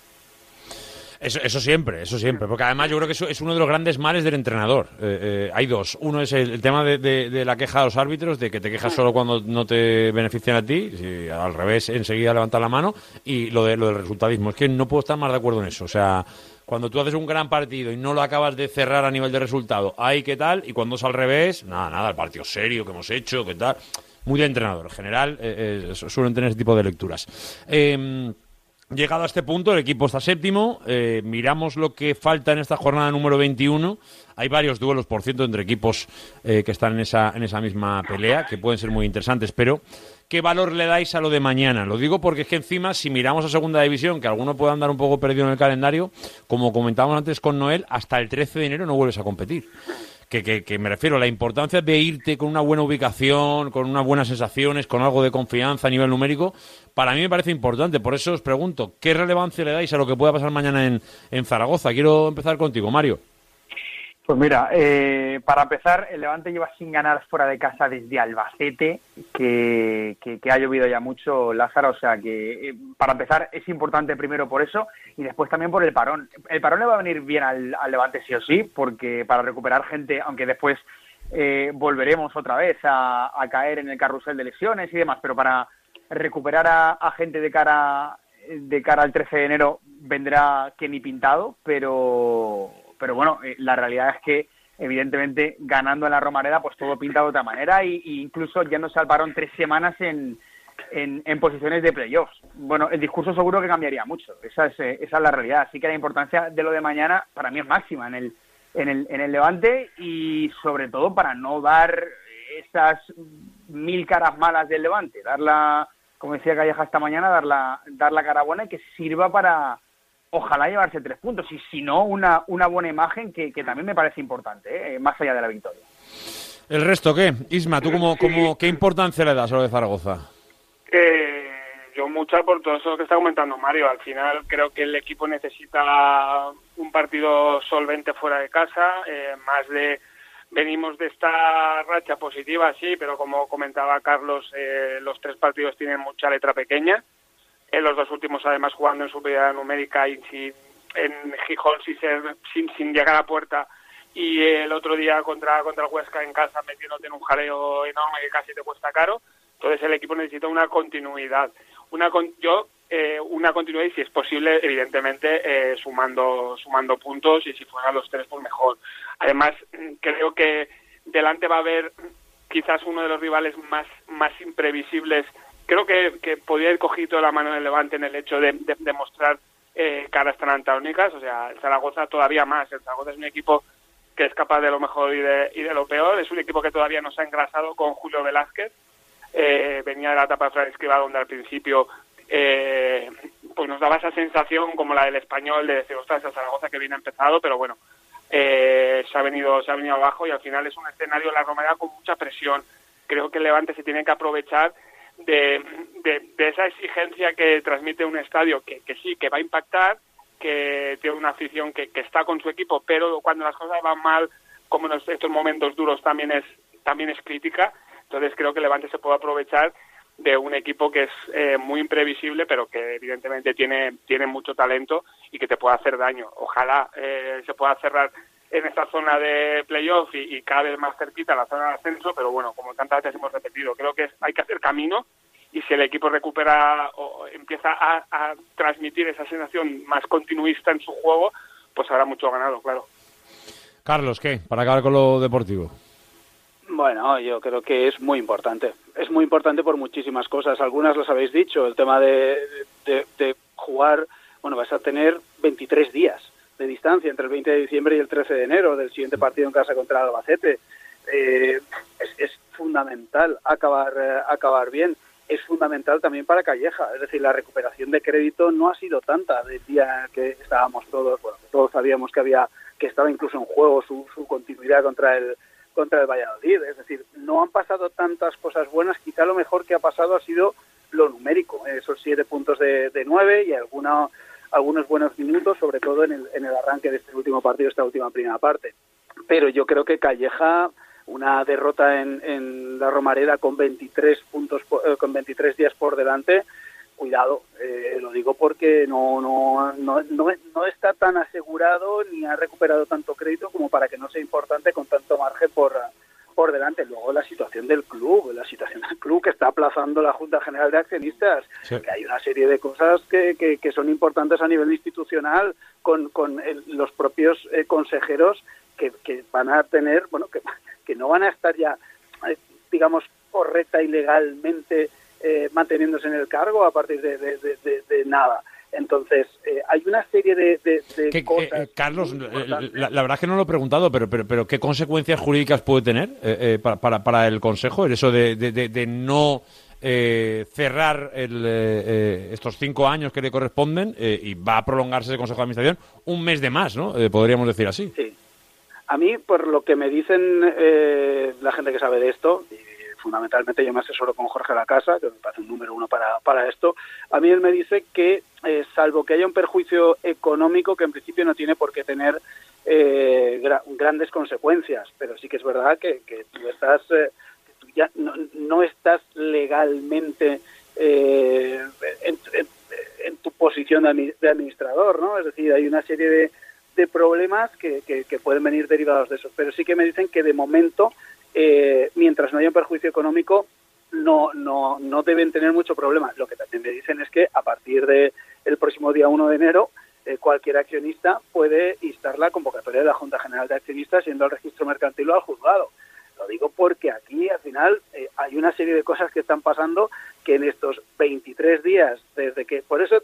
Eso, eso siempre, eso siempre. Porque además yo creo que eso es uno de los grandes males del entrenador. Eh, eh, hay dos. Uno es el, tema de, la queja de los árbitros, de que te quejas solo cuando no te benefician a ti. Si al revés, enseguida levantar la mano. Y lo, de, lo del resultadismo. Es que no puedo estar más de acuerdo en eso. O sea, cuando tú haces un gran partido y no lo acabas de cerrar a nivel de resultado, hay qué tal. Y cuando es al revés, nada, nada, el partido serio que hemos hecho, qué tal. Muy de entrenador. En general, eh, eh, suelen tener ese tipo de lecturas. Eh, Llegado a este punto, el equipo está séptimo. eh, miramos lo que falta en esta jornada número 21. Hay varios duelos, por cierto, entre equipos eh, que están en esa, en esa misma pelea, que pueden ser muy interesantes. Pero, ¿qué valor le dais a lo de mañana? Lo digo porque es que encima, si miramos a segunda división, que alguno puede andar un poco perdido en el calendario, como comentábamos antes con Noel, hasta el 13 de enero no vuelves a competir. Que, que, que me refiero la importancia de irte con una buena ubicación, con unas buenas sensaciones, con algo de confianza a nivel numérico, para mí me parece importante. Por eso os pregunto, ¿qué relevancia le dais a lo que pueda pasar mañana en, en Zaragoza? Quiero empezar contigo, Mario. Pues mira, eh, para empezar, el Levante lleva sin ganar fuera de casa desde Albacete, que, que- que ha llovido ya mucho, Lázaro. O sea que, eh, para empezar, es importante primero por eso y después también por el parón. El parón le va a venir bien al, al Levante sí o sí, porque para recuperar gente, aunque después eh, volveremos otra vez a, caer en el carrusel de lesiones y demás, pero para recuperar a, a gente de cara de cara al 13 de enero vendrá que ni pintado, pero pero bueno, eh, la realidad es que evidentemente ganando en la Romareda pues todo pinta de otra manera y, y incluso yéndose al parón tres semanas en, en, posiciones de playoffs. Bueno, el discurso seguro que cambiaría mucho, esa es, eh, esa es la realidad. Así que la importancia de lo de mañana para mí es máxima en el, en el, en el Levante y sobre todo para no dar esas mil caras malas del Levante, dar la, como decía Calleja esta mañana, dar la, dar la cara buena y que sirva para ojalá llevarse tres puntos y si no una, una buena imagen que, que también me parece importante, ¿eh? más allá de la victoria. ¿El resto qué? Isma, ¿tú cómo, cómo, qué importancia le das a lo de Zaragoza? Eh, yo mucha por todo eso que está comentando Mario. Al final creo que el equipo necesita un partido solvente fuera de casa, eh, más de venimos de esta racha positiva, sí, pero como comentaba Carlos, eh, los tres partidos tienen mucha letra pequeña. En los dos últimos, además, jugando en superioridad numérica y sin, en Gijón sin, sin, sin llegar a puerta. Y el otro día contra, contra el Huesca en casa metiéndote en un jaleo enorme que casi te cuesta caro. Entonces el equipo necesita una continuidad. Una con- yo eh, una continuidad y si es posible, evidentemente, eh, sumando, sumando puntos y si fueran los tres, pues mejor. Además, creo que delante va a haber quizás uno de los rivales más, más imprevisibles. Creo que, que podría ir cogido la mano del Levante en el hecho de, mostrar eh, caras tan antagónicas. O sea, el Zaragoza todavía más. El Zaragoza es un equipo que es capaz de lo mejor y de, y de lo peor. Es un equipo que todavía no se ha engrasado con Julio Velázquez. Eh, venía de la etapa de Fran donde al principio eh, pues nos daba esa sensación como la del español de decir, ostras, el Zaragoza que viene empezado, pero bueno, eh, se ha venido se ha venido abajo y al final es un escenario en la Romareda con mucha presión. Creo que el Levante se tiene que aprovechar de, de, de esa exigencia que transmite un estadio que, que sí, que va a impactar, que tiene una afición que, que está con su equipo, pero cuando las cosas van mal, como en estos momentos duros también es también es crítica. Entonces creo que Levante se puede aprovechar de un equipo que es eh, muy imprevisible, pero que evidentemente tiene, tiene mucho talento y que te puede hacer daño. Ojalá eh, se pueda cerrar en esta zona de playoff y, y cada vez más cerquita la zona de ascenso, pero bueno, como tantas veces hemos repetido, creo que es- hay que hacer camino y si el equipo recupera o empieza a, a transmitir esa sensación más continuista en su juego, pues habrá mucho ganado, claro. Carlos, ¿qué? Para acabar con lo deportivo. Bueno, yo creo que es muy importante. Es muy importante por muchísimas cosas. Algunas las habéis dicho. El tema de, de, de jugar, bueno, vas a tener 23 días de distancia entre el 20 de diciembre y el 13 de enero del siguiente partido en casa contra Albacete. Eh, es, es fundamental acabar, eh, acabar bien. Es fundamental también para Calleja. Es decir, la recuperación de crédito no ha sido tanta del día que estábamos todos, bueno, todos sabíamos que había que estaba incluso en juego su, su continuidad contra el contra el Valladolid. Es decir, no han pasado tantas cosas buenas. Quizá lo mejor que ha pasado ha sido lo numérico, esos siete puntos de, de nueve y alguna, algunos buenos minutos, sobre todo en el, en el arranque de este último partido, esta última primera parte. Pero yo creo que Calleja, una derrota en, la Romareda con 23 puntos, eh, con 23 días por delante, cuidado, eh, lo digo porque no, no, no, no está tan asegurado ni ha recuperado tanto crédito como para que no sea importante con tanto margen por, por delante. Luego la situación del club, la situación del club que está aplazando la Junta General de Accionistas, Sí. que hay una serie de cosas que, que, que son importantes a nivel institucional con, con el- los propios eh, consejeros que, que van a tener, bueno, que, que no van a estar ya, eh, digamos, correcta y legalmente eh, manteniéndose en el cargo a partir de, de- de- de- de nada. Entonces, eh, hay una serie de, de- de Que- cosas. eh, Carlos, eh, la, la verdad es que no lo he preguntado, pero, pero, pero ¿qué consecuencias jurídicas puede tener eh, para, para, para el Consejo el eso de, de, no eh, cerrar el, estos cinco años que le corresponden y va a prolongarse el Consejo de Administración un mes de más, ¿no? Eh, podríamos decir así. Sí. A mí, por lo que me dicen eh, la gente que sabe de esto, fundamentalmente yo me asesoro con Jorge Lacasa, que me parece un número uno para, para esto, a mí él me dice que, eh, salvo que haya un perjuicio económico, que en principio no tiene por qué tener eh, gra- grandes consecuencias, pero sí que es verdad que, que tú estás, eh, que tú ya no, estás legalmente eh, en, tu posición de administrador, ¿no? Es decir, hay una serie de, de problemas que, que- que pueden venir derivados de eso. Pero sí que me dicen que de momento, eh, mientras no haya un perjuicio económico, no, no, no deben tener mucho problema. Lo que también me dicen es que a partir del el próximo día 1 de enero, eh, cualquier accionista puede instar la convocatoria de la Junta General de Accionistas yendo al registro mercantil o al juzgado. Lo digo porque aquí al final eh, hay una serie de cosas que están pasando que en estos 23 días, desde que, por eso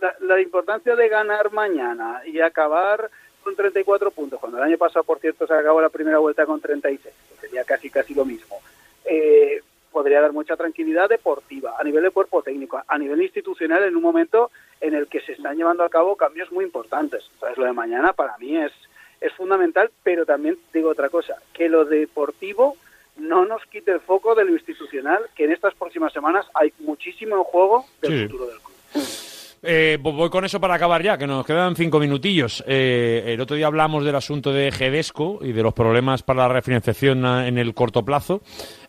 la, la importancia de ganar mañana y acabar con 34 puntos, cuando el año pasado, por cierto, se acabó la primera vuelta con 36, que sería casi casi lo mismo, eh, podría dar mucha tranquilidad deportiva, a nivel de cuerpo técnico, a nivel institucional, en un momento en el que se están llevando a cabo cambios muy importantes. Entonces, lo de mañana para mí es, es fundamental, pero también digo otra cosa, que lo deportivo no nos quite el foco de lo institucional, que en estas próximas semanas hay muchísimo en juego del Sí. futuro del club. Eh, vo- voy con eso para acabar ya, que nos quedan cinco minutillos. Eh, el otro día hablamos del asunto de Gedesco y de los problemas para la refinanciación en el corto plazo.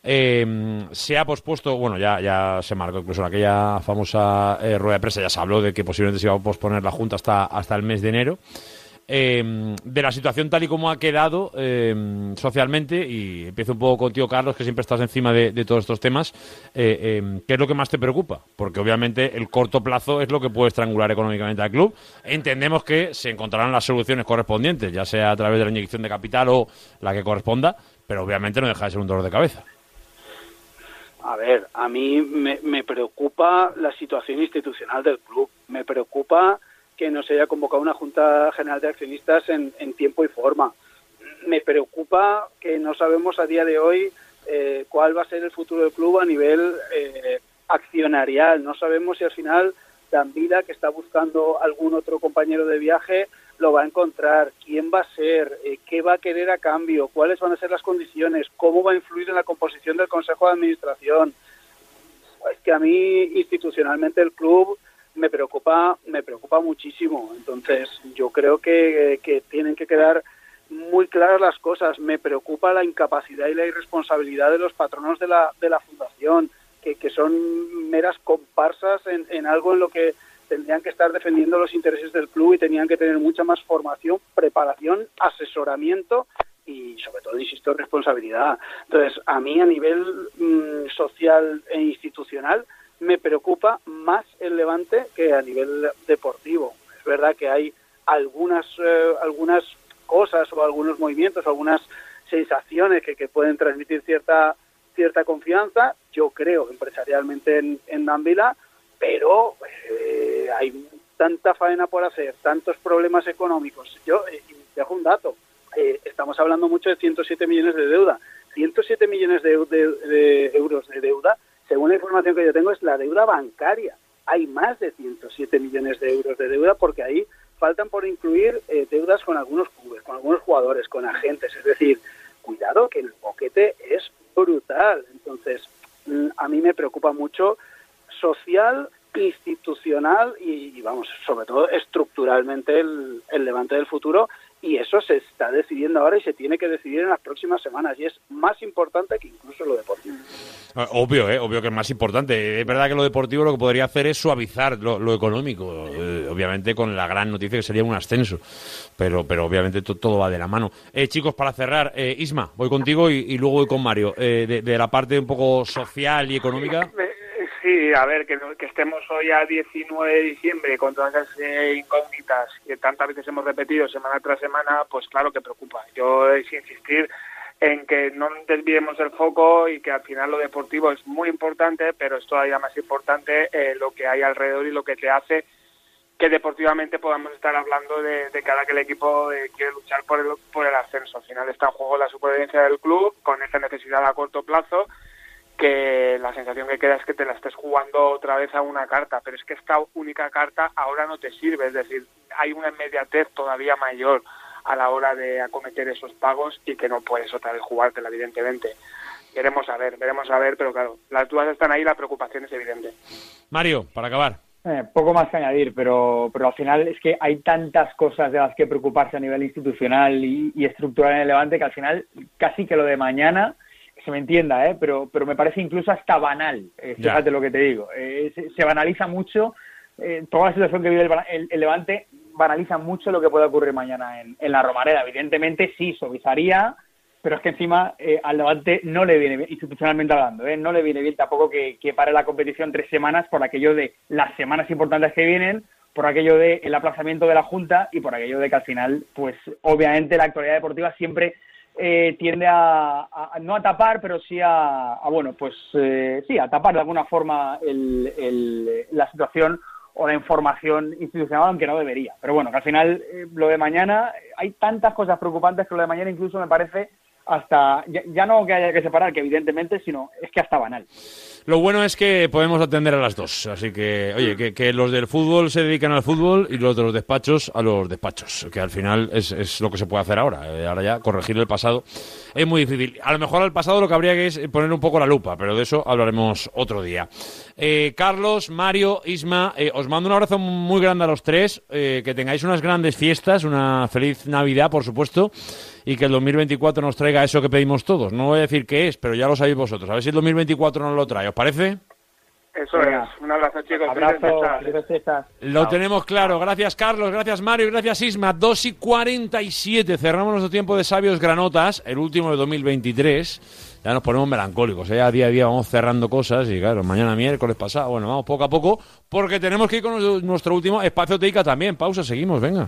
Eh, se ha pospuesto, bueno, ya, ya se marcó incluso en aquella famosa eh, rueda de prensa, ya se habló de que posiblemente se iba a posponer la Junta hasta, hasta el mes de enero. Eh, de la situación tal y como ha quedado eh, socialmente, y empiezo un poco contigo, Carlos, que siempre estás encima de, todos estos temas, eh, eh, ¿qué es lo que más te preocupa? Porque obviamente el corto plazo es lo que puede estrangular económicamente al club. Entendemos que se encontrarán las soluciones correspondientes, ya sea a través de la inyección de capital o la que corresponda, pero obviamente no deja de ser un dolor de cabeza. A ver, a mí me preocupa la situación institucional del club. Me preocupa que no se haya convocado una Junta General de Accionistas en, en tiempo y forma. Me preocupa que no sabemos a día de hoy eh, cuál va a ser el futuro del club a nivel eh, accionarial. No sabemos si al final Danvila, que está buscando algún otro compañero de viaje, lo va a encontrar, quién va a ser, eh, qué va a querer a cambio, cuáles van a ser las condiciones, cómo va a influir en la composición del Consejo de Administración. Es que a mí institucionalmente el club me preocupa, me preocupa muchísimo. Entonces yo creo que, que tienen que quedar muy claras las cosas. Me preocupa la incapacidad y la irresponsabilidad de los patronos de la, de la fundación, que, que son meras comparsas en, en algo en lo que tendrían que estar defendiendo los intereses del club y tenían que tener mucha más formación, preparación, asesoramiento y sobre todo, insisto, responsabilidad. Entonces, a mí a nivel mm, social e institucional me preocupa más el Levante que a nivel deportivo. Es verdad que hay algunas, eh, algunas cosas o algunos movimientos, algunas sensaciones que, que pueden transmitir cierta cierta confianza, yo creo empresarialmente en, en pero eh, hay tanta faena por hacer, tantos problemas económicos. Yo eh, dejo un dato, eh, estamos hablando mucho de 107 millones de deuda. 107 millones de- de euros de deuda, según la información que yo tengo, es la deuda bancaria. Hay más de 107 millones de euros de deuda porque ahí faltan por incluir eh, deudas con algunos clubes, con algunos jugadores, con agentes. Es decir, cuidado que el boquete es brutal. Entonces, mm, a mí me preocupa mucho social, institucional y, vamos, sobre todo estructuralmente el Levante del futuro y eso se está decidiendo ahora y se tiene que decidir en las próximas semanas y es más importante que incluso lo deportivo. Ah, Obvio, ¿eh? obvio que es más importante. Es verdad que lo deportivo lo que podría hacer es suavizar lo, lo económico, eh, obviamente con la gran noticia que sería un ascenso, pero, pero obviamente to- todo va de la mano. Eh, chicos, para cerrar, eh, Isma, voy contigo y, y luego voy con Mario. Eh, de, de la parte un poco social y económica. Sí, a ver, que, que estemos hoy a 19 de diciembre con todas esas eh, incógnitas que tantas veces hemos repetido semana tras semana, pues claro que preocupa. Yo es insistir en que no desviemos el foco y que al final lo deportivo es muy importante, pero es todavía más importante eh, lo que hay alrededor y lo que te hace que deportivamente podamos estar hablando de, de cada que el equipo eh, quiere luchar por el, por el ascenso. Al final está en juego la supervivencia del club con esa necesidad a corto plazo que la sensación que queda es que te la estés jugando otra vez a una carta, pero es que esta única carta ahora no te sirve, es decir, hay una inmediatez todavía mayor a la hora de acometer esos pagos y que no puedes otra vez jugártela, evidentemente. Veremos a ver, veremos a ver, pero claro, las dudas están ahí, la preocupación es evidente. Mario, para acabar. Eh, poco más que añadir, pero, pero al final es que hay tantas cosas de las que preocuparse a nivel institucional y, y estructural en el Levante que al final casi que lo de mañana, se me entienda, ¿eh? pero, pero me parece incluso hasta banal, eh, fíjate lo que te digo. Eh, se, se banaliza mucho, eh, toda la situación que vive el, el- el Levante banaliza mucho lo que pueda ocurrir mañana en, en la Romareda. Evidentemente sí, suavizaría, pero es que encima al Levante no le viene bien, institucionalmente hablando, ¿eh? no le viene bien tampoco que, que pare la competición tres semanas por aquello de las semanas importantes que vienen, por aquello de el aplazamiento de la Junta y por aquello de que al final, pues obviamente la actualidad deportiva siempre eh, tiende a, no a tapar, pero sí a, a, bueno, pues eh, sí, a tapar de alguna forma el- la situación o la información institucional, aunque no debería. Pero bueno, que al final eh, lo de mañana, hay tantas cosas preocupantes que lo de mañana incluso me parece hasta, ya, no que haya que separar, que evidentemente, sino es que hasta banal. Lo bueno es que podemos atender a las dos. Así que, oye, que, los del fútbol se dedican al fútbol y los de los despachos a los despachos. Que al final es, lo que se puede hacer ahora. Eh, ahora ya corregir el pasado es muy difícil. A lo mejor al pasado lo que habría que es poner un poco la lupa, pero de eso hablaremos otro día. Eh, Carlos, Mario, Isma, eh, os mando un abrazo muy grande a los tres. que tengáis unas grandes fiestas, una feliz Navidad, por supuesto. Y que el 2024 nos traiga eso que pedimos todos. No voy a decir qué es, pero ya lo sabéis vosotros. A ver si el 2024 nos lo trae. ¿Os parece? Eso Venga. es. Un abrazo, chicos. Abrazo. Lo tenemos claro. Gracias, Carlos. Gracias, Mario. Gracias, Isma. 2 y 47. Cerramos nuestro tiempo de sabios granotas, el último de 2023. Ya nos ponemos melancólicos. ¿eh? A día a día vamos cerrando cosas. Y claro, mañana miércoles pasado. Bueno, vamos poco a poco. Porque tenemos que ir con nuestro- nuestro último espacio teica también. Pausa, seguimos. Venga.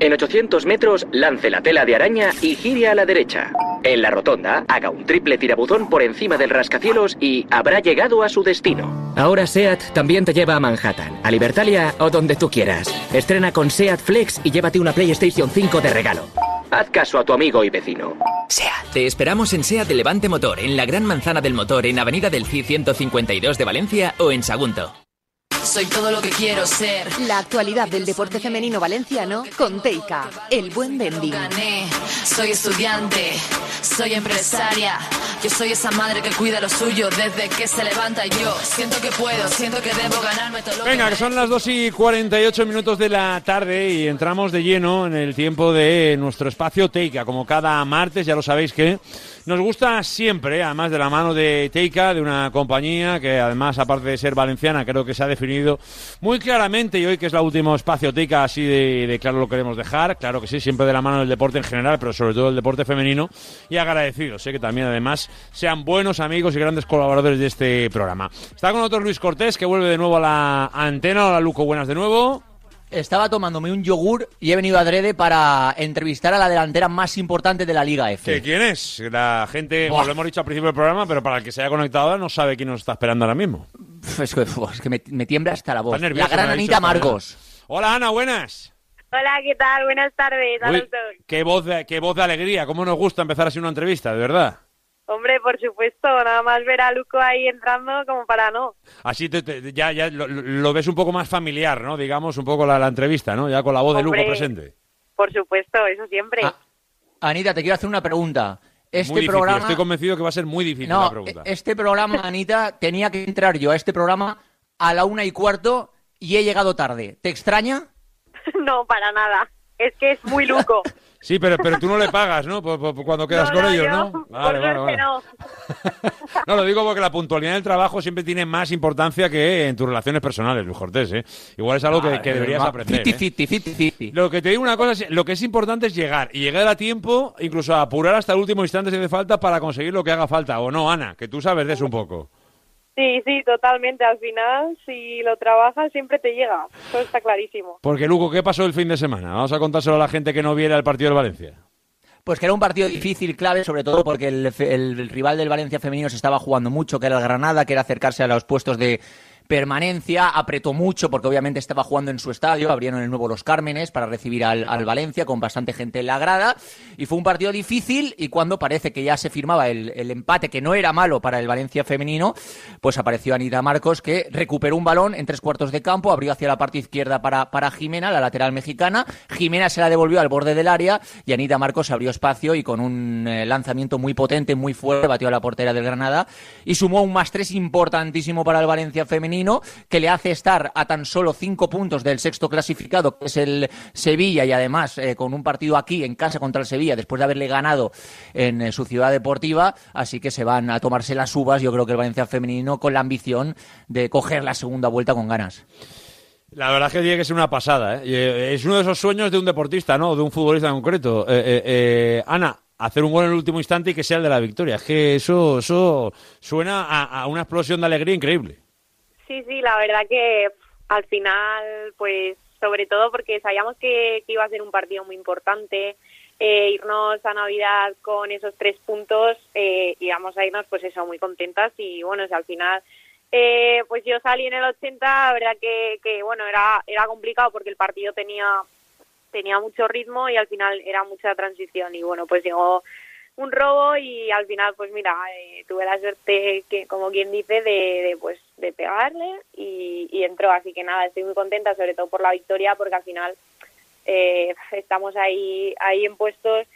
En 800 metros, lance la tela de araña y gire a la derecha. En la rotonda, haga un triple tirabuzón por encima del rascacielos y habrá llegado a su destino. Ahora SEAT también te lleva a Manhattan, a Libertalia o donde tú quieras. Estrena con SEAT Flex y llévate una PlayStation 5 de regalo. Haz caso a tu amigo y vecino. Te esperamos en SEAT de Levante Motor, en la Gran Manzana del Motor, en Avenida del CI 152 de Valencia o en Sagunto. Soy todo lo que quiero ser. La actualidad del deporte femenino valenciano con Teika, el buen vending. Gané, soy estudiante, soy empresaria. Yo soy esa madre que cuida lo suyo desde que se levanta. Yo siento que puedo, siento que debo ganarme todo lo Venga, que son las 2 y 48 minutos de la tarde y entramos de lleno en el tiempo de nuestro espacio Teika. Como cada martes, ya lo sabéis que nos gusta siempre, además de la mano de Teika, de una compañía que además, aparte de ser valenciana, creo que se ha definido muy claramente y hoy que es la último espacio Teika, así de, de claro lo queremos dejar. Claro que sí, siempre de la mano del deporte en general, pero sobre todo del deporte femenino y agradecidos. Sé que también además sean buenos amigos y grandes colaboradores de este programa. Está con nosotros Luis Cortés, que vuelve de nuevo a la antena. Hola Luco, buenas de nuevo. Estaba tomándome un yogur y he venido a Drede para entrevistar a la delantera más importante de la Liga F. ¿Que ¿Quién es? La gente, Buah. lo hemos dicho al principio del programa, pero para el que se haya conectado ahora no sabe quién nos está esperando ahora mismo. Es que, uf, es que me, me tiembla hasta la voz. Nervioso, la gran Anita Marcos. Hola Ana, buenas. Hola, ¿qué tal? Buenas tardes Uy, qué voz de, qué voz de alegría, cómo nos gusta empezar así una entrevista, de verdad. Hombre, por supuesto, nada más ver a Luco ahí entrando como para no. Así te- te- ya, ya lo, lo ves un poco más familiar, ¿no? Digamos, un poco la, la entrevista, ¿no? Ya con la voz de Luco presente. Por supuesto, eso siempre. Anita, te quiero hacer una pregunta. Este muy difícil, programa. estoy convencido que va a ser muy difícil la pregunta. este programa, Anita, tenía que entrar yo a este programa a la una y cuarto y he llegado tarde. ¿Te extraña? no, para nada. Es que es muy Luco. Sí, pero, pero tú no le pagas, ¿no? Por- por- por cuando quedas No, con no, ellos, yo, ¿no? por Vale, vale, vale. no. No, lo digo porque la puntualidad del trabajo siempre tiene más importancia que en tus relaciones personales, Luis Cortés, ¿eh? Igual es algo que, Vale, que deberías va, aprender. 50-50, ¿eh? Lo que te digo una cosa, es- lo que es importante es llegar y llegar a tiempo, incluso a apurar hasta el último instante si hace falta para conseguir lo que haga falta, ¿o no, Ana? Que tú sabes de eso un poco. Sí, sí, totalmente. Al final, si lo trabajas, siempre te llega. Eso está clarísimo. Porque, Luco, ¿qué pasó el fin de semana? Vamos a contárselo a la gente que no viera el partido del Valencia. Pues que era un partido difícil, clave, sobre todo porque el, fe- el rival del Valencia femenino se estaba jugando mucho, que era el Granada, que era acercarse a los puestos de permanencia, apretó mucho porque obviamente estaba jugando en su estadio, abrieron el nuevo Los Cármenes para recibir al, al Valencia con bastante gente en la grada y fue un partido difícil y cuando parece que ya se firmaba el, el empate, que no era malo para el Valencia femenino, pues apareció Anita Marcos que recuperó un balón en tres cuartos de campo, abrió hacia la parte izquierda para, para Jimena, la lateral mexicana, Jimena se la devolvió al borde del área y Anita Marcos abrió espacio y con un eh, lanzamiento muy potente, muy fuerte, batió a la portera del Granada y sumó un más tres importantísimo para el Valencia femenino que le hace estar a tan solo cinco puntos del sexto clasificado, que es el Sevilla, y además eh, con un partido aquí en casa contra el Sevilla, después de haberle ganado en eh, su ciudad deportiva, así que se van a tomarse las uvas, yo creo que el Valencia femenino con la ambición de coger la segunda vuelta con ganas. La verdad es que tiene que ser una pasada, ¿eh? Es uno de esos sueños de un deportista, ¿no? De un futbolista en concreto. Ana, hacer un gol en el último instante y que sea el de la victoria. Es que eso, eso suena a una explosión de alegría increíble. Sí, sí, la verdad que al final, pues sobre todo porque sabíamos que, iba a ser un partido muy importante, eh, irnos a Navidad con esos tres puntos, eh, íbamos a irnos pues eso, muy contentas y bueno, si al final, eh, pues yo salí en el 80, la verdad que, que bueno, era, era complicado porque el partido tenía, tenía mucho ritmo y al final era mucha transición y bueno, pues llegó un robo y al final pues mira eh, tuve la suerte que como quien dice de, de, pues de pegarle y, entró así que nada estoy muy contenta sobre todo por la victoria porque al final eh, estamos ahí ahí en puestos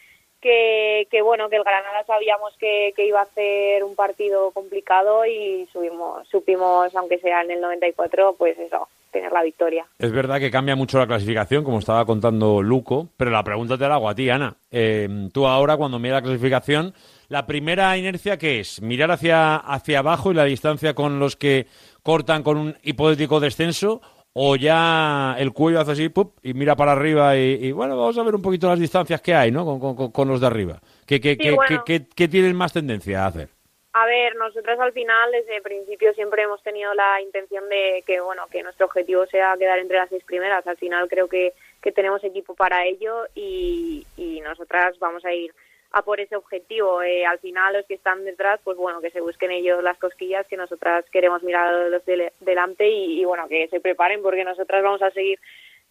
que, que bueno que el Granada sabíamos que, que iba a ser un partido complicado y subimos supimos aunque sea en el 94 pues eso tener la victoria Es verdad que cambia mucho la clasificación, como estaba contando Luco, pero la pregunta te la hago a ti, Ana. Eh, tú ahora, cuando miras la clasificación, la primera inercia, ¿qué es? ¿Mirar hacia, hacia abajo y la distancia con los que cortan con un hipotético descenso? ¿O ya el cuello hace así ¡pup! y mira para arriba y, y, bueno, vamos a ver un poquito las distancias que hay ¿no? con, con- con los de arriba? ¿Qué, qué, Sí, qué- bueno. qué tienen más tendencia a hacer? A ver, nosotros al final desde el principio siempre hemos tenido la intención de que bueno que nuestro objetivo sea quedar entre las seis primeras. Al final creo que, que tenemos equipo para ello y, y nosotras vamos a ir a por ese objetivo. Eh, al final los que están detrás, pues bueno, que se busquen ellos las cosquillas, que nosotras queremos mirar a los de delante y, bueno, que se preparen porque nosotras vamos a seguir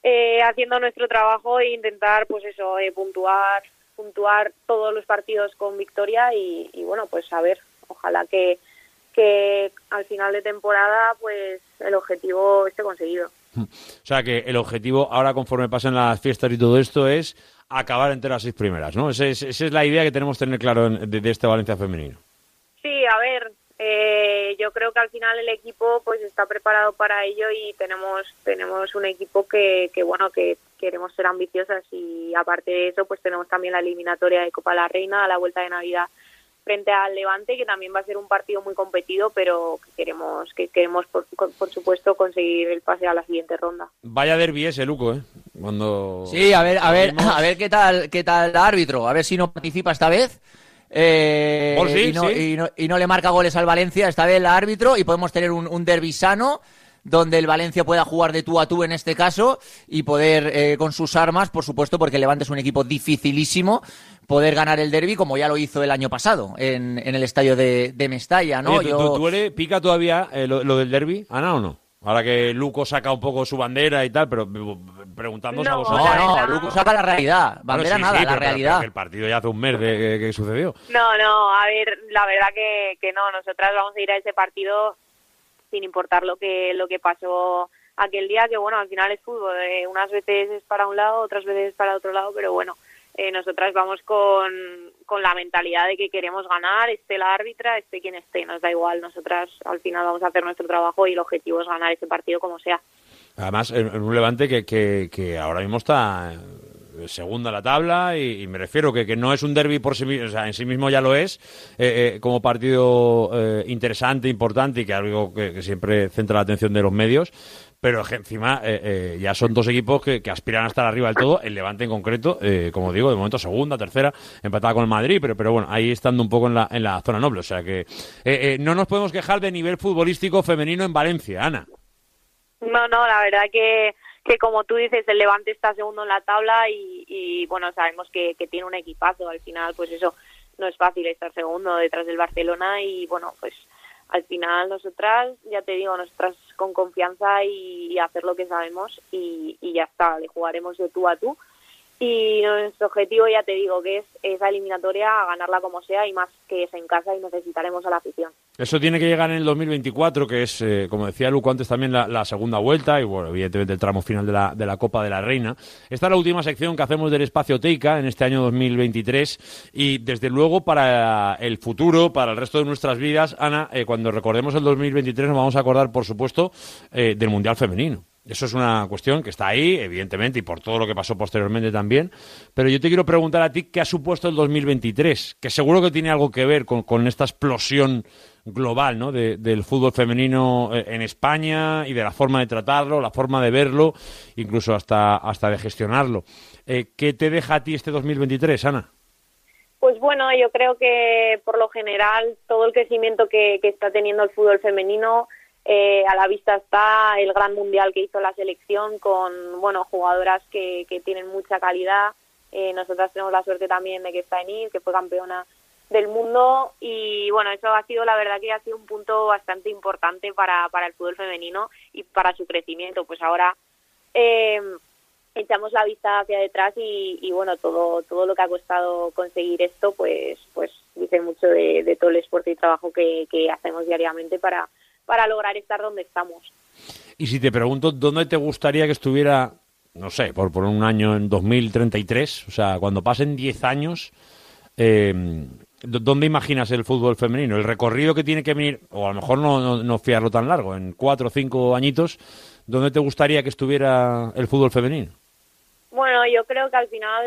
eh, haciendo nuestro trabajo e intentar pues eso, eh, puntuar puntuar todos los partidos con victoria y, y bueno, pues a ver, ojalá que, que al final de temporada pues el objetivo esté conseguido. O sea que el objetivo ahora conforme pasen las fiestas y todo esto es acabar entre las seis primeras, ¿no? Esa es, la idea que tenemos que tener claro en- de, este Valencia femenino. Sí, a ver, eh, yo creo que al final el equipo pues está preparado para ello y tenemos tenemos un equipo que, que bueno que queremos ser ambiciosas y aparte de eso pues tenemos también la eliminatoria de Copa la Reina a la vuelta de Navidad frente al Levante que también va a ser un partido muy competido pero que queremos que queremos por, por supuesto conseguir el pase a la siguiente ronda. Vaya derbi ese, Luco, ¿eh? Cuando... Sí, a ver, a ver, a ver qué tal, qué tal el árbitro, a ver si no participa esta vez. Eh, sí, y, no, sí. y no- y no le marca goles al Valencia, esta vez el árbitro, y podemos tener un, un derbi sano donde el Valencia pueda jugar de tú a tú en este caso y poder eh, con sus armas, por supuesto, porque el Levante es un equipo dificilísimo, poder ganar el derby como ya lo hizo el año pasado en, en el estadio de, de Mestalla, ¿no? Oye, ¿tú- tú- tú eres- pica todavía eh, lo, lo del derby, Ana, o no? Ahora que Luco saca un poco su bandera y tal, pero eh, preguntándonos a No, vosotros. no, no, Luco saca la realidad. Bandera nada, la pero- pero- realidad. pero el partido ya hace un mes de que, que sucedió. No, no, a ver, la verdad que, que no, nosotras vamos a ir a ese partido sin importar lo que lo que pasó aquel día, que bueno, al final es fútbol, eh, unas veces es para un lado, otras veces es para otro lado, pero bueno, eh, nosotras vamos con, con la mentalidad de que queremos ganar, esté la árbitra, esté quien esté, nos da igual, nosotras al final vamos a hacer nuestro trabajo y el objetivo es ganar ese partido como sea. Además, en, un Levante que, que, que ahora mismo está segunda la tabla y, me refiero que, que no es un derby por sí mismo, o sea, en sí mismo ya lo es, eh, eh, como partido eh, interesante, importante y que algo que siempre centra la atención de los medios, pero encima eh, eh, ya son dos equipos que, que aspiran a estar arriba del todo, el Levante en concreto, eh, como digo, de momento segunda, tercera, empatada con el Madrid, pero, pero bueno, ahí estando un poco en la, en la zona noble, o sea que eh, eh, no nos podemos quejar de nivel futbolístico femenino en Valencia, Ana. No, no, la verdad que, que como tú dices, el Levante está segundo en la tabla y, y, bueno, sabemos que, que tiene un equipazo. Al final, pues eso, no es fácil estar segundo detrás del Barcelona y bueno, pues al final nosotras, ya te digo, nosotras con confianza y, hacer lo que sabemos y, y ya está, le jugaremos de tú a tú. Y nuestro objetivo, ya te digo, que es esa eliminatoria, ganarla como sea y más que es en casa y necesitaremos a la afición. Eso tiene que llegar en el 2024, que es, eh, como decía Luco antes, también la, la segunda vuelta y, bueno, evidentemente el tramo final de la, de la Copa de la Reina. Esta es la última sección que hacemos del Espacio Teica en este año 2023 y, desde luego, para el futuro, para el resto de nuestras vidas, Ana, eh, cuando recordemos el 2023 nos vamos a acordar, por supuesto, eh, del Mundial Femenino. Eso es una cuestión que está ahí, evidentemente, y por todo lo que pasó posteriormente también. Pero yo te quiero preguntar a ti qué ha supuesto el 2023, que seguro que tiene algo que ver con, esta explosión global ¿no? de- del fútbol femenino eh, en España y de la forma de tratarlo, la forma de verlo, incluso hasta, hasta de gestionarlo. Eh, ¿Qué te deja a ti este 2023, Ana? Pues bueno, yo creo que por lo general todo el crecimiento que está teniendo el fútbol femenino eh, a la vista está el gran mundial que hizo la selección con bueno jugadoras que, tienen mucha calidad. Eh, nosotras tenemos la suerte también de que está Enid, que fue campeona del mundo y bueno eso ha sido la verdad que ha sido un punto bastante importante para, para el fútbol femenino y para su crecimiento. Pues ahora eh, echamos la vista hacia detrás y, y, bueno todo todo lo que ha costado conseguir esto pues pues dice mucho de, de todo el esfuerzo y trabajo que, que hacemos diariamente para para lograr estar donde estamos Y si te pregunto, ¿dónde te gustaría que estuviera, no sé, por, por un año en 2033? O sea, cuando pasen 10 años, eh, ¿dó- ¿dónde imaginas el fútbol femenino? El recorrido que tiene que venir, o a lo mejor no, no, no fiarlo tan largo, en 4 o 5 añitos, ¿dónde te gustaría que estuviera el fútbol femenino? Bueno, yo creo que al final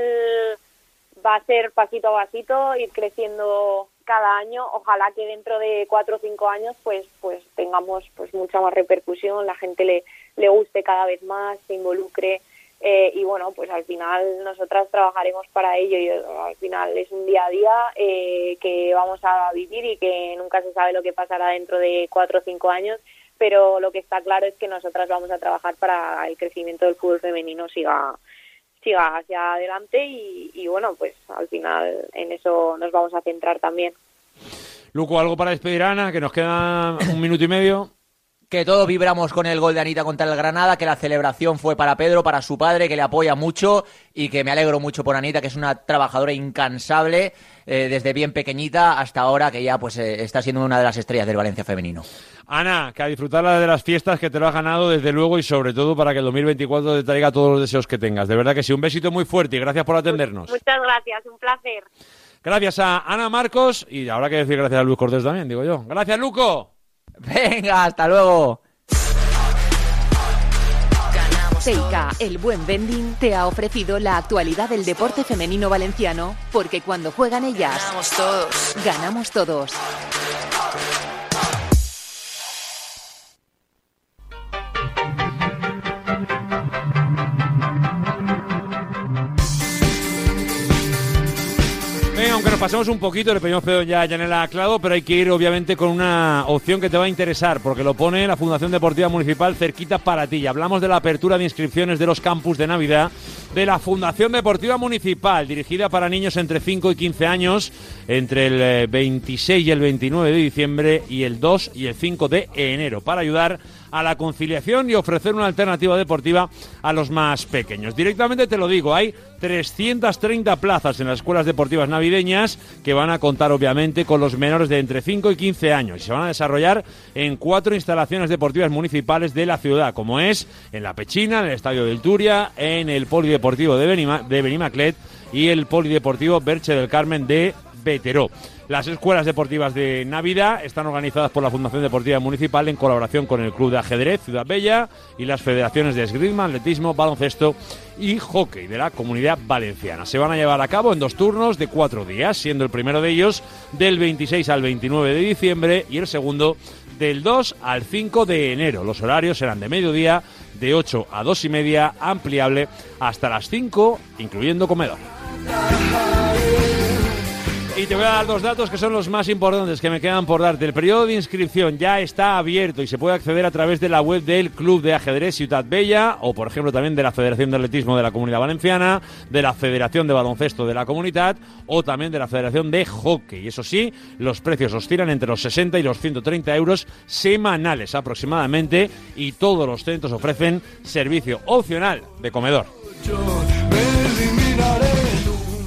va a ser pasito a pasito, ir creciendo cada año. Ojalá que dentro de cuatro o cinco años, pues, pues tengamos pues mucha más repercusión, la gente le, le guste cada vez más, se involucre. eh, y bueno, pues al final nosotras trabajaremos para ello. Y al final es un día a día eh, que vamos a vivir y que nunca se sabe lo que pasará dentro de cuatro o cinco años. Pero lo que está claro es que nosotras vamos a trabajar para el crecimiento del fútbol femenino siga siga hacia adelante y, y bueno, pues al final en eso nos vamos a centrar también. Luco, ¿algo para despedir a Ana? Que nos queda un minuto y medio. Que todos vibramos con el gol de Anita contra el Granada, que la celebración fue para Pedro, para su padre, que le apoya mucho y que me alegro mucho por Anita, que es una trabajadora incansable eh, desde bien pequeñita hasta ahora, que ya pues eh, está siendo una de las estrellas del Valencia femenino. Ana, que a disfrutar de las fiestas que te lo has ganado desde luego y sobre todo para que el 2024 te traiga todos los deseos que tengas. De verdad que sí, un besito muy fuerte y gracias por atendernos. Muchas gracias, un placer. Gracias a Ana Marcos y habrá que decir gracias a Luis Cortés también, digo yo. Gracias, Luco. Venga, hasta luego. Teica, el buen vending, te ha ofrecido la actualidad del deporte femenino valenciano, porque cuando juegan ellas, Ganamos todos. ganamos todos. Pasemos un poquito, le pedimos perdón ya a Yanela Clado, pero hay que ir obviamente con una opción que te va a interesar, porque lo pone la Fundación Deportiva Municipal cerquita para ti. Hablamos de la apertura de inscripciones de los campus de Navidad de la Fundación Deportiva Municipal, dirigida para niños entre 5 y 15 años, entre el eh, 26 y el 29 de diciembre y el 2 y el 5 de enero, para ayudar la conciliación y ofrecer una alternativa deportiva a los más pequeños. Directamente te lo digo, hay 330 plazas en las escuelas deportivas navideñas que van a contar obviamente con los menores de entre 5 y 15 años y se van a desarrollar en cuatro instalaciones deportivas municipales de la ciudad, como es en La Pechina, en el Estadio del Turia, en el Polideportivo de Benimaclet y el Polideportivo Berche del Carmen de Veteró. Las escuelas deportivas de Navidad están organizadas por la Fundación Deportiva Municipal en colaboración con el Club de Ajedrez Ciudad Bella y las federaciones de esgrima, atletismo, baloncesto y hockey de la Comunidad Valenciana. Se van a llevar a cabo en dos turnos de cuatro días, siendo el primero de ellos del 26 al 29 de diciembre y el segundo del 2 al 5 de enero. Los horarios serán de mediodía, de 8 a 2 y media, ampliable hasta las 5, incluyendo comedor. Y te voy a dar dos datos que son los más importantes que me quedan por darte. El periodo de inscripción ya está abierto y se puede acceder a través de la web del Club de Ajedrez Ciudad Bella o, por ejemplo, también de la Federación de Atletismo de la Comunidad Valenciana, de la Federación de Baloncesto de la Comunidad o también de la Federación de Hockey. Y eso sí, los precios oscilan entre los 60 y los 130 euros semanales aproximadamente y todos los centros ofrecen servicio opcional de comedor.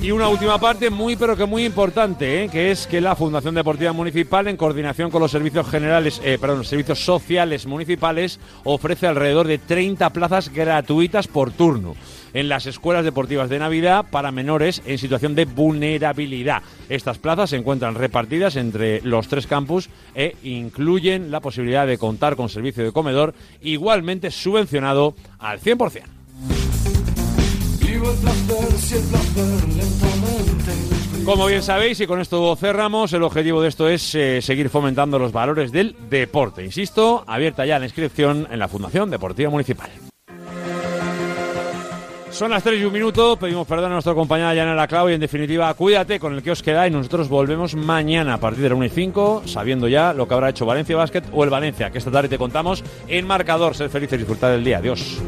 Y una última parte muy pero que muy importante, ¿eh? que es que la Fundación Deportiva Municipal, en coordinación con los servicios generales, eh, perdón, los servicios sociales municipales, ofrece alrededor de 30 plazas gratuitas por turno en las escuelas deportivas de Navidad para menores en situación de vulnerabilidad. Estas plazas se encuentran repartidas entre los tres campus e incluyen la posibilidad de contar con servicio de comedor igualmente subvencionado al 100%. Como bien sabéis, y con esto cerramos, el objetivo de esto es eh, seguir fomentando los valores del deporte. Insisto, abierta ya la inscripción en la Fundación Deportiva Municipal. Son las 3 y un minuto, pedimos perdón a nuestra compañera Yanela Clau y en definitiva cuídate con el que os queda y nosotros volvemos mañana a partir de la 1 y 5 sabiendo ya lo que habrá hecho Valencia Basket o el Valencia, que esta tarde te contamos en marcador. Ser feliz y disfrutar del día. Adiós.